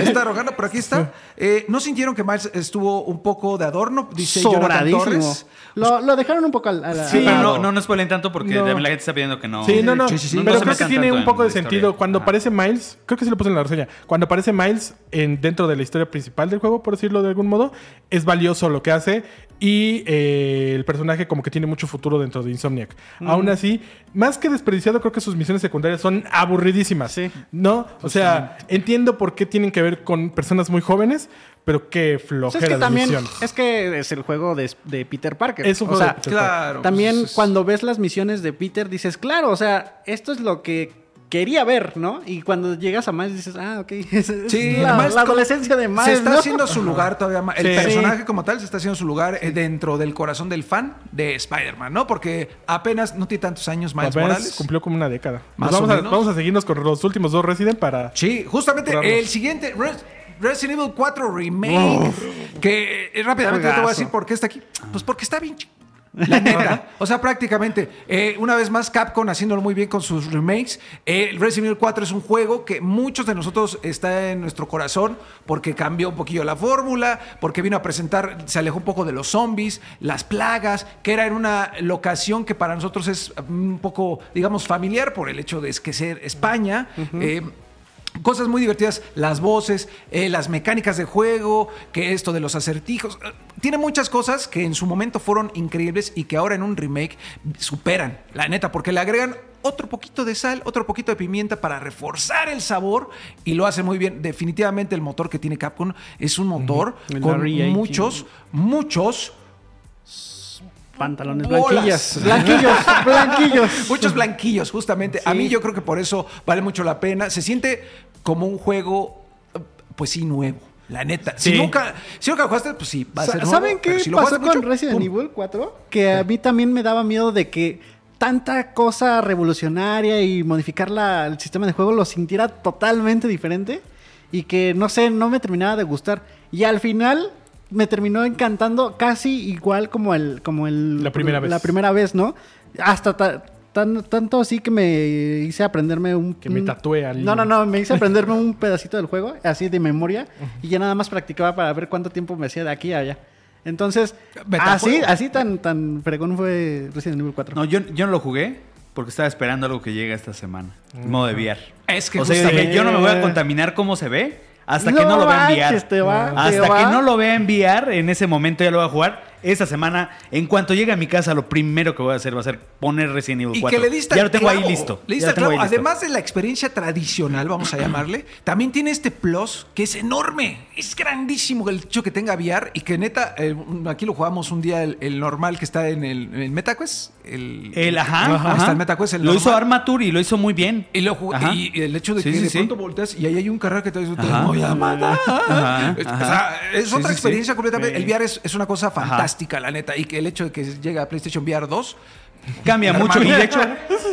está rogando, pero aquí está. Eh, ¿No sintieron que Miles estuvo un poco de adorno? Dice Jonathan Sobradísimo. Torres. Lo, lo dejaron un poco al, a la- Sí, Pero no, no nos spoilen tanto porque No. la gente está pidiendo que no. Sí, no, no. Sí, sí, sí. Pero No creo que tiene un poco de sentido. Cuando Ajá. aparece Miles, creo que sí lo puse en la reseña. Cuando aparece Miles en, dentro de la historia principal del juego, por decirlo de algún modo, es valioso lo que hace. Y eh, el personaje como que tiene mucho futuro dentro de Insomniac. Aún así, más que desperdiciado, creo que sus misiones secundarias son aburridísimas. Sí. ¿No? O sea, entiendo por qué tienen que ver con personas muy jóvenes, pero qué Pues flojera es que de también misiones. es que es el juego de, de Peter Parker. Es un O juego sea, de Peter Parker. Claro. También pues, es- cuando ves las misiones de Peter dices, claro, o sea, esto es lo que quería ver, ¿no? Y cuando llegas a Miles dices, ah, ok, *laughs* es, Sí, la, Miles la adolescencia de Miles, Se está ¿no? haciendo su lugar todavía más. El Sí. personaje como tal se está haciendo su lugar eh, dentro del corazón del fan de Spider-Man, ¿no? Porque apenas no tiene tantos años Miles Apenas Morales. cumplió como una década. Más Pues vamos, o a, menos. vamos a seguirnos con los últimos dos Resident para... Sí, justamente Curarnos. el siguiente, Res- Resident Evil 4 Remake, que eh, rápidamente te voy a decir por qué está aquí. Pues porque está bien La neta. O sea, prácticamente, eh, una vez más, Capcom haciéndolo muy bien con sus remakes. Eh, Resident Evil 4 es un juego que muchos de nosotros está en nuestro corazón porque cambió un poquillo la fórmula, porque vino a presentar, se alejó un poco de los zombies, las plagas, que era en una locación que para nosotros es un poco, digamos, familiar por el hecho de que ser España. Eh, Cosas muy divertidas, las voces, eh, las mecánicas de juego, que esto de los acertijos. eh, Tiene muchas cosas que en su momento fueron increíbles y que ahora en un remake superan, la neta, porque le agregan otro poquito de sal, otro poquito de pimienta para reforzar el sabor y lo hace muy bien. Definitivamente el motor que tiene Capcom es un motor con Engine. muchos, muchos Pantalones Bolas. blanquillos. *laughs* Blanquillos, blanquillos. Muchos blanquillos, justamente. A mí yo creo que por eso vale mucho la pena. Se siente como un juego, pues sí, nuevo. La neta. Si nunca, si nunca jugaste, pues sí, va a ser nuevo. ¿Saben qué si lo pasó con mucho, Resident ¡pum! Evil 4? Que a mí también me daba miedo de que tanta cosa revolucionaria y modificar la- el sistema de juego lo sintiera totalmente diferente y que, no sé, no me terminaba de gustar. Y al final me terminó encantando casi igual como el... Como el La primera vez. La primera vez, ¿no? Hasta ta- tan- tanto así que me hice aprenderme un... Que me tatué al- No, no, no, me hice *laughs* aprenderme un pedacito del juego, así de memoria, y ya nada más practicaba para ver cuánto tiempo me hacía de aquí a allá. Entonces, así, así tan, tan fregón fue Resident Evil 4. No, yo, yo no lo jugué porque estaba esperando algo que llegue esta semana. En modo de VR. Es que o sea, yo dije, yo no me voy a contaminar cómo se ve hasta No que no lo vea en manches, VR. te va, te hasta va. que no lo vea en VR, en ese momento ya lo voy a jugar. Esta semana, en cuanto llegue a mi casa, lo primero que voy a hacer va a ser poner Resident Evil Y 4. que le diste ya lo tengo ahí clavo. listo. Le diste clavo. ahí listo. Además de la experiencia tradicional, vamos a llamarle, también tiene este plus que es enorme. Es grandísimo el hecho que tenga VR y que neta, eh, aquí lo jugamos un día el, el normal que está en el, el MetaQuest. El, El, ajá, Ahí ajá. está el MetaQuest. El lo hizo normal. Armature y lo hizo muy bien. Y, lo y el hecho de Sí, que sí, de sí. pronto volteas y ahí hay un carrera que te dice, te voy a matar. Ajá, *laughs* o sea, es otra experiencia completamente. El VR es, es una cosa fantástica, la neta. Y que el hecho de que llegue a PlayStation VR 2, *laughs* Cambia mucho. Y de hecho,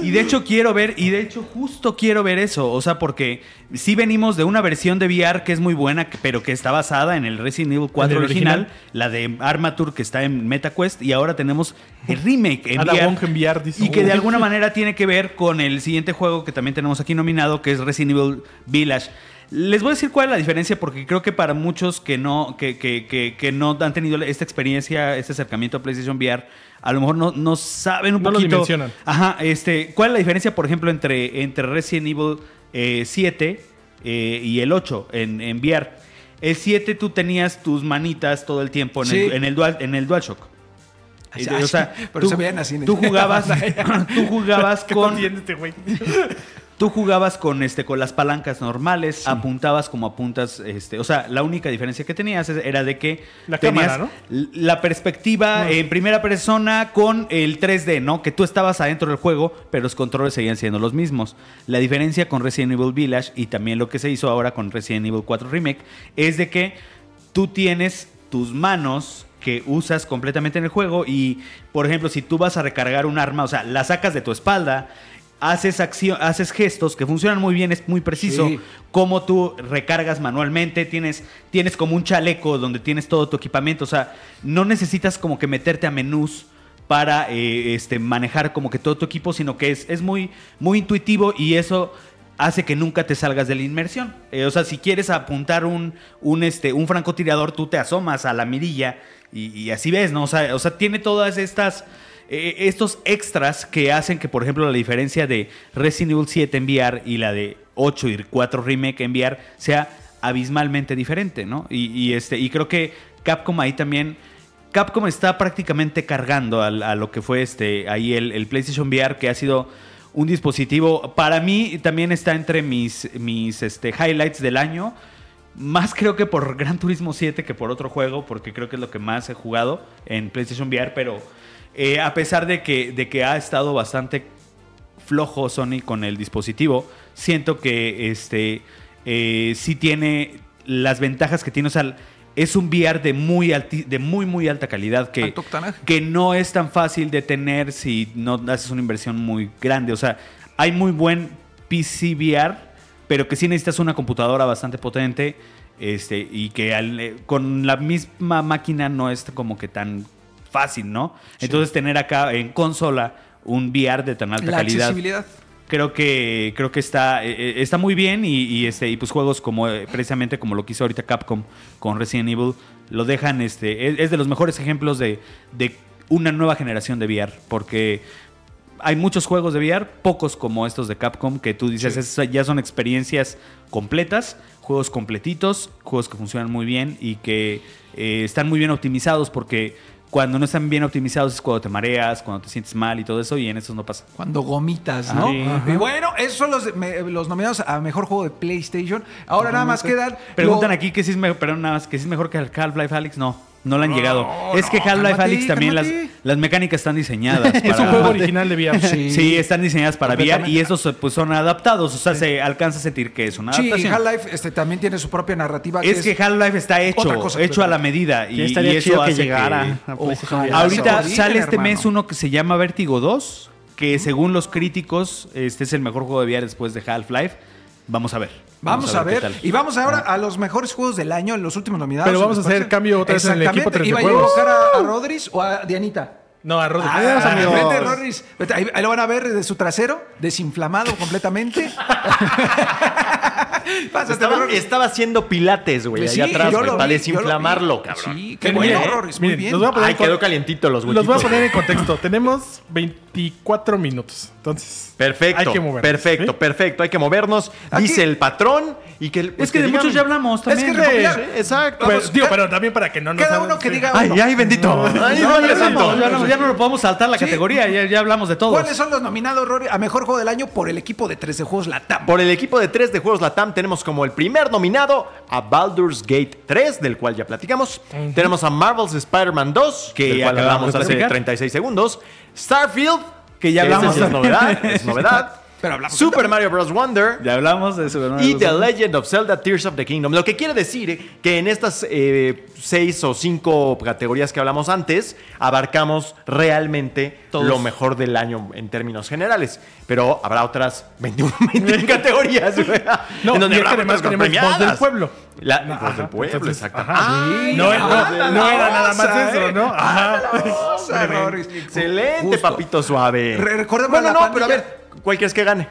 y de hecho quiero ver, y de hecho justo quiero ver eso. O sea, porque sí venimos de una versión de VR que es muy buena, pero que está basada en el Resident Evil 4 ¿En el original, original? la de Armature que está en MetaQuest, y ahora tenemos el remake en VR. En VR, dice. Y que de Uy. alguna manera tiene que ver con el siguiente juego que también tenemos aquí nominado, que es Resident Evil Village. Les voy a decir cuál es la diferencia, porque creo que para muchos que no, que, que, que, que no han tenido esta experiencia, este acercamiento a PlayStation VR, a lo mejor no, no saben un No poquito. dimensionan. Ajá, este, ¿cuál es la diferencia, por ejemplo, entre, entre Resident Evil eh, 7 eh, y el 8 en, en VR? El 7 tú tenías tus manitas todo el tiempo en, Sí. el, en, el, dual, en el DualShock. Ay, o sea, *laughs* pero tú, se veían así en el- tú jugabas, *laughs* *laughs* tú jugabas ¿Qué con, este güey? Tú jugabas con este con las palancas normales, apuntabas como apuntas, este, o sea, la única diferencia que tenías era de que La tenías cámara, la perspectiva en primera persona con el 3D, ¿no? Que tú estabas adentro del juego, pero los controles seguían siendo los mismos. La diferencia con Resident Evil Village y también lo que se hizo ahora con Resident Evil 4 Remake es de que tú tienes tus manos que usas completamente en el juego y, por ejemplo, si tú vas a recargar un arma, o sea, la sacas de tu espalda haces acción, haces gestos que funcionan muy bien, es muy preciso. Sí. Cómo tú recargas manualmente, tienes, tienes como un chaleco donde tienes todo tu equipamiento. O sea, no necesitas como que meterte a menús para eh, este, manejar como que todo tu equipo, sino que es, es muy, muy intuitivo y eso hace que nunca te salgas de la inmersión. Eh, o sea, si quieres apuntar un, un, este, un francotirador, tú te asomas a la mirilla y, y así ves, ¿no? O sea, o sea, tiene todas estas... eh, estos extras que hacen que, por ejemplo, la diferencia de Resident Evil 7 en VR y la de 8 y 4 Remake en VR sea abismalmente diferente, ¿no? Y, este, y creo que Capcom ahí también... Capcom está prácticamente cargando a, lo que fue este ahí el, el PlayStation VR, que ha sido un dispositivo. Para mí también está entre mis, mis este, highlights del año. Más creo que por Gran Turismo 7 que por otro juego, porque creo que es lo que más he jugado en PlayStation VR. Pero eh, a pesar de que, de que ha estado bastante flojo Sony con el dispositivo, siento que este eh, sí tiene las ventajas que tiene. O sea, es un VR de muy, alti- de muy, muy alta calidad que, que no es tan fácil de tener si no haces una inversión muy grande. O sea, hay muy buen PC VR, pero que sí necesitas una computadora bastante potente este, y que al- eh, con la misma máquina no es como que tan fácil, ¿no? Entonces tener acá en consola un VR de tan alta La calidad accesibilidad. creo que creo que está eh, eh, está muy bien y, y, este y pues juegos como eh, precisamente como lo que hizo ahorita Capcom con Resident Evil lo dejan este es, es de los mejores ejemplos de, de una nueva generación de VR porque hay muchos juegos de VR, pocos como estos de Capcom, que tú dices, "Esas ya son experiencias completas, juegos completitos, juegos que funcionan muy bien y que eh, están muy bien optimizados porque cuando no están bien optimizados es cuando te mareas, cuando te sientes mal y todo eso, y en esos no pasa. Cuando gomitas, ¿no? Sí. Y bueno, esos son los, me- los nominados a mejor juego de PlayStation. Ahora nada más quedan. Preguntan lo- aquí que si es mejor, perdón, nada más, que si es mejor que el Half-Life Alyx. No, no le han llegado. No, Es que no, Half-Life cálmate, Alyx también las, las mecánicas están diseñadas. *laughs* Es un para- juego original de VR. Sí. Sí, están diseñadas para VR y esos pues, son adaptados. O sea, se alcanza a sentir que es una Sí. Half-Life este, también tiene su propia narrativa. es que Half-Life está hecho, cosa hecho a la medida. Y, estaría y eso chido que hace llegara VR. Ahorita sale este hermano. mes uno que se llama Vértigo 2, que según los críticos, este es el mejor juego de VR después de Half-Life. Vamos a ver. Vamos a ver. Y vamos ahora a los mejores juegos del año, los últimos nominados. Pero vamos a hacer cambio otra vez en el equipo Exactamente. 3 de ¿Iba a invocar a, a Rodríguez o a Dianita? No, a. Ah, vete, Rodríguez. Vete, Ahí, ahí lo van a ver de su trasero, desinflamado completamente. *laughs* *laughs* Pásate, Estaba, haciendo pilates, güey, Sí, allá atrás, güey, para vi, desinflamarlo, cabrón. Sí, qué Miren, bueno, eh, Rodríguez, muy miren, bien. los voy a poner Ay, quedó calientito los Los voy a huequitos. poner en contexto. Tenemos 24 minutos. Entonces, Perfecto, hay que movernos. perfecto, ¿sí? perfecto. Hay que movernos. Aquí- Dice el patrón y que... pues, Es que de digan- muchos ya hablamos Es también. que recopilar- Sí, exacto. Pero, Vamos, digo, pero también para que no nos Cada uno que diga Ay, uno. ay, bendito. Ay, No, ay, ya, no lo podemos saltar la Sí. categoría, ya, ya hablamos de todos. ¿Cuáles son los nominados, Rory, a mejor juego del año por el equipo de 13 juegos Latam? Por el equipo de 3 de Juegos Latam tenemos como el primer nominado a Baldur's Gate 3, del cual ya platicamos. Tenemos a Marvel's Spider-Man 2, Que acabamos de hace platicar. 36 segundos. Starfield, Que ya hablamos. es novedad, es *laughs* novedad. Pero hablamos Super de- Mario Bros. Wonder. Ya hablamos de eso. ¿no? Y The Legend of Zelda Tears of the Kingdom. Lo que quiere decir eh, que en estas eh, seis o cinco categorías que hablamos antes, abarcamos realmente Todos. lo mejor del año en términos generales. Pero habrá otras 21, 21 *laughs* *laughs* categorías. No, en donde y es que además tenemos voz premiadas. del pueblo. La, Ajá, voz del pueblo, entonces, exactamente. ajá. Ay, No, no, no la era nada más eso, ¿eh? ¿no? Ajá. Cosa, Rory. Excelente, Justo. papito suave. Re- recordemos bueno, la no, pandilla. pero a ver, ¿cuál quieres que gane?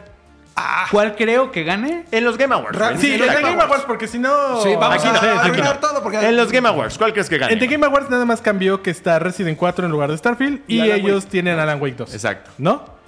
¿Cuál creo que gane? En los Game Awards. Ra-. Sí, En los Game Game Awards, porque si no. Sí, vamos Aquí a, no, a aquí arruinar no. todo porque En los Game Awards, ¿cuál crees que gane? En The Game Awards nada más cambió que está Resident 4 en lugar de Starfield y, Y Alan ellos Wake. tienen Alan Wake 2. Exacto. ¿No?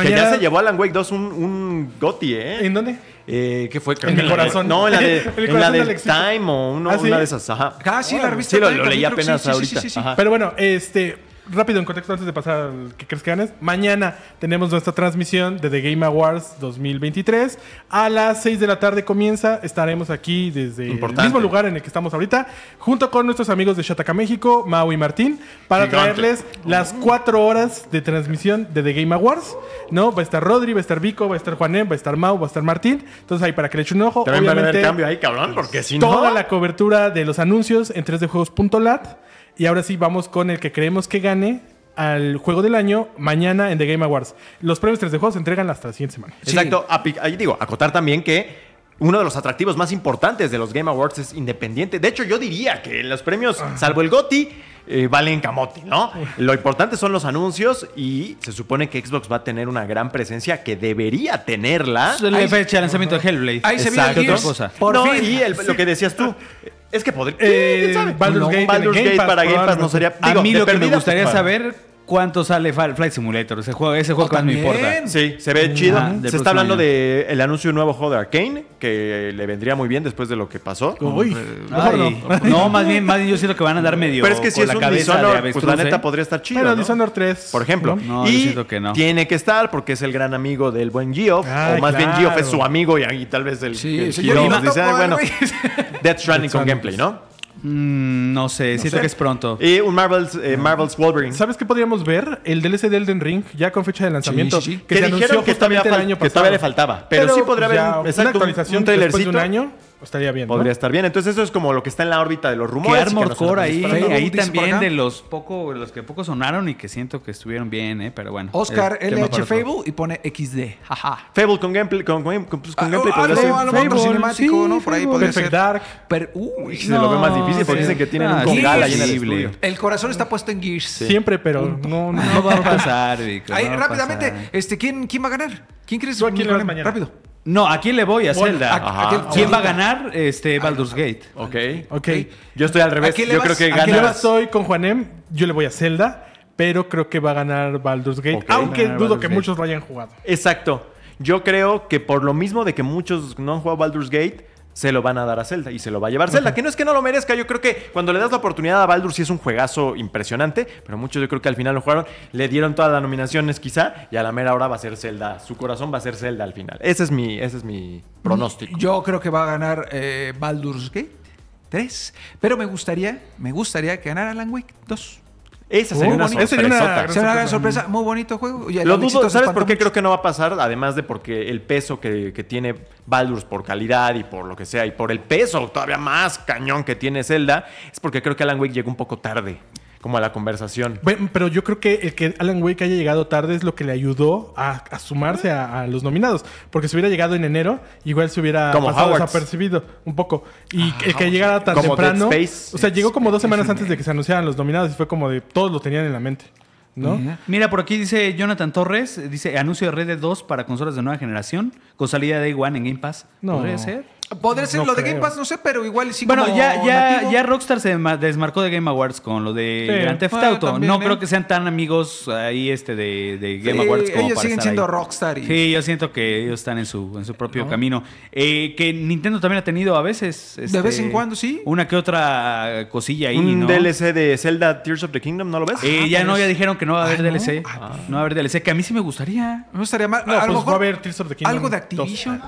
Que ya se llevó Alan Wake 2 un, un GOTY, ¿eh? ¿En dónde? Eh, ¿Qué fue? En mi corazón. No, en la de, *laughs* El en la de. Time o uno- ¿Ah, sí? una de esas. Ajá. Ah, sí, la revista Sí, lo, leí apenas sí, ahorita. sí, sí, sí. Pero bueno, este. Rápido en contexto antes de pasar al que crees que ganes. Mañana tenemos nuestra transmisión de The Game Awards 2023. A las 6 de la tarde comienza. Estaremos aquí desde Importante. el mismo lugar en el que estamos ahorita, junto con nuestros amigos de Shataka México, Mau y Martín, para Gigante. traerles las 4 horas de transmisión de The Game Awards. ¿No? Va a estar Rodri, va a estar Vico, va a estar Juanem, va a estar Mau, va a estar Martín. Entonces ahí para que le echen un ojo. También va a haber Obviamente, cambio ahí, cabrón, porque si no... toda la cobertura de los anuncios en 3djuegos.lat. Y ahora sí vamos con el que creemos que gane al juego del año mañana en The Game Awards. Los premios 3 de juegos se entregan hasta la siguiente semana. Exacto. Ahí digo, acotar también que uno de los atractivos más importantes de los Game Awards es independiente. De hecho, yo diría que los premios, salvo el GOTY, eh, valen camote, ¿no? Lo importante son los anuncios y se supone que Xbox va a tener una gran presencia que debería tenerla. La fecha de lanzamiento de Hellblade. Ahí se. Otra cosa. Por no, fin. y el- lo que decías tú, es que podría... Eh, ¿quién sabe? Baldur's Gate Baldur's Game Gate Pass, para Game Pass no sería... a digo, mí de lo que me perdida, gustaría saber cuánto sale Flight Simulator. Ese juego, ese juego Oh, que más me importa. Sí, se ve chido. Ajá, del se está hablando año. del anuncio de un nuevo juego de Arkane, que le vendría muy bien después de lo que pasó. Uy, Ay, no. no, más bien, más bien yo siento que van a andar medio Pero es que si es la un de pues la neta ¿eh? podría estar chido. Pero ¿no? Dishonored 3. Por ejemplo. No, yo y siento que no. tiene que estar porque es el gran amigo del buen Geoff. Ay, o más bien. Geoff es su amigo y ahí tal vez el, Sí, el señor, Geoff y nos dice, no "Ay, bueno, güey". *laughs* Death Stranding con gameplay, ¿no? Mm, no sé, siento sé. que es pronto. Y un Marvel's, eh, Marvel's Wolverine. ¿Sabes qué podríamos ver? El DLC de Elden Ring, ya con fecha de lanzamiento. Sí, sí, sí. Que, se anunció que todavía, justamente el fal- año que pasado. todavía le faltaba. Pero, sí podría haber una actualización un después de trailercito. un año. Estaría bien. ¿no? Podría estar bien. Entonces eso es como lo que está en la órbita de los Que rumores. Armor no se lo Core ahí, esperar. ahí también de los poco, los que poco sonaron y que siento que estuvieron bien, ¿eh? Pero bueno. Oscar eh, LH. Fable y pone XD. Jaja. Fable con gameplay, con, con, con- pues, con Ah, gameplay algo- ser. algo otro Fable, cinemático, sí, ¿no? Por ahí Fable. podría Perfect ser. Dark. Pero, uy, Se lo ve más difícil porque sí. dicen que tienen un Ah, congal sí, ahí en el estudio. el corazón está puesto en Gears. Siempre, pero no, no, No va a pasar, Vico, va a rápidamente, este, ¿quién, ¿quién va a ganar? ¿Quién crees ¿Tú a que le vas gane? mañana? Rápido. No, ¿a quién le voy? A Zelda. a- a- Ajá. a- ¿Quién va a ganar? Este, Baldur's Gate. Ok. Ok. Yo estoy al revés. ¿A quién le Yo vas? creo que ¿A Aquí le gana. estoy con Juanem. Yo le voy a Zelda, pero creo que va a ganar Baldur's Gate. Aunque Ganar dudo Baldur's que Gate. muchos lo hayan jugado. Exacto. Yo creo que por lo mismo de que muchos no han jugado Baldur's Gate, se lo van a dar a Zelda y se lo va a llevar Zelda. Que no es que no lo merezca, yo creo que cuando le das la oportunidad a Baldur sí es un juegazo impresionante, pero muchos yo creo que al final lo jugaron, le dieron todas las nominaciones quizá y a la mera hora va a ser Zelda. Su corazón va a ser Zelda al final. Ese es mi, ese es mi pronóstico. Yo creo que va a ganar eh, Baldur's Gate 3. Pero me gustaría, me gustaría que ganara Alan Wake 2. Esa sería Oh, una bonito. Esa sería una gran Se una gran sorpresa. sorpresa. Muy bonito juego. Y el Lo dudo, ¿sabes por qué mucho. creo que no va a pasar? Además de porque el peso que, que tiene Baldur's por calidad y por lo que sea, y por el peso todavía más cañón que tiene Zelda, es porque creo que Alan Wake llegó un poco tarde, como a la conversación. Bueno, pero yo creo que el que Alan Wake haya llegado tarde es lo que le ayudó a, a sumarse a, a los nominados. Porque si hubiera llegado en enero, igual se hubiera Como pasado desapercibido un poco. Y el que llegara tan Como temprano. Dead Space. O sea, llegó como dos semanas antes de que se anunciaran los nominados y fue como de todos lo tenían en la mente. ¿no? Mira, por aquí dice Jonathan Torres, dice anuncio de Red Dead 2 para consolas de nueva generación, con salida de Day One en Game Pass. No. ¿Podría ser? Podría ser No lo de. Game Pass, no sé, pero igual sí Bueno, como ya, ya, ya Rockstar se ma- desmarcó de Game Awards con lo de Sí. Grand Theft Bueno, Auto. también, no ¿eh? creo que sean tan amigos ahí este de, de Game Sí, Awards como ellos para siguen estar siendo ahí. Rockstar y- Sí, yo siento que ellos están en su, en su propio camino. Eh, que Nintendo también ha tenido a veces. este, vez en cuando, sí. Una que otra cosilla ahí, Un ¿no? DLC de Zelda Tears of the Kingdom, ¿no lo ves? Eh, ya no, ya dijeron que no va a haber Ah, ¿no? DLC. No va a haber DLC, que a mí sí me gustaría. Estaría mal. No, a pues lo va a haber Tears of the Kingdom algo de 2. Activision.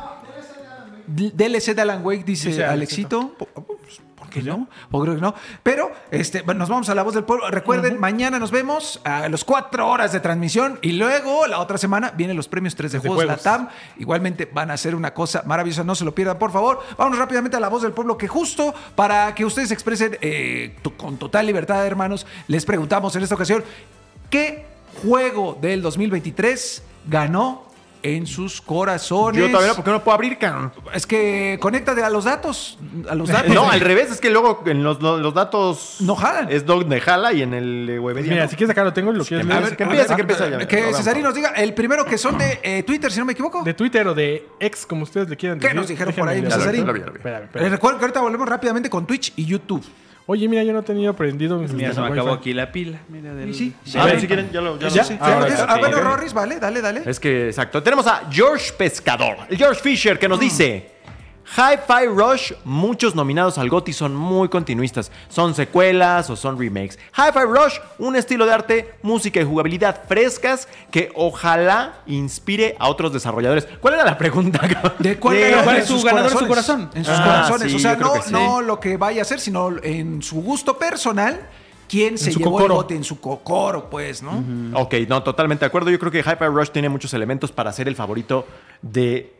DLC de Alan Wake, dice, Dice Alexito. Pues, ¿Por qué no? ¿Por qué no? Pero este, bueno, nos vamos a la voz del pueblo. Recuerden, mañana nos vemos a las cuatro horas de transmisión y luego la otra semana vienen los premios 3 de Desde Juegos Juegos. Latam. Igualmente van a ser una cosa maravillosa, no se lo pierdan, por favor. Vámonos rápidamente a la voz del pueblo, que justo para que ustedes expresen eh, con total libertad, hermanos, les preguntamos en esta ocasión, ¿qué juego del 2023 ganó en sus corazones? Yo todavía no, porque no puedo abrir, cabrón. Es que conéctate a los datos. A los *laughs* datos. No, al revés, es que luego en los, los- los datos. No jalan. Es donde jala y en el eh, Webedia. Mira, no. si quieres acá lo tengo y lo quieres A leer. ver, que empiece, que empiece ya. Que. Cesarín nos diga, el primero que son de eh, Twitter, si no me equivoco. De Twitter o de ex, como ustedes le quieran ¿Qué decir. nos dijeron por Déjenme ahí, lo vi, Cesarín? recuerdo que ahorita volvemos rápidamente con Twitch y YouTube. Oye, mira, yo no tenía prendido mis Mira, se me acabó aquí la pila. Mira, del- Y sí, Sí. A ver, si quieren, ya lo. Ya ¿Ya? lo- Sí, Ah, Ah, bueno. Rorris, vale, dale, dale. Es que, exacto. Tenemos a George Pescador, el George Fisher, que nos dice: Hi-Fi Rush, muchos nominados al GOTY son muy continuistas. Son secuelas o son remakes. Hi-Fi Rush, un estilo de arte, música y jugabilidad frescas que ojalá inspire a otros desarrolladores. ¿Cuál era la pregunta? *laughs* ¿De cuál, De- es su ganador en su corazón? En sus Ah, corazones. sí, o sea, no, que sí. no lo que vaya a hacer, sino en su gusto personal, quién se llevó cocoro. el bote en su cocoro, pues, ¿no? Ok, no, totalmente de acuerdo. Yo creo que Hyper Rush tiene muchos elementos para ser el favorito de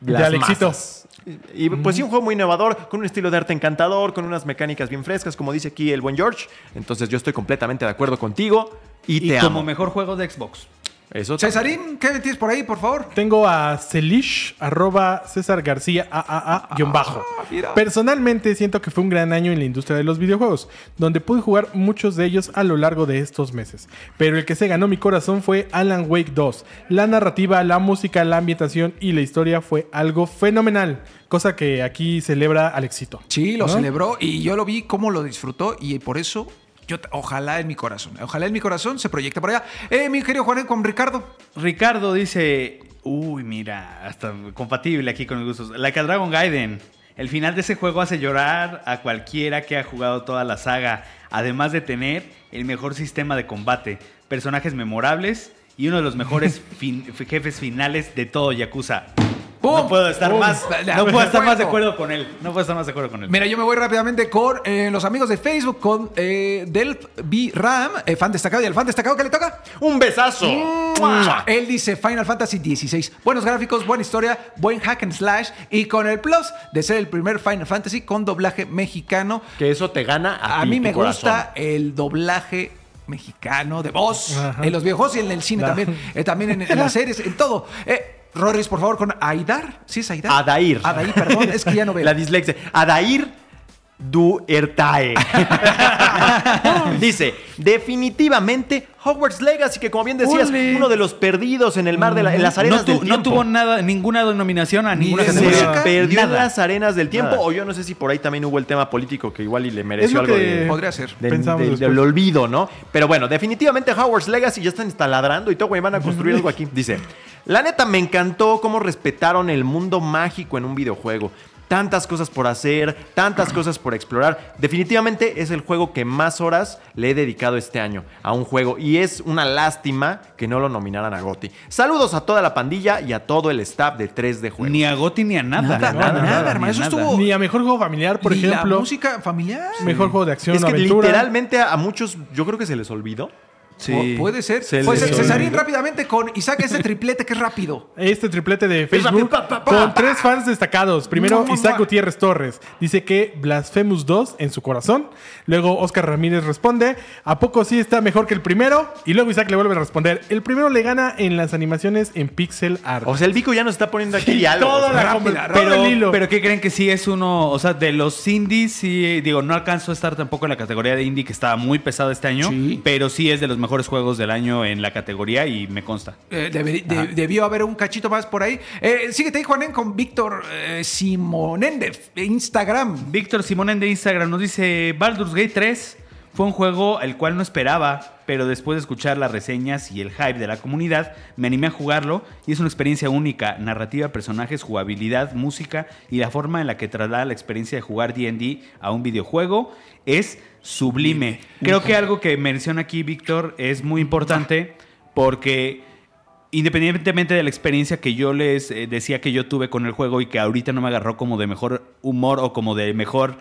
De las Alexito. masas. Y pues sí, un juego muy innovador, con un estilo de arte encantador, con unas mecánicas bien frescas, como dice aquí el buen George. Entonces yo estoy completamente de acuerdo contigo. Y te como amo. mejor juego de Xbox. Eso. Cesarín, ¿qué tienes por ahí, por favor? Tengo a Celish, arroba César García, AAA, guion bajo. mira. Personalmente siento que fue un gran año en la industria de los videojuegos, donde pude jugar muchos de ellos a lo largo de estos meses. Pero el que se ganó mi corazón fue Alan Wake 2. La narrativa, la música, la ambientación y la historia fue algo fenomenal, cosa que aquí celebra Alexito. Sí, lo ¿No? celebró y yo lo vi cómo lo disfrutó y por eso yo ojalá en mi corazón, ojalá en mi corazón se proyecte por allá. Eh, mi querido Juan con Ricardo. Ricardo dice, uy, mira, hasta compatible aquí con mis gustos. Like a Dragon Gaiden. El final de ese juego hace llorar a cualquiera que ha jugado toda la saga, además de tener el mejor sistema de combate, personajes memorables y uno de los mejores *laughs* fin- jefes finales de todo Yakuza. ¡Pum! No puedo estar ¡Pum! más, *laughs* De no puedo estar más de acuerdo. con él. No puedo estar más de acuerdo con él. Mira, yo me voy rápidamente con eh, los amigos de Facebook, con eh, Delp B. Ram, eh, fan destacado y el fan destacado que le toca. ¡Un besazo! ¡Mua! Él dice Final Fantasy XVI. Buenos gráficos, buena historia, buen hack and slash y con el plus de ser el primer Final Fantasy con doblaje mexicano. Que eso te gana a, A ti, mí tu me corazón. gusta el doblaje mexicano de voz Ajá. en los videojuegos y en el cine también, eh, también en, en las *laughs* series, en todo. Eh, Rorris, por favor, con Aidar. ¿Sí es Aidar? Adair. Adair, perdón, es que ya no *laughs* veo. La dislexia. Adair du Ertae. *laughs* Dice, definitivamente Hogwarts Legacy, que como bien decías, uno de los perdidos en el mar de la- en las arenas no, tu- del no tiempo. tuvo nada, ninguna denominación a Ni ninguna de se perdió Nada. las arenas del tiempo, Nada. o yo no sé si por ahí también hubo el tema político que igual y le Es mereció lo algo que de, Podría ser. de- pensamos del- olvido, ¿no? Pero bueno, definitivamente Hogwarts Legacy ya están instaladrando y todo, güey, van a construir algo aquí. *laughs* Dice, la neta me encantó cómo respetaron el mundo mágico en un videojuego. Tantas cosas por hacer, tantas *clears throat* cosas por explorar. Definitivamente es el juego que más horas le he dedicado este año a un juego y es una lástima que no lo nominaran a GOTY. Saludos a toda la pandilla y a todo el staff de 3D Juegos. Ni a Goti ni a nada. Nada, nada, nada, hermano. Eso estuvo- Ni a mejor juego familiar, por Ni la ejemplo. música familiar. Mejor juego de acción es que aventura. literalmente a, a muchos yo creo que se les olvidó. Sí. Pu- Puede ser. Se Pues Cesarín olvidó. rápidamente con Isaac ese triplete que es rápido. Este triplete de rápido, Facebook pa, pa, pa, con pa. tres fans destacados. Primero, Isaac. Gutiérrez Torres dice que Blasphemous 2 en su corazón. Luego, Oscar Ramírez responde: ¿A poco sí está mejor que el primero? Y luego Isaac le vuelve a responder: El primero le gana en las animaciones en pixel art. O sea, el Vico ya nos está poniendo aquí *laughs* algo. toda o sea, la rápida, todo el Pero, hilo. pero ¿qué creen que sí es uno? O sea, de los indies, sí, digo, no alcanzó a estar tampoco en la categoría de indie que estaba muy pesado este año, Sí. pero sí es de los mejores juegos del año en la categoría y me consta. Eh, de- debió haber un cachito más por ahí. Eh, síguete ahí, Juanen, con Víctor eh, de Instagram. Víctor Simonen de Instagram nos dice, Baldur's Gate 3 fue un juego el cual no esperaba, pero después de escuchar las reseñas y el hype de la comunidad, me animé a jugarlo y es una experiencia única, narrativa, personajes, jugabilidad, música y la forma en la que traslada la experiencia de jugar D&D a un videojuego es sublime. Creo que algo que menciona aquí Víctor es muy importante porque independientemente de la experiencia que yo les eh, decía que yo tuve con el juego y que ahorita no me agarró como de mejor humor o como de mejor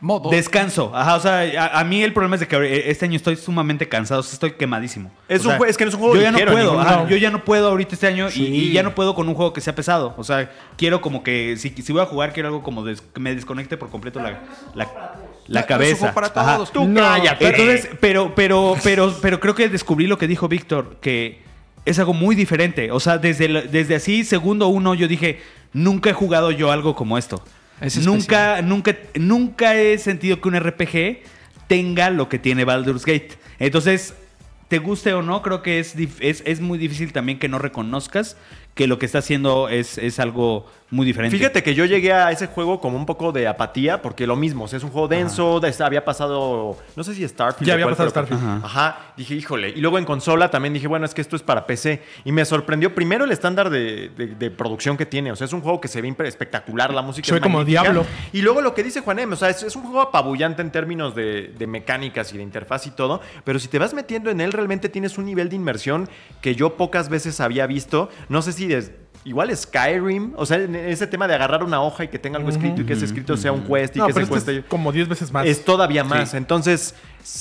Modo. descanso. Ajá, o sea, a, a mí el problema es de que este año estoy sumamente cansado, o sea, estoy quemadísimo. Es O un sea, es que no es un juego Yo ya no ligero, puedo, ajá, no. yo ya no puedo ahorita este año y- Sí. y, ya no puedo con un juego que sea pesado. O sea, quiero como que si, si voy a jugar quiero algo como des- que me desconecte por completo la, la, la cabeza. fue para todos. Tú No, cállate. Entonces, pero, pero, pero, pero creo que descubrí lo que dijo Víctor, que es algo muy diferente. O sea, desde, el- desde así, segundo uno, yo dije, nunca he jugado yo algo como esto. Es nunca, nunca, nunca he sentido que un RPG tenga lo que tiene Baldur's Gate. Entonces, te guste o no, creo que es, es, es muy difícil también que no reconozcas que lo que está haciendo es, es algo muy diferente. Fíjate que yo llegué a ese juego como un poco de apatía, porque lo mismo, o sea, es un juego denso, de- había pasado, no sé si Starfield. Ya había cuál, pasado pero- Starfield. Ajá. dije, híjole. Y luego en consola también dije, bueno, es que esto es para PC. Y me sorprendió primero el estándar de, de- de producción que tiene, o sea, es un juego que se ve espectacular, la música Se es ve como magnífica. Diablo. Y luego lo que dice Juanem, o sea, es, es un juego apabullante en términos de, de mecánicas y de interfaz y todo, pero si te vas metiendo en él, realmente tienes un nivel de inmersión que yo pocas veces había visto. No sé si des- Igual Skyrim, o sea, en ese tema de agarrar una hoja y que tenga algo escrito y que ese escrito sea un quest y No, que pero ese este quest es como 10 veces más. es todavía más. Sí. Entonces,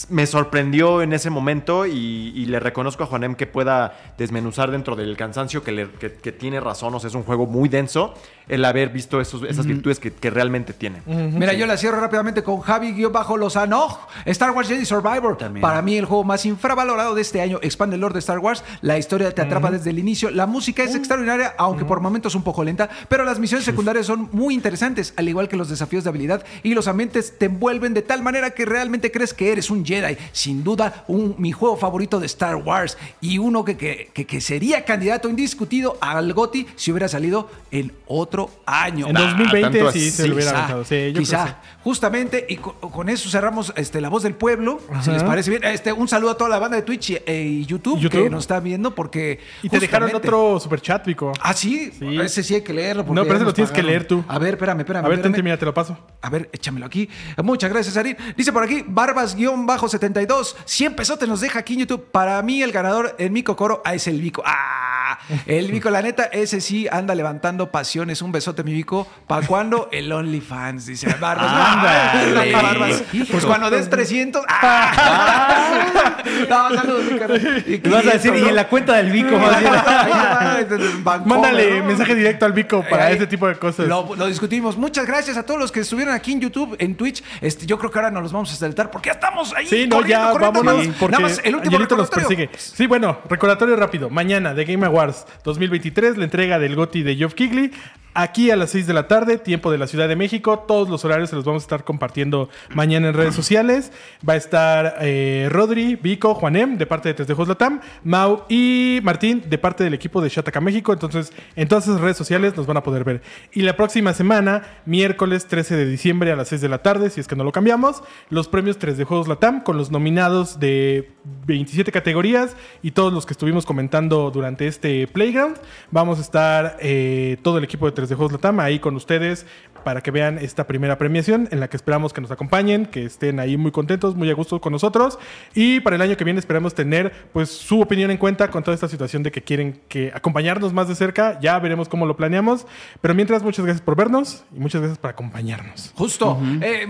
me sorprendió en ese momento y, y le reconozco a Juanem que pueda desmenuzar dentro del cansancio que, le- que- que tiene razón. O sea, es un juego muy denso. El haber visto esos, esas virtudes que, que realmente tienen. Mira, yo la cierro rápidamente con Javi-Lozano. Star Wars Jedi Survivor. También. Para mí, el juego más infravalorado de este año. Expande el lore de Star Wars. La historia te atrapa desde el inicio. La música es extraordinaria, aunque por momentos un poco lenta. Pero las misiones secundarias son muy interesantes, al igual que los desafíos de habilidad. Y los ambientes te envuelven de tal manera que realmente crees que eres un Jedi. Sin duda, un, mi juego favorito de Star Wars. Y uno que, que, que- que sería candidato indiscutido al GOTY si hubiera salido en otro año. En Ah, 2020 tanto sí así. se lo hubiera Quizá, avanzado. Sí, yo quizá. creo que sí. Justamente, y co- con, eso cerramos este, La Voz del Pueblo. Si les parece bien. Este, un saludo a toda la banda de Twitch y, eh, y YouTube, YouTube. que nos está viendo porque. Y te dejaron otro super chat, Vico. Ah, sí. Sí. Ese sí hay que leerlo. porque No, pero ese lo tienes que leer tú. A ver, espérame, espérame. A ver, espérame. tente, mira, te lo paso. A ver, échamelo aquí. Muchas gracias, Arin. Dice por aquí, Barbas-72. 100 pesotes nos deja aquí en YouTube. Para mí, el ganador en mi cocoro ah, es el Vico. ¡Ah! El Vico, la neta, ese sí anda levantando pasiones. Un besote, mi Vico. ¿Para cuándo? El OnlyFans, dice Barbas. Ándale. Barbas. Pues cuando des 300. ¡Ah! No, saludos, mi. Y Vas a decir, 500, y en la cuenta del Vico, *laughs* Mándale mensaje directo al Vico para ese tipo de cosas. Lo, lo discutimos. Muchas gracias a todos los que estuvieron aquí en YouTube, en Twitch. Este, yo creo que ahora nos los vamos a saltar porque ya estamos ahí. Sí, no, ya vámonos. Porque nada más el último recordatorio. persigue. Sí, bueno, recordatorio rápido. Mañana de Game Awards 2023, la entrega del GOTI de Geoff Kigley. Aquí a las 6 de la tarde, tiempo de la Ciudad de México. Todos los horarios se los vamos a estar compartiendo mañana en redes sociales. Va a estar eh, Rodri, Vico, Juanem, de parte de Tres de Juegos Latam, Mau y Martín, de parte del equipo de Shataka México. Entonces, en todas esas redes sociales nos van a poder ver. Y la próxima semana, miércoles 13 de diciembre a las 6 de la tarde, si es que no lo cambiamos, los premios 3 de Juegos Latam con los nominados de 27 categorías y todos los que estuvimos comentando durante este Playground. Vamos a estar eh, todo el equipo de 3 de Juegos Latam ahí con ustedes para que vean esta primera premiación en la que esperamos que nos acompañen, que estén ahí muy contentos, muy a gusto con nosotros. Y para el año que viene esperamos tener pues su opinión en cuenta con toda esta situación de que quieren que acompañarnos más de cerca. Ya veremos cómo lo planeamos. Pero mientras, muchas gracias por vernos y muchas gracias por acompañarnos. Justo. Eh,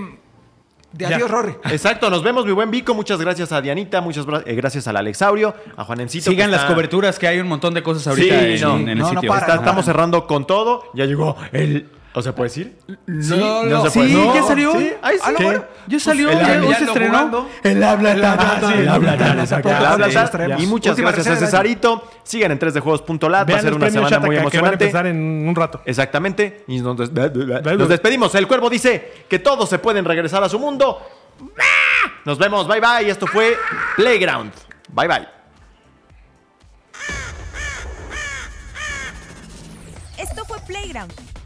de Ya. adiós, Rory. Exacto, nos vemos, mi buen Vico. Muchas gracias a Dianita, muchas eh, gracias al Alexaurio, a Juanencito. Sigan las está- coberturas, que hay un montón de cosas ahorita Sí, en, no, en el no, no sitio. para, Está- no estamos cerrando con todo. Ya llegó el. ¿O se puede decir? No, no se Sí, puede. No, ya salió. sí, ahí sí. Ah, no, ¿Qué? bueno. Ya salió, El ya, ya se estrenó. El habla sí, el habla Sí. Y muchas Última gracias a. Cesarito. Sigan en 3dejuegos.lat. Va a Vean ser una semana muy Shataka que van a emocionante. empezar en un rato. Exactamente. Y nos, des- nos despedimos. El cuervo dice que todos se pueden regresar a su mundo. Nos vemos. Bye bye. Esto fue Playground. Bye bye. Esto fue Playground,